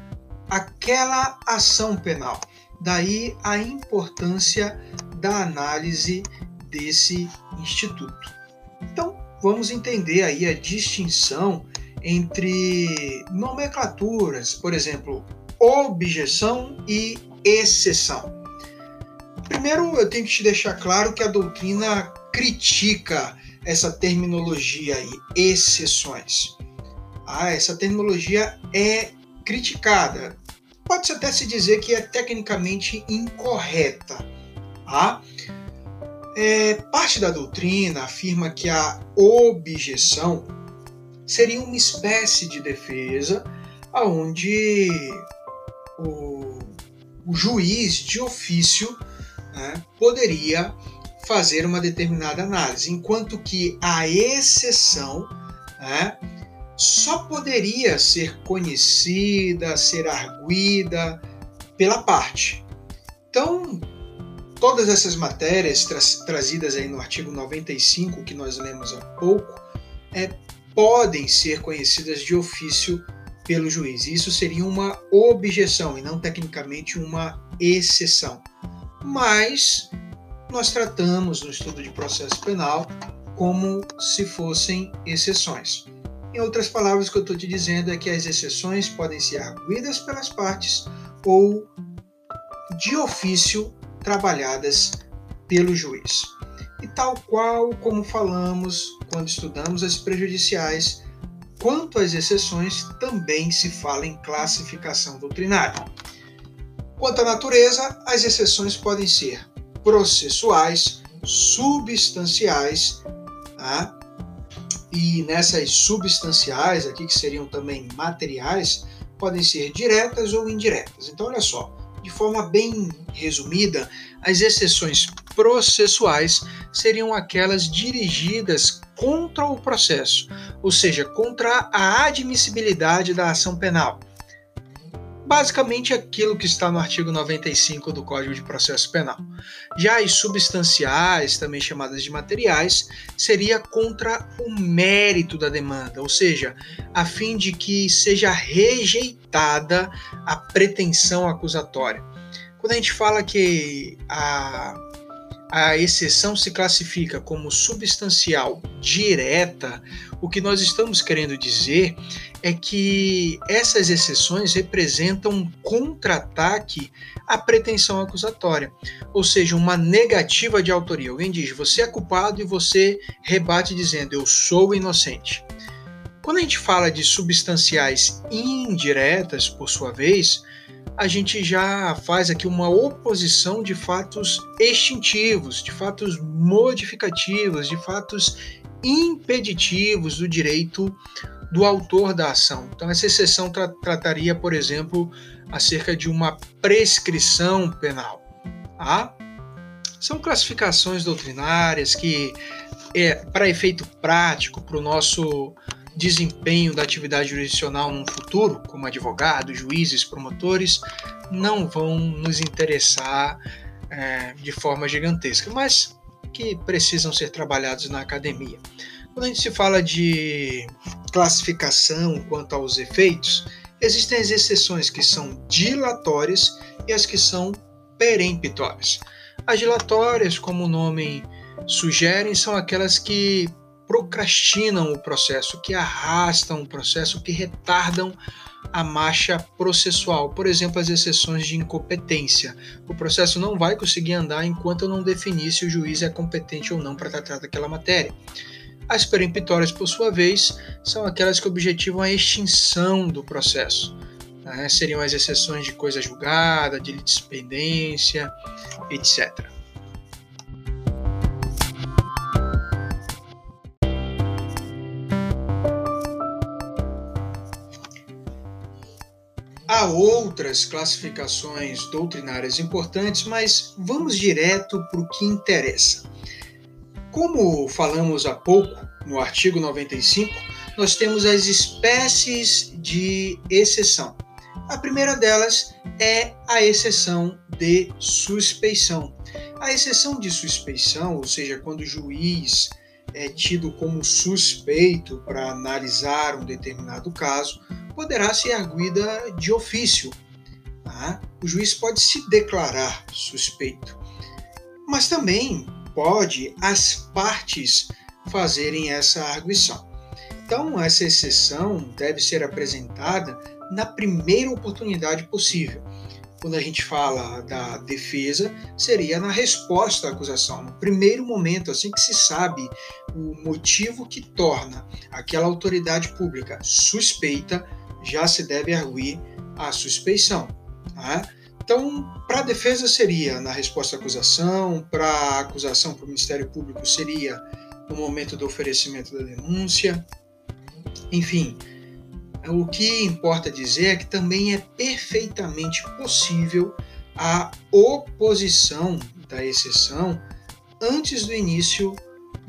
aquela ação penal. Daí a importância da análise desse instituto. Então, vamos entender aí a distinção entre nomenclaturas, por exemplo, objeção e exceção. Primeiro, eu tenho que te deixar claro que a doutrina critica essa terminologia aí, exceções. Ah, essa terminologia é criticada. pode-se até se dizer que é tecnicamente incorreta. Tá? É, parte da doutrina afirma que a objeção seria uma espécie de defesa onde o, o juiz de ofício né, poderia fazer uma determinada análise, enquanto que a exceção né, só poderia ser conhecida, ser arguída pela parte. Então, todas essas matérias tra trazidas aí no artigo 95 que nós lemos há pouco é, podem ser conhecidas de ofício pelo juiz. Isso seria uma objeção e não tecnicamente uma exceção. Mas nós tratamos no estudo de processo penal como se fossem exceções. Em outras palavras, o que eu estou te dizendo é que as exceções podem ser arguídas pelas partes ou de ofício trabalhadas pelo juiz. E tal qual como falamos quando estudamos as prejudiciais, quanto às exceções, também se fala em classificação doutrinária. Quanto à natureza, as exceções podem ser processuais, substanciais, tá? E nessas substanciais aqui, que seriam também materiais, podem ser diretas ou indiretas. Então, olha só, de forma bem resumida, as exceções processuais seriam aquelas dirigidas contra o processo, ou seja, contra a admissibilidade da ação penal basicamente aquilo que está no artigo 95 do Código de Processo Penal. Já as substanciais, também chamadas de materiais, seria contra o mérito da demanda, ou seja, a fim de que seja rejeitada a pretensão acusatória. Quando a gente fala que a a exceção se classifica como substancial direta, o que nós estamos querendo dizer é que essas exceções representam um contra-ataque à pretensão acusatória, ou seja, uma negativa de autoria. Alguém diz, você é culpado e você rebate dizendo, eu sou inocente. Quando a gente fala de substanciais indiretas, por sua vez, a gente já faz aqui uma oposição de fatos extintivos, de fatos modificativos, de fatos impeditivos do direito do autor da ação. Então, essa exceção tra trataria, por exemplo, acerca de uma prescrição penal. Tá? São classificações doutrinárias que, é, para efeito prático, para o nosso desempenho da atividade jurisdicional no futuro, como advogados, juízes, promotores, não vão nos interessar é, de forma gigantesca, mas que precisam ser trabalhados na academia. Quando a gente se fala de classificação quanto aos efeitos, existem as exceções que são dilatórias e as que são peremptórias. As dilatórias, como o nome sugere, são aquelas que procrastinam o processo, que arrastam o processo, que retardam a marcha processual. Por exemplo, as exceções de incompetência. O processo não vai conseguir andar enquanto eu não definir se o juiz é competente ou não para tratar daquela matéria. As peremptórias, por sua vez, são aquelas que objetivam a extinção do processo. Né? Seriam as exceções de coisa julgada, de litispendência, etc. Há outras classificações doutrinárias importantes, mas vamos direto para o que interessa. Como falamos há pouco no artigo 95, nós temos as espécies de exceção. A primeira delas é a exceção de suspeição. A exceção de suspeição, ou seja, quando o juiz é tido como suspeito para analisar um determinado caso, poderá ser arguida de ofício. Tá? O juiz pode se declarar suspeito, mas também pode as partes fazerem essa arguição. Então, essa exceção deve ser apresentada na primeira oportunidade possível. Quando a gente fala da defesa, seria na resposta à acusação, no primeiro momento, assim que se sabe o motivo que torna aquela autoridade pública suspeita já se deve arguir a suspeição. Tá? Então, para a defesa seria na resposta à acusação, para a acusação para o Ministério Público seria no momento do oferecimento da denúncia. Enfim, o que importa dizer é que também é perfeitamente possível a oposição da exceção antes do início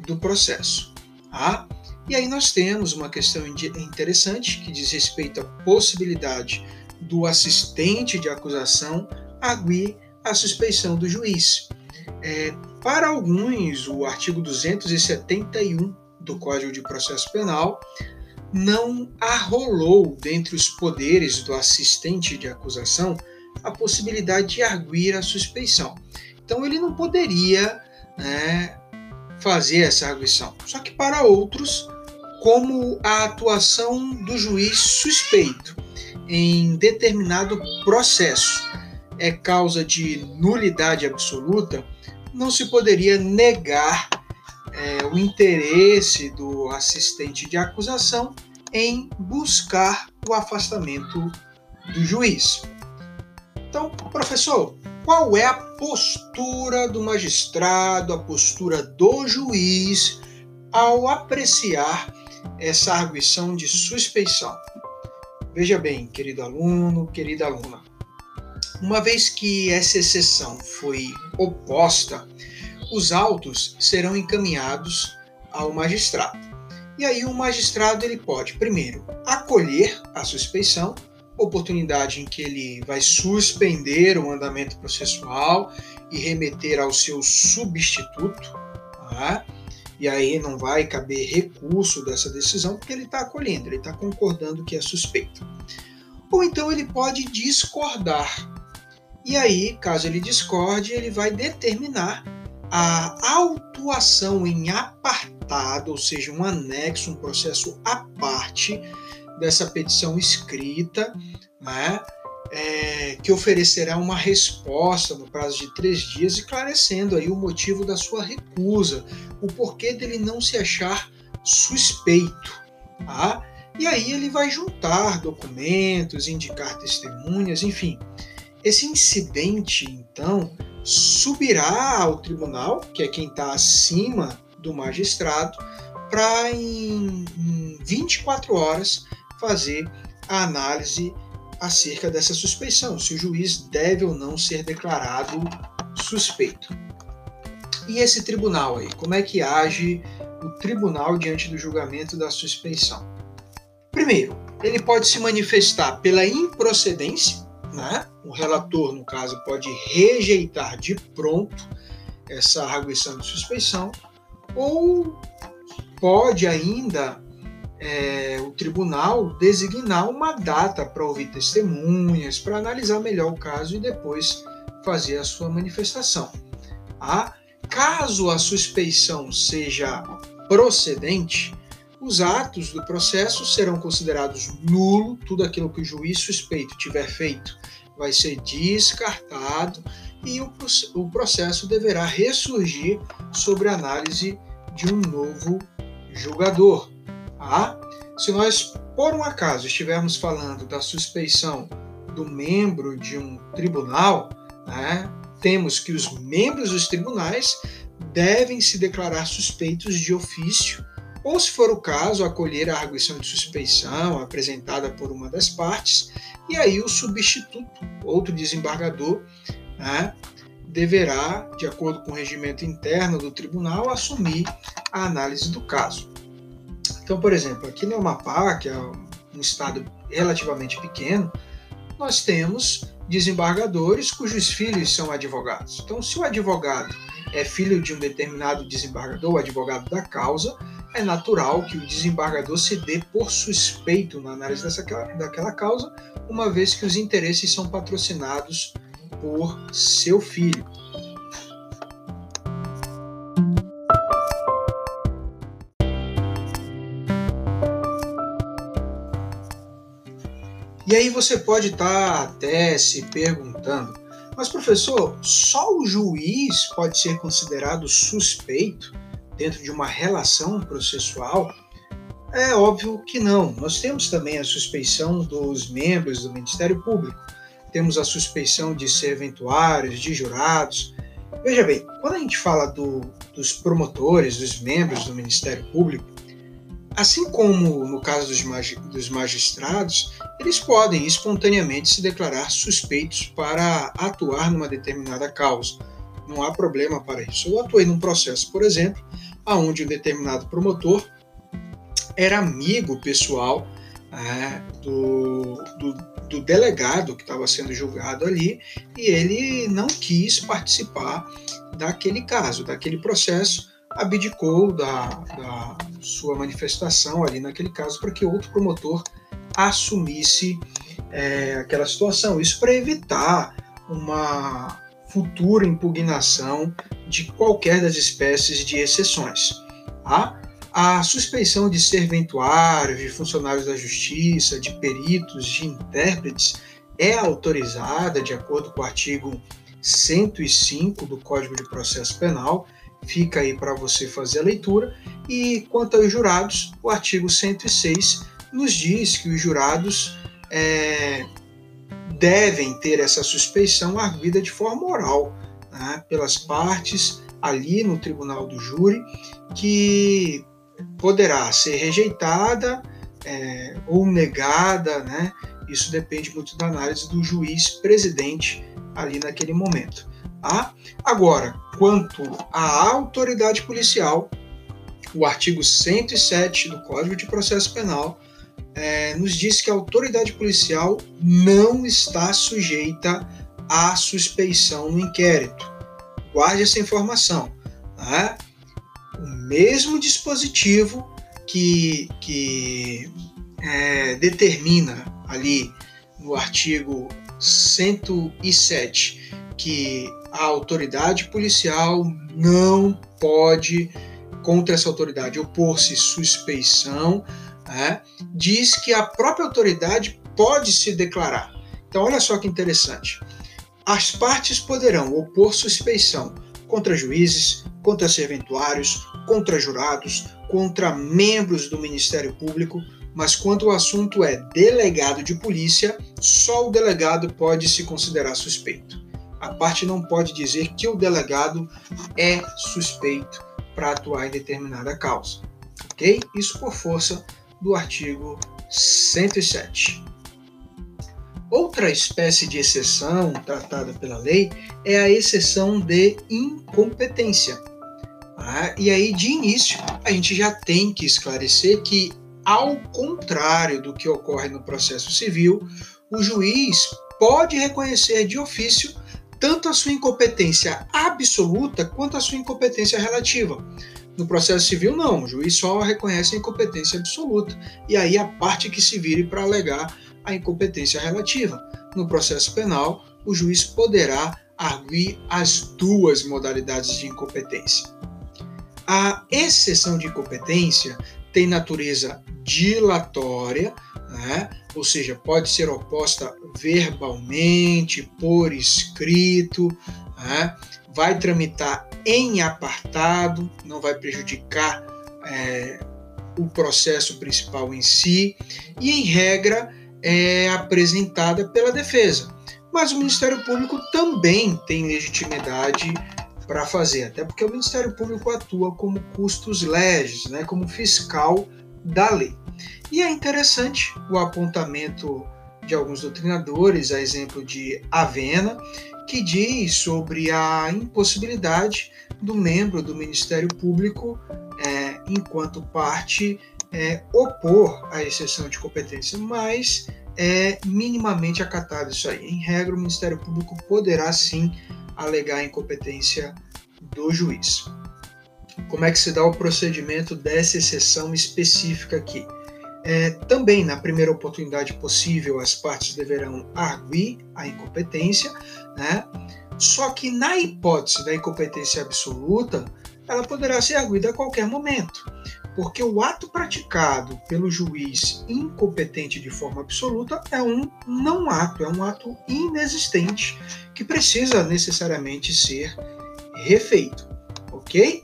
do processo. Tá? E aí nós temos uma questão interessante que diz respeito à possibilidade do assistente de acusação arguir a suspeição do juiz. É, para alguns, o artigo 271 do Código de Processo Penal não arrolou dentre os poderes do assistente de acusação a possibilidade de arguir a suspeição. Então ele não poderia né, fazer essa arguição. Só que para outros, como a atuação do juiz suspeito em determinado processo é causa de nulidade absoluta, não se poderia negar é, o interesse do assistente de acusação em buscar o afastamento do juiz. Então, professor, qual é a postura do magistrado, a postura do juiz ao apreciar essa arguição de suspeição? Veja bem, querido aluno, querida aluna, uma vez que essa exceção foi oposta, os autos serão encaminhados ao magistrado. E aí o magistrado ele pode, primeiro, acolher a suspeição, oportunidade em que ele vai suspender o andamento processual e remeter ao seu substituto, tá? E aí não vai caber recurso dessa decisão porque ele está acolhendo, ele está concordando que é suspeito. Ou então ele pode discordar. E aí, caso ele discorde, ele vai determinar a autuação em apartado, ou seja, um anexo, um processo à parte dessa petição escrita, né, é, que oferecerá uma resposta no prazo de três dias, esclarecendo aí o motivo da sua recusa, o porquê dele não se achar suspeito. Tá? E aí ele vai juntar documentos, indicar testemunhas, enfim. Esse incidente, então, subirá ao tribunal, que é quem está acima do magistrado, para em, em 24 horas fazer a análise acerca dessa suspeição, se o juiz deve ou não ser declarado suspeito. E esse tribunal aí, como é que age o tribunal diante do julgamento da suspeição? Primeiro, ele pode se manifestar pela improcedência, né? O relator, no caso, pode rejeitar de pronto essa arguição de suspeição, ou pode ainda é, o tribunal designar uma data para ouvir testemunhas, para analisar melhor o caso e depois fazer a sua manifestação. Ah, caso a suspeição seja procedente, os atos do processo serão considerados nulo, tudo aquilo que o juiz suspeito tiver feito vai ser descartado e o, o processo deverá ressurgir sobre análise de um novo julgador. Tá? Se nós, por um acaso, estivermos falando da suspeição do membro de um tribunal, né, temos que os membros dos tribunais devem se declarar suspeitos de ofício, ou, se for o caso, acolher a arguição de suspeição apresentada por uma das partes, e aí o substituto, outro desembargador, né, deverá, de acordo com o regimento interno do tribunal, assumir a análise do caso. Então, por exemplo, aqui no Amapá, que é um estado relativamente pequeno, nós temos desembargadores cujos filhos são advogados. Então, se o advogado é filho de um determinado desembargador, o advogado da causa, é natural que o desembargador se dê por suspeito na análise dessa, daquela causa, uma vez que os interesses são patrocinados por seu filho. E aí você pode estar tá até se perguntando, mas professor, só o juiz pode ser considerado suspeito dentro de uma relação processual? É óbvio que não. Nós temos também a suspeição dos membros do Ministério Público. temos a suspeição de serventuários, de jurados. Veja bem, quando a gente fala do, dos promotores, dos membros do Ministério Público, assim como no caso dos, magi dos magistrados, eles podem espontaneamente se declarar suspeitos para atuar numa determinada causa. Não há problema para isso. Eu atuei num processo, por exemplo, onde um determinado promotor era amigo pessoal é, do, do, do, delegado que estava sendo julgado ali e ele não quis participar daquele caso, daquele processo, abdicou da, da sua manifestação ali naquele caso para que outro promotor assumisse é, aquela situação. Isso para evitar uma futura impugnação de qualquer das espécies de exceções. Tá? A suspeição de serventuários, de funcionários da justiça, de peritos, de intérpretes é autorizada de acordo com o artigo 105 do Código de Processo Penal. Fica aí para você fazer a leitura. E quanto aos jurados, o artigo 106 nos diz que os jurados é, devem ter essa suspeição arguida de forma oral né, pelas partes ali no tribunal do júri, que poderá ser rejeitada é, ou negada, né? Isso depende muito da análise do juiz presidente ali naquele momento. Tá? Agora, quanto à autoridade policial, o artigo 107 do Código de Processo Penal é, nos diz que a autoridade policial não está sujeita à suspeição no inquérito. Guarde essa informação. Né? O mesmo dispositivo que, que é, determina ali no artigo 107 que a autoridade policial não pode, contra essa autoridade, opor-se suspeição né, diz que a própria autoridade pode se declarar. Então, olha só que interessante. As partes poderão opor suspeição contra juízes, contra serventuários, contra jurados, contra membros do Ministério Público, mas quando o assunto é delegado de polícia, só o delegado pode se considerar suspeito. A parte não pode dizer que o delegado é suspeito para atuar em determinada causa. Ok? Isso por força do artigo 107. Outra espécie de exceção tratada pela lei é a exceção de incompetência. Ah, e aí, de início, a gente já tem que esclarecer que, ao contrário do que ocorre no processo civil, o juiz pode reconhecer de ofício tanto a sua incompetência absoluta quanto a sua incompetência relativa. No processo civil, não, o juiz só reconhece a incompetência absoluta, e aí a parte que se vire para alegar a incompetência relativa. No processo penal, o juiz poderá arguir as duas modalidades de incompetência. A exceção de incompetência tem natureza dilatória, né? ou seja, pode ser oposta verbalmente, por escrito, né? vai tramitar em apartado, não vai prejudicar é, o processo principal em si, e em regra é apresentada pela defesa. Mas o Ministério Público também tem legitimidade para fazer, até porque o Ministério Público atua como custos legis, né, como fiscal da lei. E é interessante o apontamento de alguns doutrinadores, a exemplo de Avena, que diz sobre a impossibilidade do membro do Ministério Público, é, enquanto parte, é, opor a exceção de competência, mas é minimamente acatado isso aí. Em regra, o Ministério Público poderá sim alegar a incompetência do juiz. Como é que se dá o procedimento dessa exceção específica aqui? É, também, na primeira oportunidade possível, as partes deverão arguir a incompetência, né? Só que na hipótese da incompetência absoluta, ela poderá ser arguida a qualquer momento, porque o ato praticado pelo juiz incompetente de forma absoluta é um não ato, é um ato inexistente que precisa necessariamente ser refeito, ok?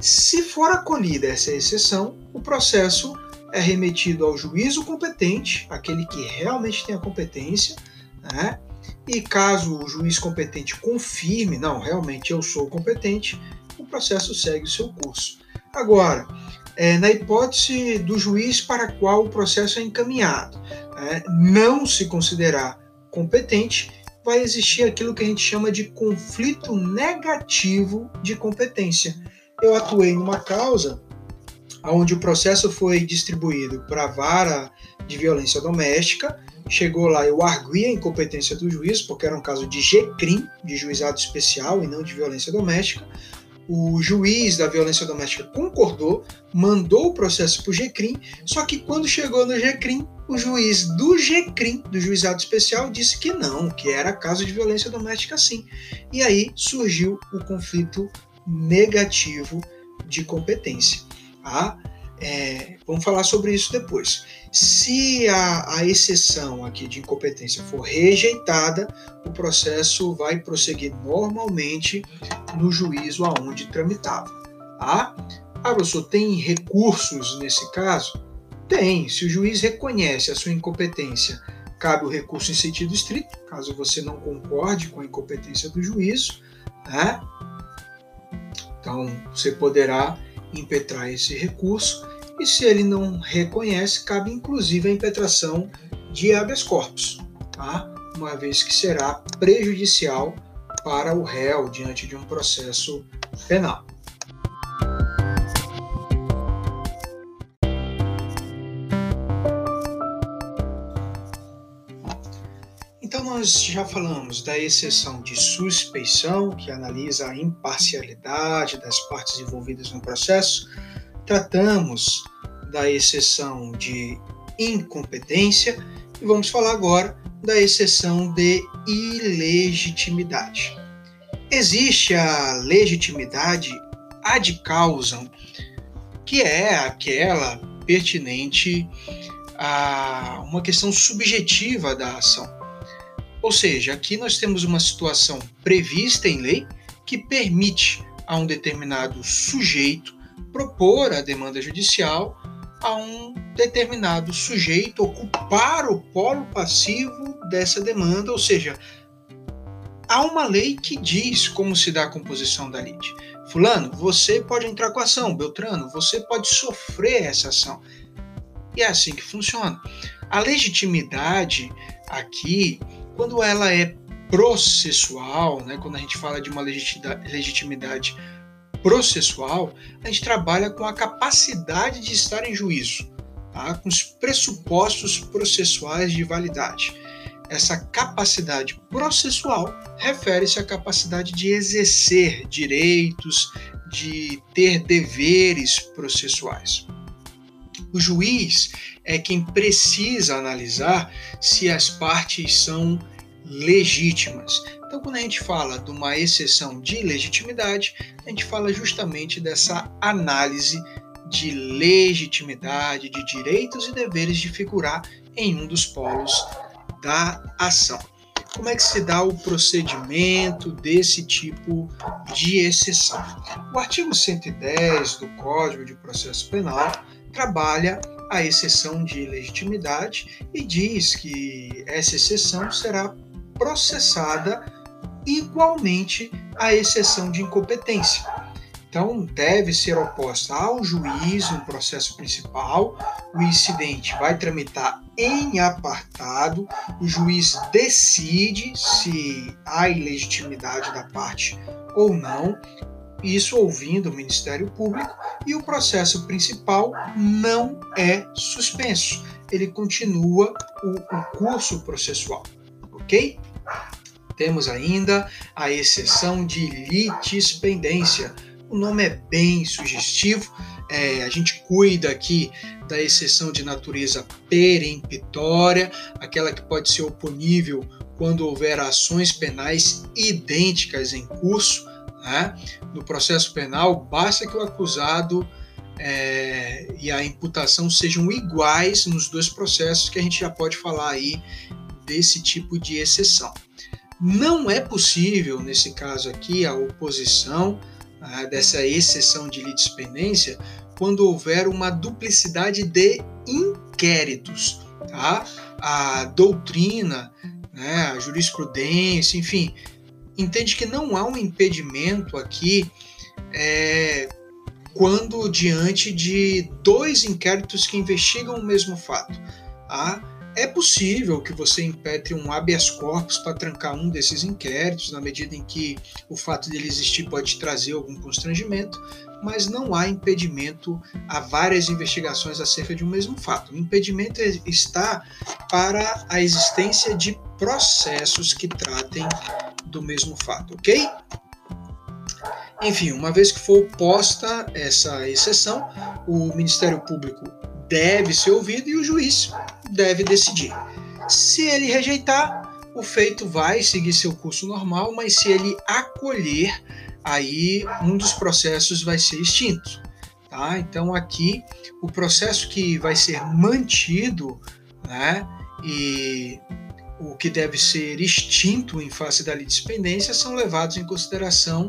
Se for acolhida essa exceção, o processo é remetido ao juízo competente, aquele que realmente tem a competência, né? e caso o juiz competente confirme, não, realmente eu sou competente, o processo segue o seu curso. Agora, é, na hipótese do juiz para qual o processo é encaminhado, é, não se considerar competente, vai existir aquilo que a gente chama de conflito negativo de competência. Eu atuei numa causa onde o processo foi distribuído para a vara de violência doméstica, chegou lá, eu arguí a incompetência do juiz, porque era um caso de GCRIM, de juizado especial e não de violência doméstica. O juiz da violência doméstica concordou, mandou o processo para o GCRIM, só que quando chegou no GCRIM, o juiz do GCRIM, do juizado especial, disse que não, que era caso de violência doméstica sim. E aí surgiu o conflito negativo de competência. Tá? É, vamos falar sobre isso depois. Se a, a, exceção aqui de incompetência for rejeitada, o processo vai prosseguir normalmente no juízo aonde tramitava. Tá? Ah, professor, tem recursos nesse caso? Tem. Se o juiz reconhece a sua incompetência, cabe o recurso em sentido estrito, caso você não concorde com a incompetência do juízo. Né? Então, você poderá impetrar esse recurso e se ele não reconhece, cabe inclusive a impetração de habeas corpus, tá? uma vez que será prejudicial para o réu diante de um processo penal. Nós já falamos da exceção de suspeição, que analisa a imparcialidade das partes envolvidas no processo. Tratamos da exceção de incompetência e vamos falar agora da exceção de ilegitimidade. Existe a legitimidade ad causam, que é aquela pertinente a uma questão subjetiva da ação. Ou seja, aqui nós temos uma situação prevista em lei que permite a um determinado sujeito propor a demanda judicial a um determinado sujeito ocupar o polo passivo dessa demanda, ou seja, há uma lei que diz como se dá a composição da lide. Fulano, você pode entrar com a ação, Beltrano, você pode sofrer essa ação. E é assim que funciona. A legitimidade aqui, quando ela é processual, né, quando a gente fala de uma legitimidade processual, a gente trabalha com a capacidade de estar em juízo, tá? com os pressupostos processuais de validade. Essa capacidade processual refere-se à capacidade de exercer direitos, de ter deveres processuais. O juiz é quem precisa analisar se as partes são legítimas. Então, quando a gente fala de uma exceção de legitimidade, a gente fala justamente dessa análise de legitimidade, de direitos e deveres de figurar em um dos polos da ação. Como é que se dá o procedimento desse tipo de exceção? O artigo 110 do Código de Processo Penal trabalha a exceção de legitimidade e diz que essa exceção será processada igualmente a exceção de incompetência. Então, deve ser oposta ao juiz no processo principal, o incidente vai tramitar em apartado, o juiz decide se há ilegitimidade da parte ou não, isso ouvindo o Ministério Público, e o processo principal não é suspenso, ele continua o, o curso processual, ok? Temos ainda a exceção de litispendência. O nome é bem sugestivo. É, a gente cuida aqui da exceção de natureza peremptória, aquela que pode ser oponível quando houver ações penais idênticas em curso. Né? No processo penal, basta que o acusado é, e a imputação sejam iguais nos dois processos, que a gente já pode falar aí desse tipo de exceção. Não é possível, nesse caso aqui, a oposição ah, dessa exceção de litispendência quando houver uma duplicidade de inquéritos. Tá? A doutrina né, a jurisprudência, enfim, entende que não há um impedimento aqui é, quando diante de dois inquéritos que investigam o mesmo fato. Tá? É possível que você impetre um habeas corpus para trancar um desses inquéritos, na medida em que o fato dele existir pode trazer algum constrangimento, mas não há impedimento a várias investigações acerca de um mesmo fato. O impedimento está para a existência de processos que tratem do mesmo fato, ok? Enfim, uma vez que for posta essa exceção, o Ministério Público deve ser ouvido e o juiz deve decidir. Se ele rejeitar, o feito vai seguir seu curso normal, mas se ele acolher, aí um dos processos vai ser extinto. Tá? Então aqui o processo que vai ser mantido, né, e o que deve ser extinto em face da litispendência são levados em consideração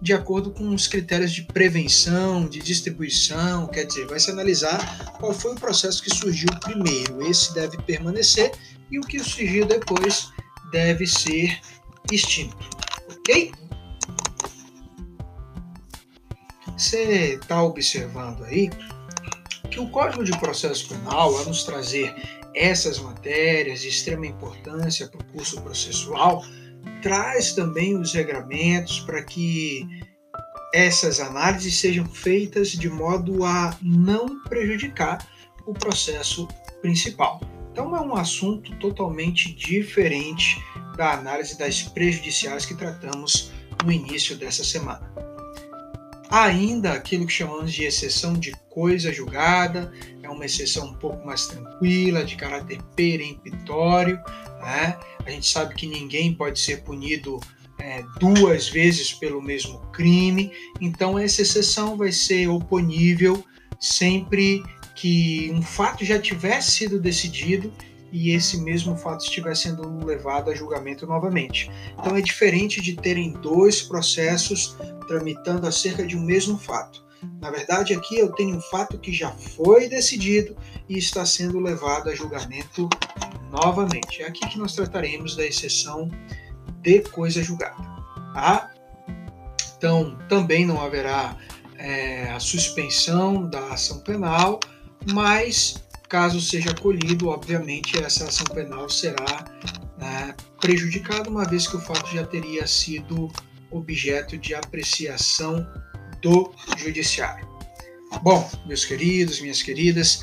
de acordo com os critérios de prevenção, de distribuição, quer dizer, vai se analisar qual foi o processo que surgiu primeiro. Esse deve permanecer e o que surgiu depois deve ser extinto. Ok? Você está observando aí que o Código de Processo Penal, a nos trazer essas matérias de extrema importância para o curso processual, traz também os regramentos para que essas análises sejam feitas de modo a não prejudicar o processo principal. Então é um assunto totalmente diferente da análise das prejudiciais que tratamos no início dessa semana. Ainda aquilo que chamamos de exceção de coisa julgada, é uma exceção um pouco mais tranquila, de caráter peremptório, né? A gente sabe que ninguém pode ser punido é, duas vezes pelo mesmo crime, então essa exceção vai ser oponível sempre que um fato já tivesse sido decidido e esse mesmo fato estiver sendo levado a julgamento novamente. Então é diferente de terem dois processos tramitando acerca de um mesmo fato. Na verdade, aqui eu tenho um fato que já foi decidido e está sendo levado a julgamento novamente. É aqui que nós trataremos da exceção de coisa julgada. Tá? Então, também não haverá é, a suspensão da ação penal, mas caso seja acolhido, obviamente essa ação penal será né, prejudicada, uma vez que o fato já teria sido objeto de apreciação do judiciário. Bom, meus queridos, minhas queridas,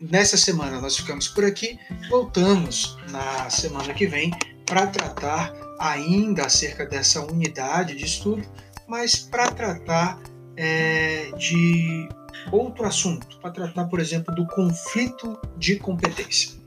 nessa semana nós ficamos por aqui. Voltamos na semana que vem para tratar ainda acerca dessa unidade de estudo, mas para tratar é, de outro assunto, para tratar, por exemplo, do conflito de competência.